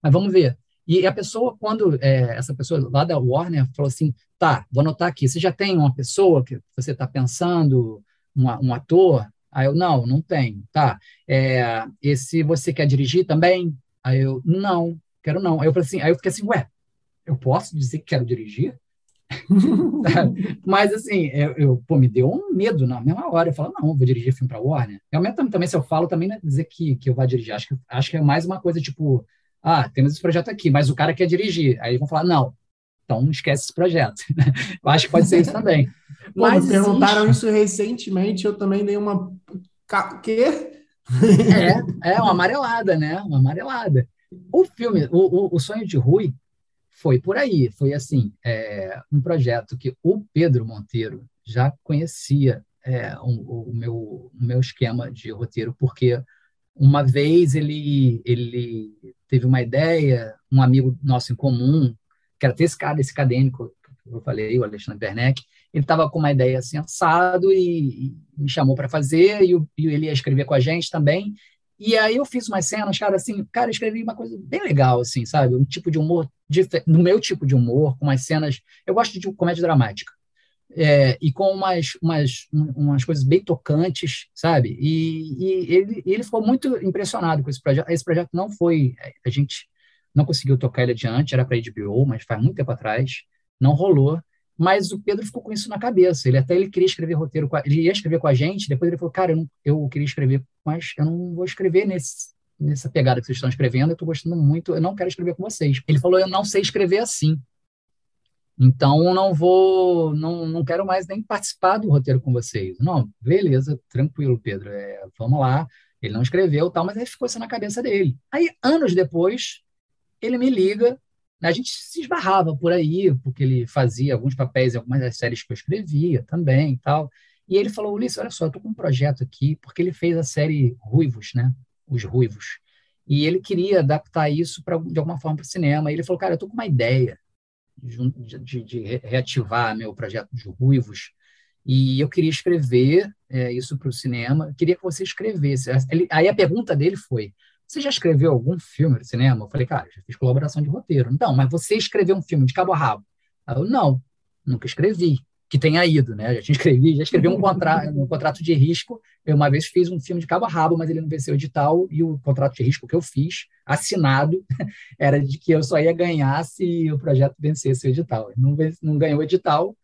Mas vamos ver. E a pessoa, quando é, essa pessoa lá da Warner falou assim, tá, vou anotar aqui, você já tem uma pessoa que você está pensando, um, um ator? Aí eu, não, não tenho. Tá, é, esse você quer dirigir também? Aí eu, não, quero não. Aí eu falei assim, aí eu fiquei assim, ué, eu posso dizer que quero dirigir? Mas assim, eu, eu, pô, me deu um medo na mesma hora. Eu falo, não, vou dirigir filme para Warner. Realmente também, se eu falo, também não é dizer que, que eu vou dirigir. Acho que, acho que é mais uma coisa tipo, ah, temos esse projeto aqui, mas o cara quer dirigir. Aí vão falar, não, então esquece esse projeto. eu acho que pode ser isso também. Pô, mas me perguntaram isso recentemente, eu também dei uma. Quê? é, é uma amarelada, né? Uma amarelada. O filme, o, o, o Sonho de Rui, foi por aí. Foi assim, é, um projeto que o Pedro Monteiro já conhecia é, o, o, meu, o meu esquema de roteiro, porque uma vez ele, ele teve uma ideia, um amigo nosso em comum, que era ter esse cara, esse acadêmico, eu falei, o Alexandre Werneck, ele estava com uma ideia assim, assado, e, e me chamou para fazer, e, e, ele ia escrever com a gente também, e aí eu fiz umas cenas, cara, assim, cara, eu escrevi uma coisa bem legal, assim, sabe? Um tipo de humor, no meu tipo de humor, com umas cenas, eu gosto de comédia dramática, é, e com umas, umas, umas coisas bem tocantes, sabe? E, e ele, ele ficou muito impressionado com esse projeto. Esse projeto não foi, a gente não conseguiu tocar ele adiante, era para HBO, mas faz muito tempo atrás, não rolou. Mas o Pedro ficou com isso na cabeça. Ele até ele queria escrever roteiro, a, ele ia escrever com a gente. Depois ele falou, cara, eu, não, eu queria escrever, mas eu não vou escrever nesse, nessa pegada que vocês estão escrevendo. Eu estou gostando muito. Eu não quero escrever com vocês. Ele falou, eu não sei escrever assim. Então não vou, não, não quero mais nem participar do roteiro com vocês. Não, beleza, tranquilo, Pedro. É, vamos lá. Ele não escreveu, tal, mas aí ficou isso na cabeça dele. Aí anos depois ele me liga a gente se esbarrava por aí, porque ele fazia alguns papéis em algumas das séries que eu escrevia também e tal. E ele falou, Ulisses, olha só, eu tô com um projeto aqui, porque ele fez a série Ruivos, né? Os Ruivos. E ele queria adaptar isso pra, de alguma forma para o cinema. E ele falou, cara, eu tô com uma ideia de, de, reativar meu projeto de Ruivos. E eu queria escrever é, isso para o cinema. Queria que você escrevesse. Aí a pergunta dele foi: você já escreveu algum filme de cinema? Eu falei, cara, já fiz colaboração de roteiro. Então, mas você escreveu um filme de cabo a rabo? Eu, não, nunca escrevi. Que tenha ido, né? Já tinha escrevi, já escrevi um, contra, um contrato de risco. Eu uma vez fiz um filme de cabo a rabo, mas ele não venceu o edital, e o contrato de risco que eu fiz, assinado, era de que eu só ia ganhar se o projeto vencesse o edital. Não, não ganhou o edital,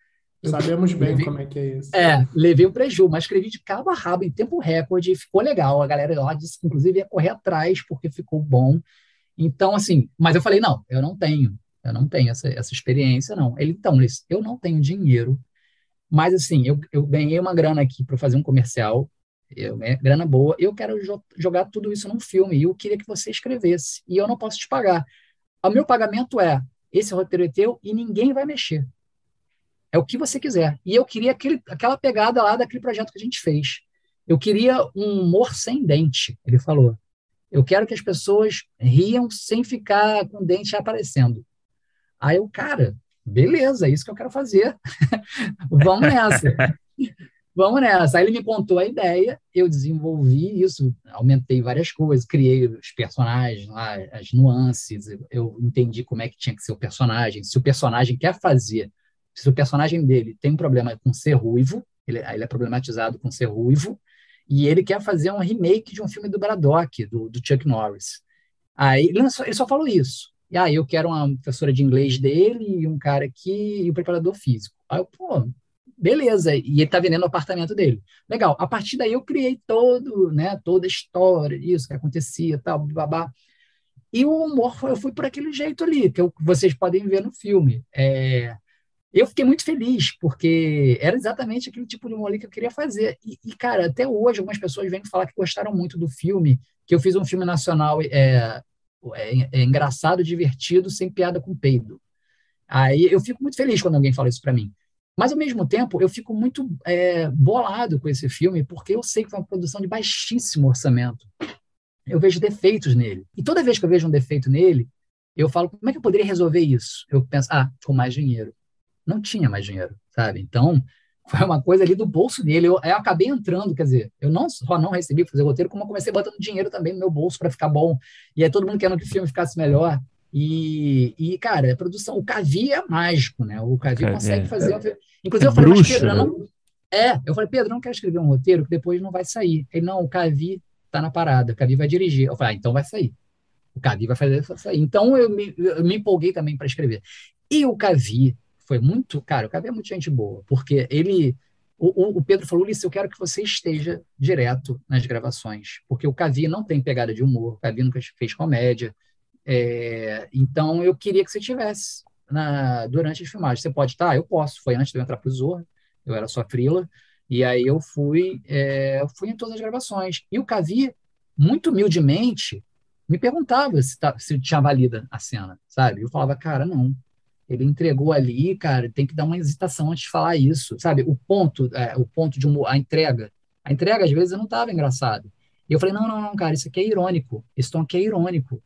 Sabemos bem levei, como é que é isso. É, levei o preju, mas escrevi de cabo a rabo em tempo recorde, ficou legal. A galera lá disse que, inclusive, ia correr atrás porque ficou bom. Então, assim, mas eu falei, não, eu não tenho, eu não tenho essa, essa experiência, não. Ele, então, Liz, eu não tenho dinheiro, mas, assim, eu, eu ganhei uma grana aqui para fazer um comercial, eu, é, grana boa, eu quero jo jogar tudo isso num filme, e eu queria que você escrevesse, e eu não posso te pagar. O meu pagamento é, esse roteiro é teu e ninguém vai mexer. É o que você quiser. E eu queria aquele, aquela pegada lá daquele projeto que a gente fez. Eu queria um humor sem dente, ele falou. Eu quero que as pessoas riam sem ficar com o dente aparecendo. Aí eu, cara, beleza, é isso que eu quero fazer. Vamos nessa. Vamos nessa. Aí ele me contou a ideia, eu desenvolvi isso, aumentei várias coisas, criei os personagens lá, as nuances, eu entendi como é que tinha que ser o personagem, se o personagem quer fazer se o personagem dele tem um problema com ser ruivo, ele, ele é problematizado com ser ruivo, e ele quer fazer um remake de um filme do Braddock, do, do Chuck Norris. Aí ele só, ele só falou isso. E aí ah, eu quero uma professora de inglês dele e um cara aqui e um preparador físico. Aí eu, pô, beleza. E ele tá vendendo o apartamento dele. Legal. A partir daí eu criei todo, né, toda a história, isso que acontecia, tal, babá. E o humor, eu fui por aquele jeito ali, que eu, vocês podem ver no filme. É, eu fiquei muito feliz, porque era exatamente aquele tipo de humor que eu queria fazer. E, e, cara, até hoje algumas pessoas vêm falar que gostaram muito do filme, que eu fiz um filme nacional é, é, é engraçado, divertido, sem piada com peido. Aí eu fico muito feliz quando alguém fala isso para mim. Mas, ao mesmo tempo, eu fico muito é, bolado com esse filme, porque eu sei que foi uma produção de baixíssimo orçamento. Eu vejo defeitos nele. E toda vez que eu vejo um defeito nele, eu falo, como é que eu poderia resolver isso? Eu penso, ah, com mais dinheiro não tinha mais dinheiro, sabe? Então, foi uma coisa ali do bolso dele. Eu, eu acabei entrando, quer dizer, eu não só não recebi fazer roteiro, como eu comecei botando dinheiro também no meu bolso para ficar bom. E aí todo mundo querendo que o filme ficasse melhor. E, e cara, a produção, o Cavi é mágico, né? O Cavi consegue é, fazer. É, Inclusive, eu falei, bruxo, mas Pedro, né? não. É, eu falei, Pedro, não quero escrever um roteiro que depois não vai sair. Ele, não, o Cavi tá na parada, o Cavi vai dirigir. Eu falei, ah, então vai sair. O Cavi vai fazer sair. Então eu me, eu me empolguei também para escrever. E o Cavi, foi muito, cara, o Cavi é muito gente boa, porque ele, o, o Pedro falou, Ulisses, eu quero que você esteja direto nas gravações, porque o Cavi não tem pegada de humor, o Cavi nunca fez comédia, é, então eu queria que você tivesse na, durante as filmagens. Você pode estar? Eu posso. Foi antes de eu entrar para o eu era só frila, e aí eu fui, é, fui em todas as gravações. E o Cavi, muito humildemente, me perguntava se, tá, se tinha valida a cena, sabe? Eu falava, cara, não, ele entregou ali, cara, tem que dar uma hesitação antes de falar isso, sabe? O ponto, é, o ponto de a entrega. A entrega, às vezes, eu não estava engraçado. E eu falei, não, não, não, cara, isso aqui é irônico. Esse tom aqui é irônico.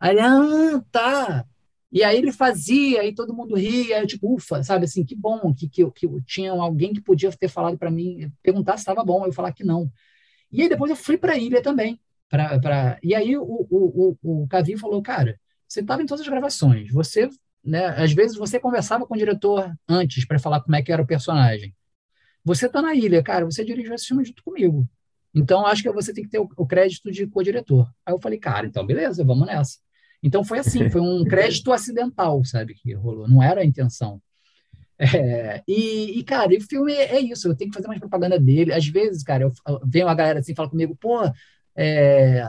Aí ele, ah, tá. E aí ele fazia, aí todo mundo ria, tipo, ufa, sabe assim, que bom que, que, que tinha alguém que podia ter falado para mim, perguntar se estava bom, eu falar que não. E aí depois eu fui para a ilha também. Pra, pra... E aí o, o, o, o Cavi falou, cara, você estava em todas as gravações, você né? Às vezes você conversava com o diretor antes para falar como é que era o personagem. Você está na ilha, cara, você dirigiu esse filme junto comigo. Então, acho que você tem que ter o, crédito de co-diretor. Aí eu falei, cara, então beleza, vamos nessa. Então foi assim, foi um crédito acidental, sabe, que rolou, não era a intenção. É, e, e, cara, o filme é, isso, eu tenho que fazer mais propaganda dele. Às vezes, cara, eu, eu venho uma galera assim, fala comigo, pô, é,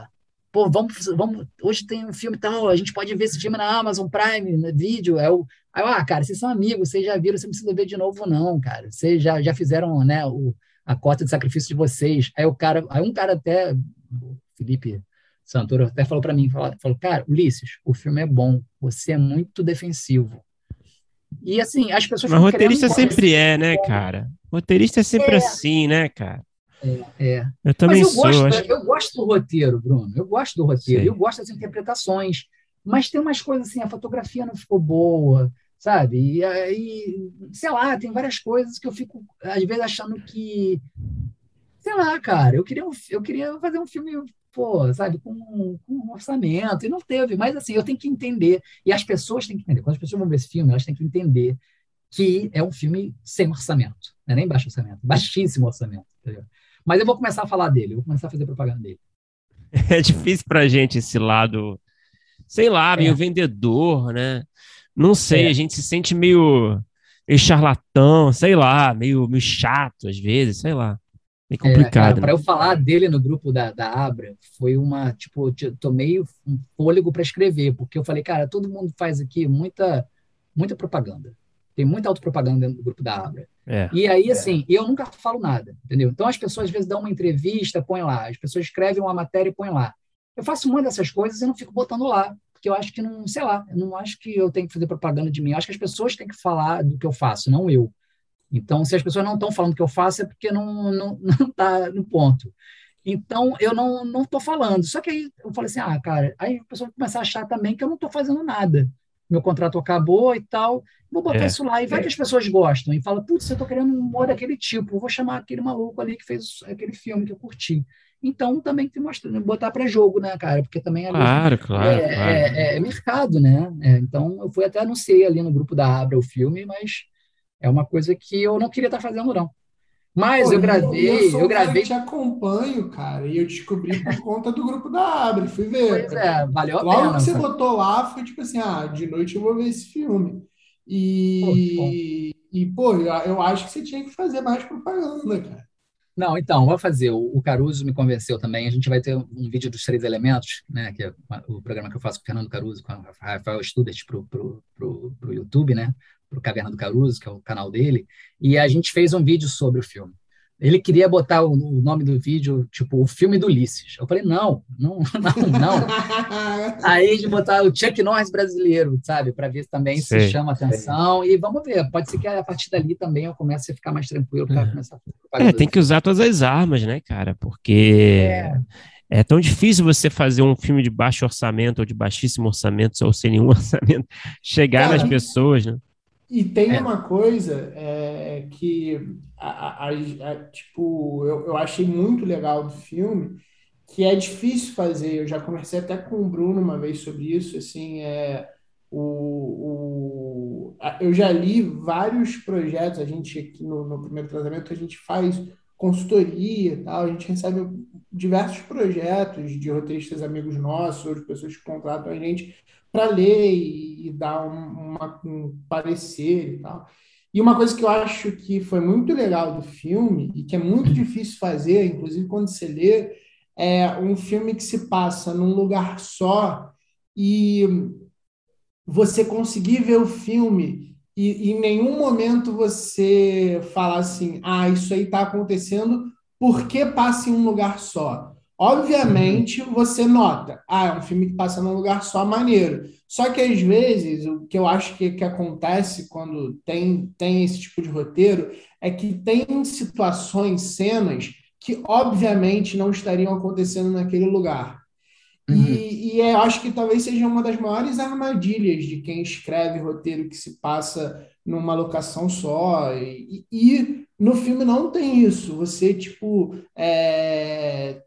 pô, vamos, vamos, hoje tem um filme tal, a gente pode ver esse filme na Amazon Prime, no vídeo. É o, aí, ah, cara, vocês são amigos, vocês já viram, você não precisa ver de novo, não, cara. Vocês já, já fizeram, né, o, a cota de sacrifício de vocês. Aí o cara, aí um cara até, o Felipe Santoro até falou para mim, falou, falou, cara, Ulisses, o filme é bom, você é muito defensivo. E assim, as pessoas. Mas roteirista sempre é, né, cara? Roteirista é sempre é. assim, né, cara? É, é. Eu também mas eu sou. Gosto, acho... Eu gosto do roteiro, Bruno. Eu gosto do roteiro. Sei. Eu gosto das interpretações. Mas tem umas coisas assim, a fotografia não ficou boa, sabe? E aí, sei lá, tem várias coisas que eu fico, às vezes, achando que. Sei lá, cara, eu queria, eu queria fazer um filme pô, sabe, com, com um orçamento, e não teve, mas assim, eu tenho que entender, e as pessoas têm que entender, quando as pessoas vão ver esse filme, elas têm que entender que é um filme sem orçamento, não é nem baixo orçamento, baixíssimo orçamento, entendeu? Mas eu vou começar a falar dele, eu vou começar a fazer propaganda dele. É difícil pra gente esse lado, sei lá, meio é. vendedor, né? Não sei, é. a gente se sente meio, meio charlatão, sei lá, meio, meio chato às vezes, sei lá. É complicado. É, para eu falar dele no grupo da, da Abra, foi uma, tipo, eu tomei um fôlego para escrever, porque eu falei, cara, todo mundo faz aqui muita, muita propaganda. Tem muita autopropaganda dentro do grupo da Abra. É, e aí, assim, eu nunca falo nada, entendeu? Então as pessoas às vezes dão uma entrevista, põem lá, as pessoas escrevem uma matéria e põem lá. Eu faço uma dessas coisas e não fico botando lá, porque eu acho que não, sei lá, eu não acho que eu tenho que fazer propaganda de mim, eu acho que as pessoas têm que falar do que eu faço, não eu. Então, se as pessoas não estão falando o que eu faço, é porque não está não, não tá no ponto. Então, eu não não estou falando. Só que aí eu falei assim, ah, cara, aí a pessoa começa a achar também que eu não estou fazendo nada. Meu contrato acabou e tal. Vou botar é. isso lá. E vai que as pessoas gostam. E fala, putz, eu estou querendo um humor daquele tipo. Vou chamar aquele maluco ali que fez aquele filme que eu curti. Então, também tem que botar para jogo, né, cara? Porque também ali, claro, claro, é, claro. É, é, mercado, né? É, então, eu fui até anunciei ali no grupo da Abra o filme, mas é uma coisa que eu não queria estar fazendo, não. Mas Pô, eu gravei, eu, eu gravei. Eu te acompanho, cara, e eu descobri por conta do grupo da Abre, fui ver. Pois é, valeu a Logo pena. que você botou lá, foi tipo assim, ah, de noite eu vou ver esse filme. E, pô, e, pô, eu acho que você tinha que fazer mais propaganda, cara. Não, então, vou fazer. O Caruso me convenceu também. A gente vai ter um vídeo dos três elementos, né? Que é o programa que eu faço com o Fernando Caruso, com o Rafael Student para o YouTube, né? Para o Caverna do Caruso, que é o canal dele, e a gente fez um vídeo sobre o filme. Ele queria botar o, o nome do vídeo, tipo, o filme do Ulisses. Eu falei, não, não, não, não. Aí de botar o Chuck Norris brasileiro, sabe? Para ver também Sei. se chama atenção. E vamos ver, pode ser que a partir dali também eu comece a ficar mais tranquilo para é. começar a É, tem que usar todas as armas, né, cara? Porque. É. É tão difícil você fazer um filme de baixo orçamento ou de baixíssimo orçamento ou sem nenhum orçamento chegar Cara, nas pessoas, né? E tem é. uma coisa é, que, a, a, a, tipo, eu, eu achei muito legal do filme, que é difícil fazer. Eu já conversei até com o Bruno uma vez sobre isso. Assim, é, o, o, eu já li vários projetos. A gente aqui no, no primeiro tratamento a gente faz consultoria e tal. A gente recebe diversos projetos de roteiristas amigos nossos ou de pessoas que contratam a gente para ler e, e dar um, uma, um parecer e tal. E uma coisa que eu acho que foi muito legal do filme e que é muito difícil fazer, inclusive quando você lê, é um filme que se passa num lugar só e você conseguir ver o filme e, em nenhum momento você falar assim, ah, isso aí está acontecendo porque passa em um lugar só. Obviamente, você nota, ah, é um filme que passa num lugar só maneiro. Só que às vezes, o que eu acho que, que acontece quando tem, tem esse tipo de roteiro é que tem situações, cenas que obviamente não estariam acontecendo naquele lugar. Uhum. E, e é, acho que talvez seja uma das maiores armadilhas de quem escreve roteiro que se passa numa locação só. E, e no filme não tem isso. Você, tipo, é,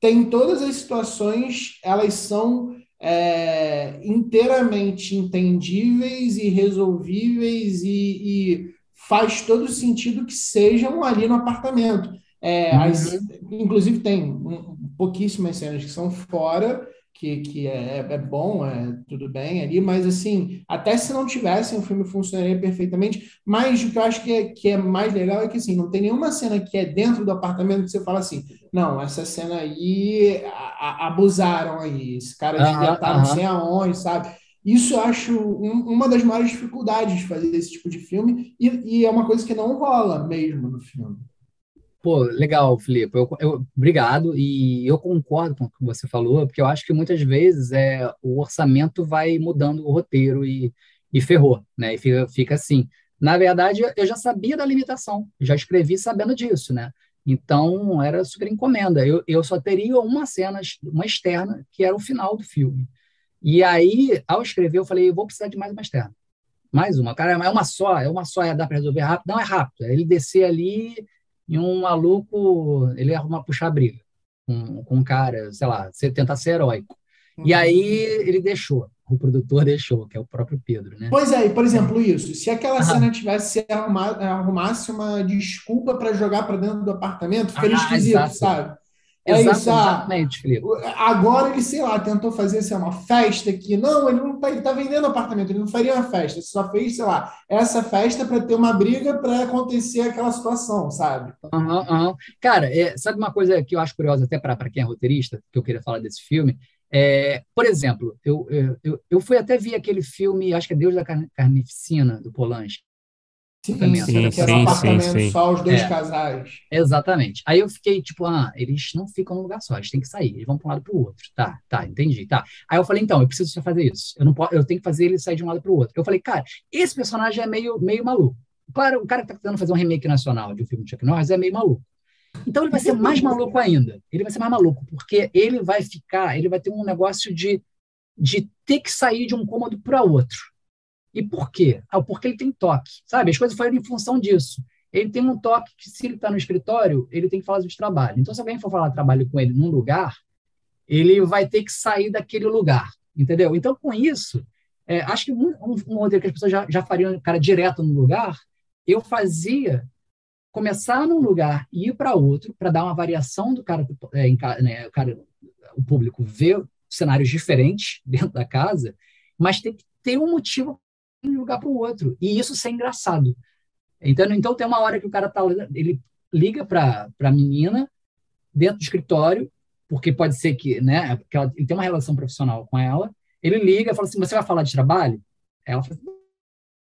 tem todas as situações, elas são é, inteiramente entendíveis e resolvíveis e, e, faz todo sentido que sejam ali no apartamento. É, uhum. as, inclusive tem um, pouquíssimas cenas que são fora, que, que é, é bom, é tudo bem ali, mas assim, até se não tivessem, o filme funcionaria perfeitamente. Mas o que eu acho que é, que é mais legal é que assim, não tem nenhuma cena que é dentro do apartamento que você fala assim, não, essa cena aí a, a, abusaram aí, esse cara devia estar não sei aonde, sabe? Isso eu acho um, uma das maiores dificuldades de fazer esse tipo de filme, e, e é uma coisa que não rola mesmo no filme. Pô, legal, Felipe. Eu, eu, obrigado. E eu concordo com o que você falou, porque eu acho que muitas vezes é, o orçamento vai mudando o roteiro e, e ferrou, né? E fica, fica assim. Na verdade, eu já sabia da limitação, já escrevi sabendo disso, né? Então, era super encomenda. Eu, eu só teria uma cena, uma externa, que era o final do filme. E aí, ao escrever, eu falei, eu vou precisar de mais uma externa. Mais uma. Cara, é uma só, é uma só, é, dá para resolver rápido. Não, é rápido. É ele descer ali e um maluco, ele arruma puxar briga com, com um cara, sei lá, tentar ser heróico. Uhum. E aí ele deixou, o produtor deixou, que é o próprio Pedro, né? Pois é, e por exemplo, isso, se aquela ah. cena tivesse arrumado, arrumasse uma desculpa para jogar para dentro do apartamento, ficaria ah, esquisito, exato. sabe? É exatamente, Felipe. Agora ele, sei lá, tentou fazer assim, uma festa aqui. Não, ele não tá, ele tá vendendo apartamento, ele não faria uma festa. Ele só fez, sei lá, essa festa para ter uma briga para acontecer aquela situação, sabe? Uhum, uhum. Cara, é, sabe uma coisa que eu acho curiosa até para quem é roteirista, que eu queria falar desse filme? É, por exemplo, eu, eu, eu fui até ver aquele filme, acho que é Deus da Carnificina, do Polanski. Sim, sim, sim, apartamento sim, só os dois é, casais. Exatamente. Aí eu fiquei tipo, ah, eles não ficam num lugar só, eles têm que sair, eles vão para um lado para o outro. Tá, tá, entendi, tá. Aí eu falei, então, eu preciso fazer isso. Eu não posso, eu tenho que fazer ele sair de um lado para o outro. Eu falei, cara, esse personagem é meio, meio maluco. Claro, o cara que tá tentando fazer um remake nacional de um filme de Chuck Norris é meio maluco. Então ele vai ser mais maluco ainda. Ele vai ser mais maluco, porque ele vai ficar, ele vai ter um negócio de, de ter que sair de um cômodo para outro. E por quê? Ah, porque ele tem toque, sabe? As coisas foram em função disso. Ele tem um toque que, se ele está no escritório, ele tem que falar de trabalho. Então, se alguém for falar trabalho com ele num lugar, ele vai ter que sair daquele lugar, entendeu? Então, com isso, é, acho que um, um, um que as pessoas já, já fariam, cara, direto no lugar, eu fazia começar num lugar e ir para outro, para dar uma variação do cara, é, né, o cara, o público ver cenários diferentes dentro da casa, mas tem que ter um motivo de um lugar para o outro. E isso ser engraçado. Então, então tem uma hora que o cara tá, ele liga para a menina dentro do escritório, porque pode ser que, né, porque ela, ele tem uma relação profissional com ela. Ele liga e fala assim: "Você vai falar de trabalho?" Ela fala: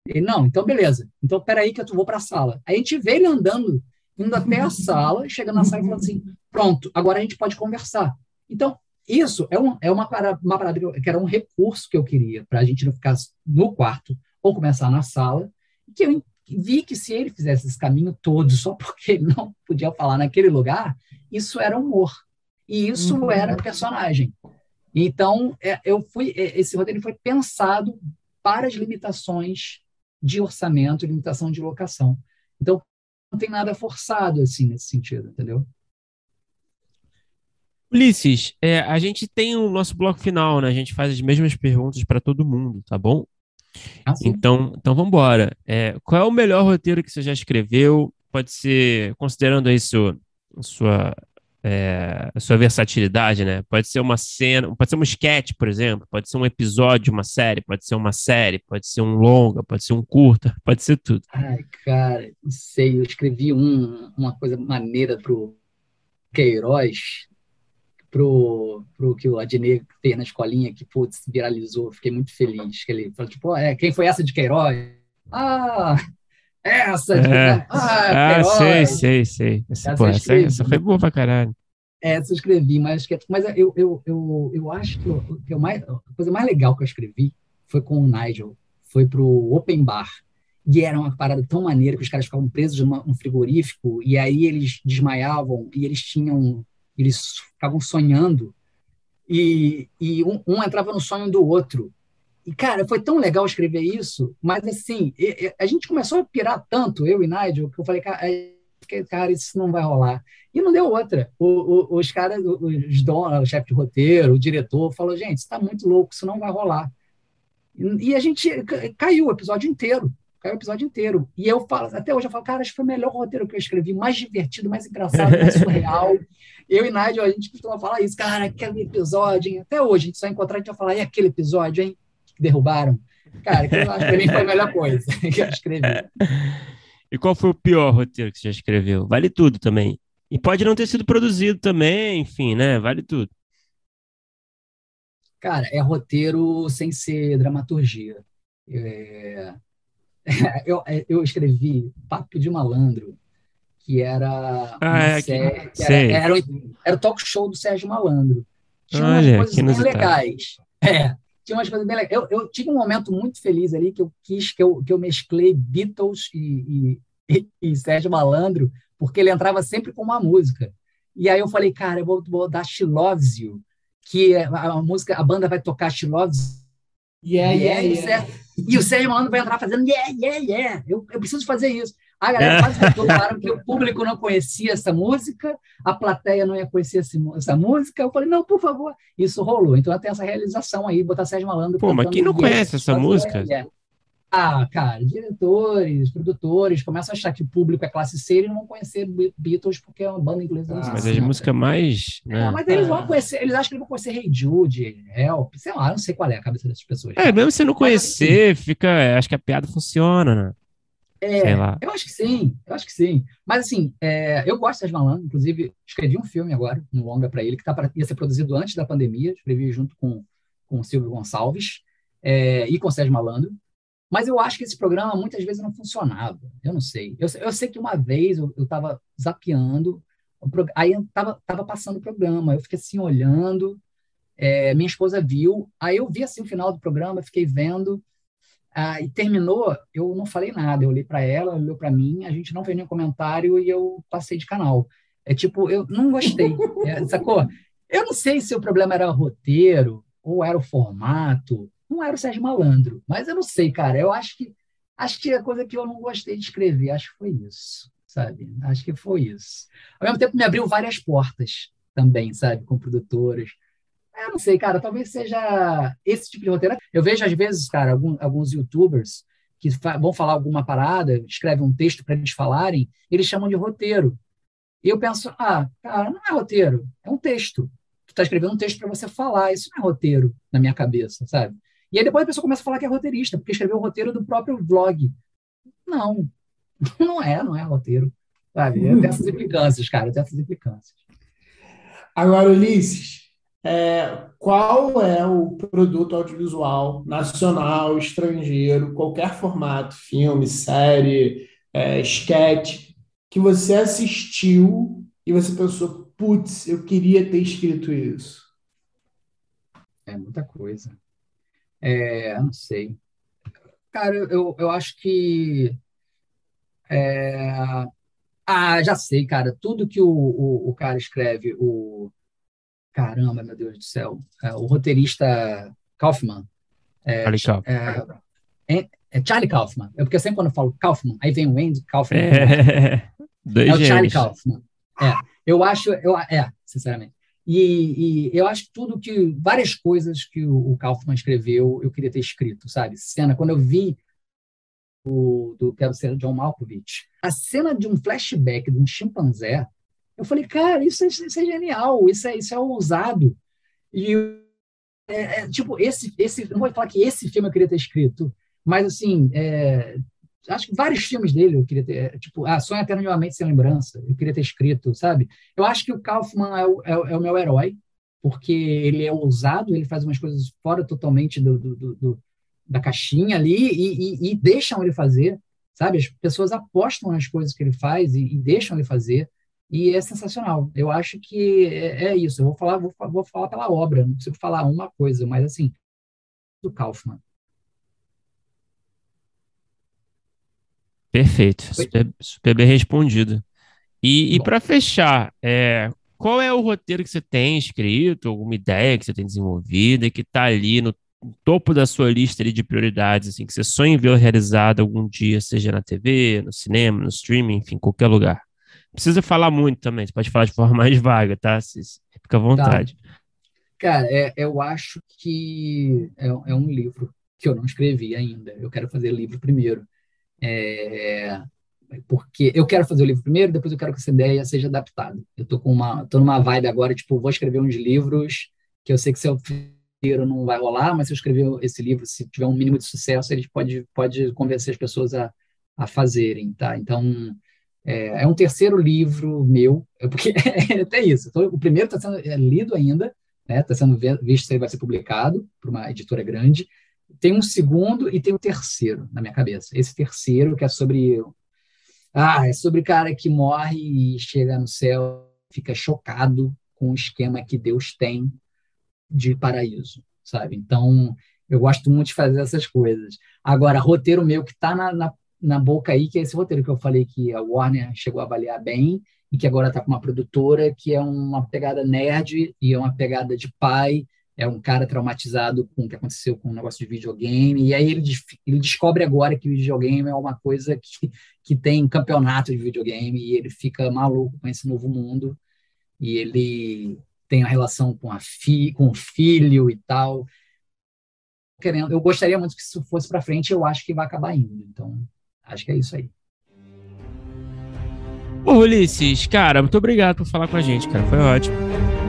ele, "Não, então beleza. Então peraí que eu vou para a sala." Aí a gente vê ele andando, indo até a sala, chega na sala e fala assim: "Pronto, agora a gente pode conversar." Então, isso é, um, é uma, parada, uma parada que era um recurso que eu queria para a gente não ficar no quarto ou começar na sala, que eu vi que se ele fizesse esse caminho todo só porque ele não podia falar naquele lugar, isso era humor. E isso uhum. era personagem. Então, é, eu fui, é, esse roteiro foi pensado para as limitações de orçamento, limitação de locação. Então, não tem nada forçado assim nesse sentido, entendeu? Ulisses, é, a gente tem o nosso bloco final, né? A gente faz as mesmas perguntas para todo mundo, tá bom? Ah, então, então vamos embora. É, qual é o melhor roteiro que você já escreveu? Pode ser, considerando aí sua, sua, é, sua versatilidade, né? Pode ser uma cena, pode ser um sketch, por exemplo, pode ser um episódio de uma série, pode ser uma série, pode ser um longa, pode ser um curta, pode ser tudo. Ai, cara, não sei, eu escrevi um, uma coisa maneira pro Queiroz, pro, pro que o Adnet fez na escolinha, que, putz, viralizou, fiquei muito feliz. Que ele falou, tipo, é, quem foi essa de Queiroz? Ah, essa de é. Ah, ah sei, sei, sei. Essa, essa, pô, essa, essa, foi boa pra caralho. Essa eu escrevi, mas, mas eu, eu, eu, eu acho que, eu, que eu mais, a coisa mais legal que eu escrevi foi com o Nigel, foi pro Open Bar. E era uma parada tão maneira que os caras ficavam presos num frigorífico e aí eles desmaiavam e eles tinham eles ficavam sonhando e, e um, um, entrava no sonho do outro. E, cara, foi tão legal escrever isso, mas, assim, a gente começou a pirar tanto, eu e Nigel, que eu falei, cara, é, cara, isso não vai rolar. E não deu outra. O, o, os caras, os donos, o chefe de roteiro, o diretor, falou: gente, isso está muito louco, isso não vai rolar. E, e a gente caiu o episódio inteiro. Caiu o episódio inteiro. E eu falo, até hoje eu falo, cara, acho que foi o melhor roteiro que eu escrevi, mais divertido, mais engraçado, mais surreal. eu e Nádia, a gente costuma falar isso, cara, aquele episódio, hein? Até hoje, a gente só encontrar, a gente vai falar, e aquele episódio, hein? Que derrubaram. Cara, que eu acho que foi a melhor coisa que eu escrevi. E qual foi o pior roteiro que você já escreveu? Vale tudo também. E pode não ter sido produzido também, enfim, né? Vale tudo. Cara, é roteiro sem ser dramaturgia. É... eu, é, eu escrevi Papo de Malandro, que era ah, é, série, que, era, era, era, o talk show do Sérgio Malandro. Tinha Olha, umas coisas bem legais. É, tinha umas coisas bem legais. Eu, eu tive um momento muito feliz ali que eu quis que eu, que eu mesclei Beatles e, e, e, Sérgio Malandro, porque ele entrava sempre com uma música. E aí eu falei, cara, eu vou, vou dar You, que a, a música, a banda vai tocar Loves Yeah, yeah, yeah. E o Sérgio Malandro vai entrar fazendo yeah, yeah, yeah. Eu, eu preciso fazer isso. A galera quase reclamaram que o público não conhecia essa música, a plateia não ia conhecer essa música. Eu falei, não, por favor. Isso rolou. Então até essa realização aí, botar Sérgio Malandro. Pô, mas quem não conhece essa música? Ah, cara, diretores, produtores começam a achar que o público é classe C e não vão conhecer Beatles porque é uma banda inglesa. Ah, mas é a música mais. Né? É, mas eles vão conhecer, eles acham que eles vão conhecer Hey Jude, Help, sei lá, não sei qual é a cabeça dessas pessoas. É, mesmo se não conhecer, mas, assim, fica. Acho que a piada funciona, né? É, eu acho que sim, eu acho que sim. Mas assim, é, eu gosto de Malandro, inclusive escrevi um filme agora, um longa para ele, que tá pra, ia ser produzido antes da pandemia, escrevi junto com, com o Silvio Gonçalves é, e com o Sérgio Malandro. Mas eu acho que esse programa muitas vezes não funcionava. Eu não sei. Eu, eu sei que uma vez eu estava zapeando, aí estava tava passando o programa, eu fiquei assim olhando, é, minha esposa viu, aí eu vi assim o final do programa, fiquei vendo, ah, e terminou, eu não falei nada, eu olhei para ela, olhou para mim, a gente não fez nenhum comentário e eu passei de canal. É tipo, eu não gostei, é, sacou? Eu não sei se o problema era o roteiro ou era o formato, não era o Sérgio Malandro, mas eu não sei, cara, eu acho que acho que a coisa que eu não gostei de escrever, acho que foi isso, sabe? Acho que foi isso. Ao mesmo tempo me abriu várias portas também, sabe, com produtoras eu não sei, cara, talvez seja esse tipo de roteiro. Eu vejo, às vezes, cara, alguns, alguns youtubers que vão falar alguma parada, escrevem um texto para eles falarem, eles chamam de roteiro. E eu penso, ah, cara, não é roteiro, é um texto. Tu tá escrevendo um texto para você falar, isso não é roteiro na minha cabeça, sabe? E aí depois a pessoa começa a falar que é roteirista, porque escreveu o roteiro do próprio vlog. Não, não é, não é roteiro. Sabe? Tem essas implicâncias, cara, tem essas implicâncias. Agora, Ulisses, é, qual é o produto audiovisual nacional, estrangeiro, qualquer formato, filme, série, é, sketch, que você assistiu e você pensou, putz, eu queria ter escrito isso? É muita coisa. É, não sei. Cara, eu, eu acho que. É... Ah, já sei, cara. Tudo que o, o, o cara escreve, o Caramba, meu Deus do céu. É, o roteirista Kaufman. É, Charlie Kaufman. É, é, Charlie Kaufman. É porque sempre quando eu falo Kaufman, aí vem o Andy Kaufman. É, é o Charlie Kaufman. É, eu acho, eu, é, sinceramente. E, e, eu acho tudo que, várias coisas que o, o Kaufman escreveu, eu queria ter escrito, sabe? Cena, quando eu vi o, do Quero Ser John Malkovich, a cena de um flashback de um chimpanzé eu falei, cara, isso é, isso é genial, isso é, isso é ousado. E, é, é, tipo, esse, esse, não vou falar que esse filme eu queria ter escrito, mas, assim, é, acho que vários filmes dele eu queria ter, é, tipo, ah, Sonho Eterno de uma Mente Sem Lembrança, eu queria ter escrito, sabe? Eu acho que o Kaufman é o, é, é o meu herói, porque ele é ousado, ele faz umas coisas fora totalmente do, do, do, da caixinha ali e, e, e, deixam ele fazer, sabe? As pessoas apostam nas coisas que ele faz e, e deixam ele fazer. E é sensacional. Eu acho que é, é isso. Eu vou falar, vou, vou, falar pela obra, não preciso falar uma coisa, mas assim, do Kaufman. Perfeito, super, super, bem respondido. E, e para fechar, é, qual é o roteiro que você tem escrito, alguma ideia que você tem desenvolvida, que está ali no topo da sua lista ali de prioridades, assim, que você sonha em ver realizado algum dia, seja na TV, no cinema, no streaming, enfim, qualquer lugar? precisa falar muito também, você pode falar de forma mais vaga, tá? Fica à vontade. Tá. Cara, é, eu acho que é, é, um livro que eu não escrevi ainda. Eu quero fazer livro primeiro. É, porque eu quero fazer o livro primeiro, depois eu quero que essa ideia seja adaptada. Eu tô com uma, tô numa vibe agora, tipo, vou escrever uns livros que eu sei que se eu fizer não vai rolar, mas se eu escrever esse livro, se tiver um mínimo de sucesso, ele pode pode convencer as pessoas a, a fazerem, tá? Então é, é um terceiro livro meu, porque é até isso. Então, o primeiro está sendo é, lido ainda, né? Está sendo visto se ele vai ser publicado por uma editora grande. Tem um segundo e tem o um terceiro na minha cabeça. Esse terceiro que é sobre ah, é sobre cara que morre e chega no céu, fica chocado com o esquema que Deus tem de paraíso, sabe? Então, eu gosto muito de fazer essas coisas. Agora, roteiro meu que está na, na, na, boca aí, que é esse roteiro que eu falei que a Warner chegou a avaliar bem e que agora está com uma produtora que é uma pegada nerd e é uma pegada de pai, é um cara traumatizado com o que aconteceu com o negócio de videogame, e aí ele, ele descobre agora que videogame é uma coisa que, que tem campeonato de videogame, e ele fica maluco com esse novo mundo, e ele tem a relação com, a fi, com o filho e tal. Querendo, eu gostaria muito que isso fosse para frente, eu acho que vai acabar indo. Então, acho que é isso aí. Ô, Ulisses, cara, muito obrigado por falar com a gente, cara. Foi ótimo.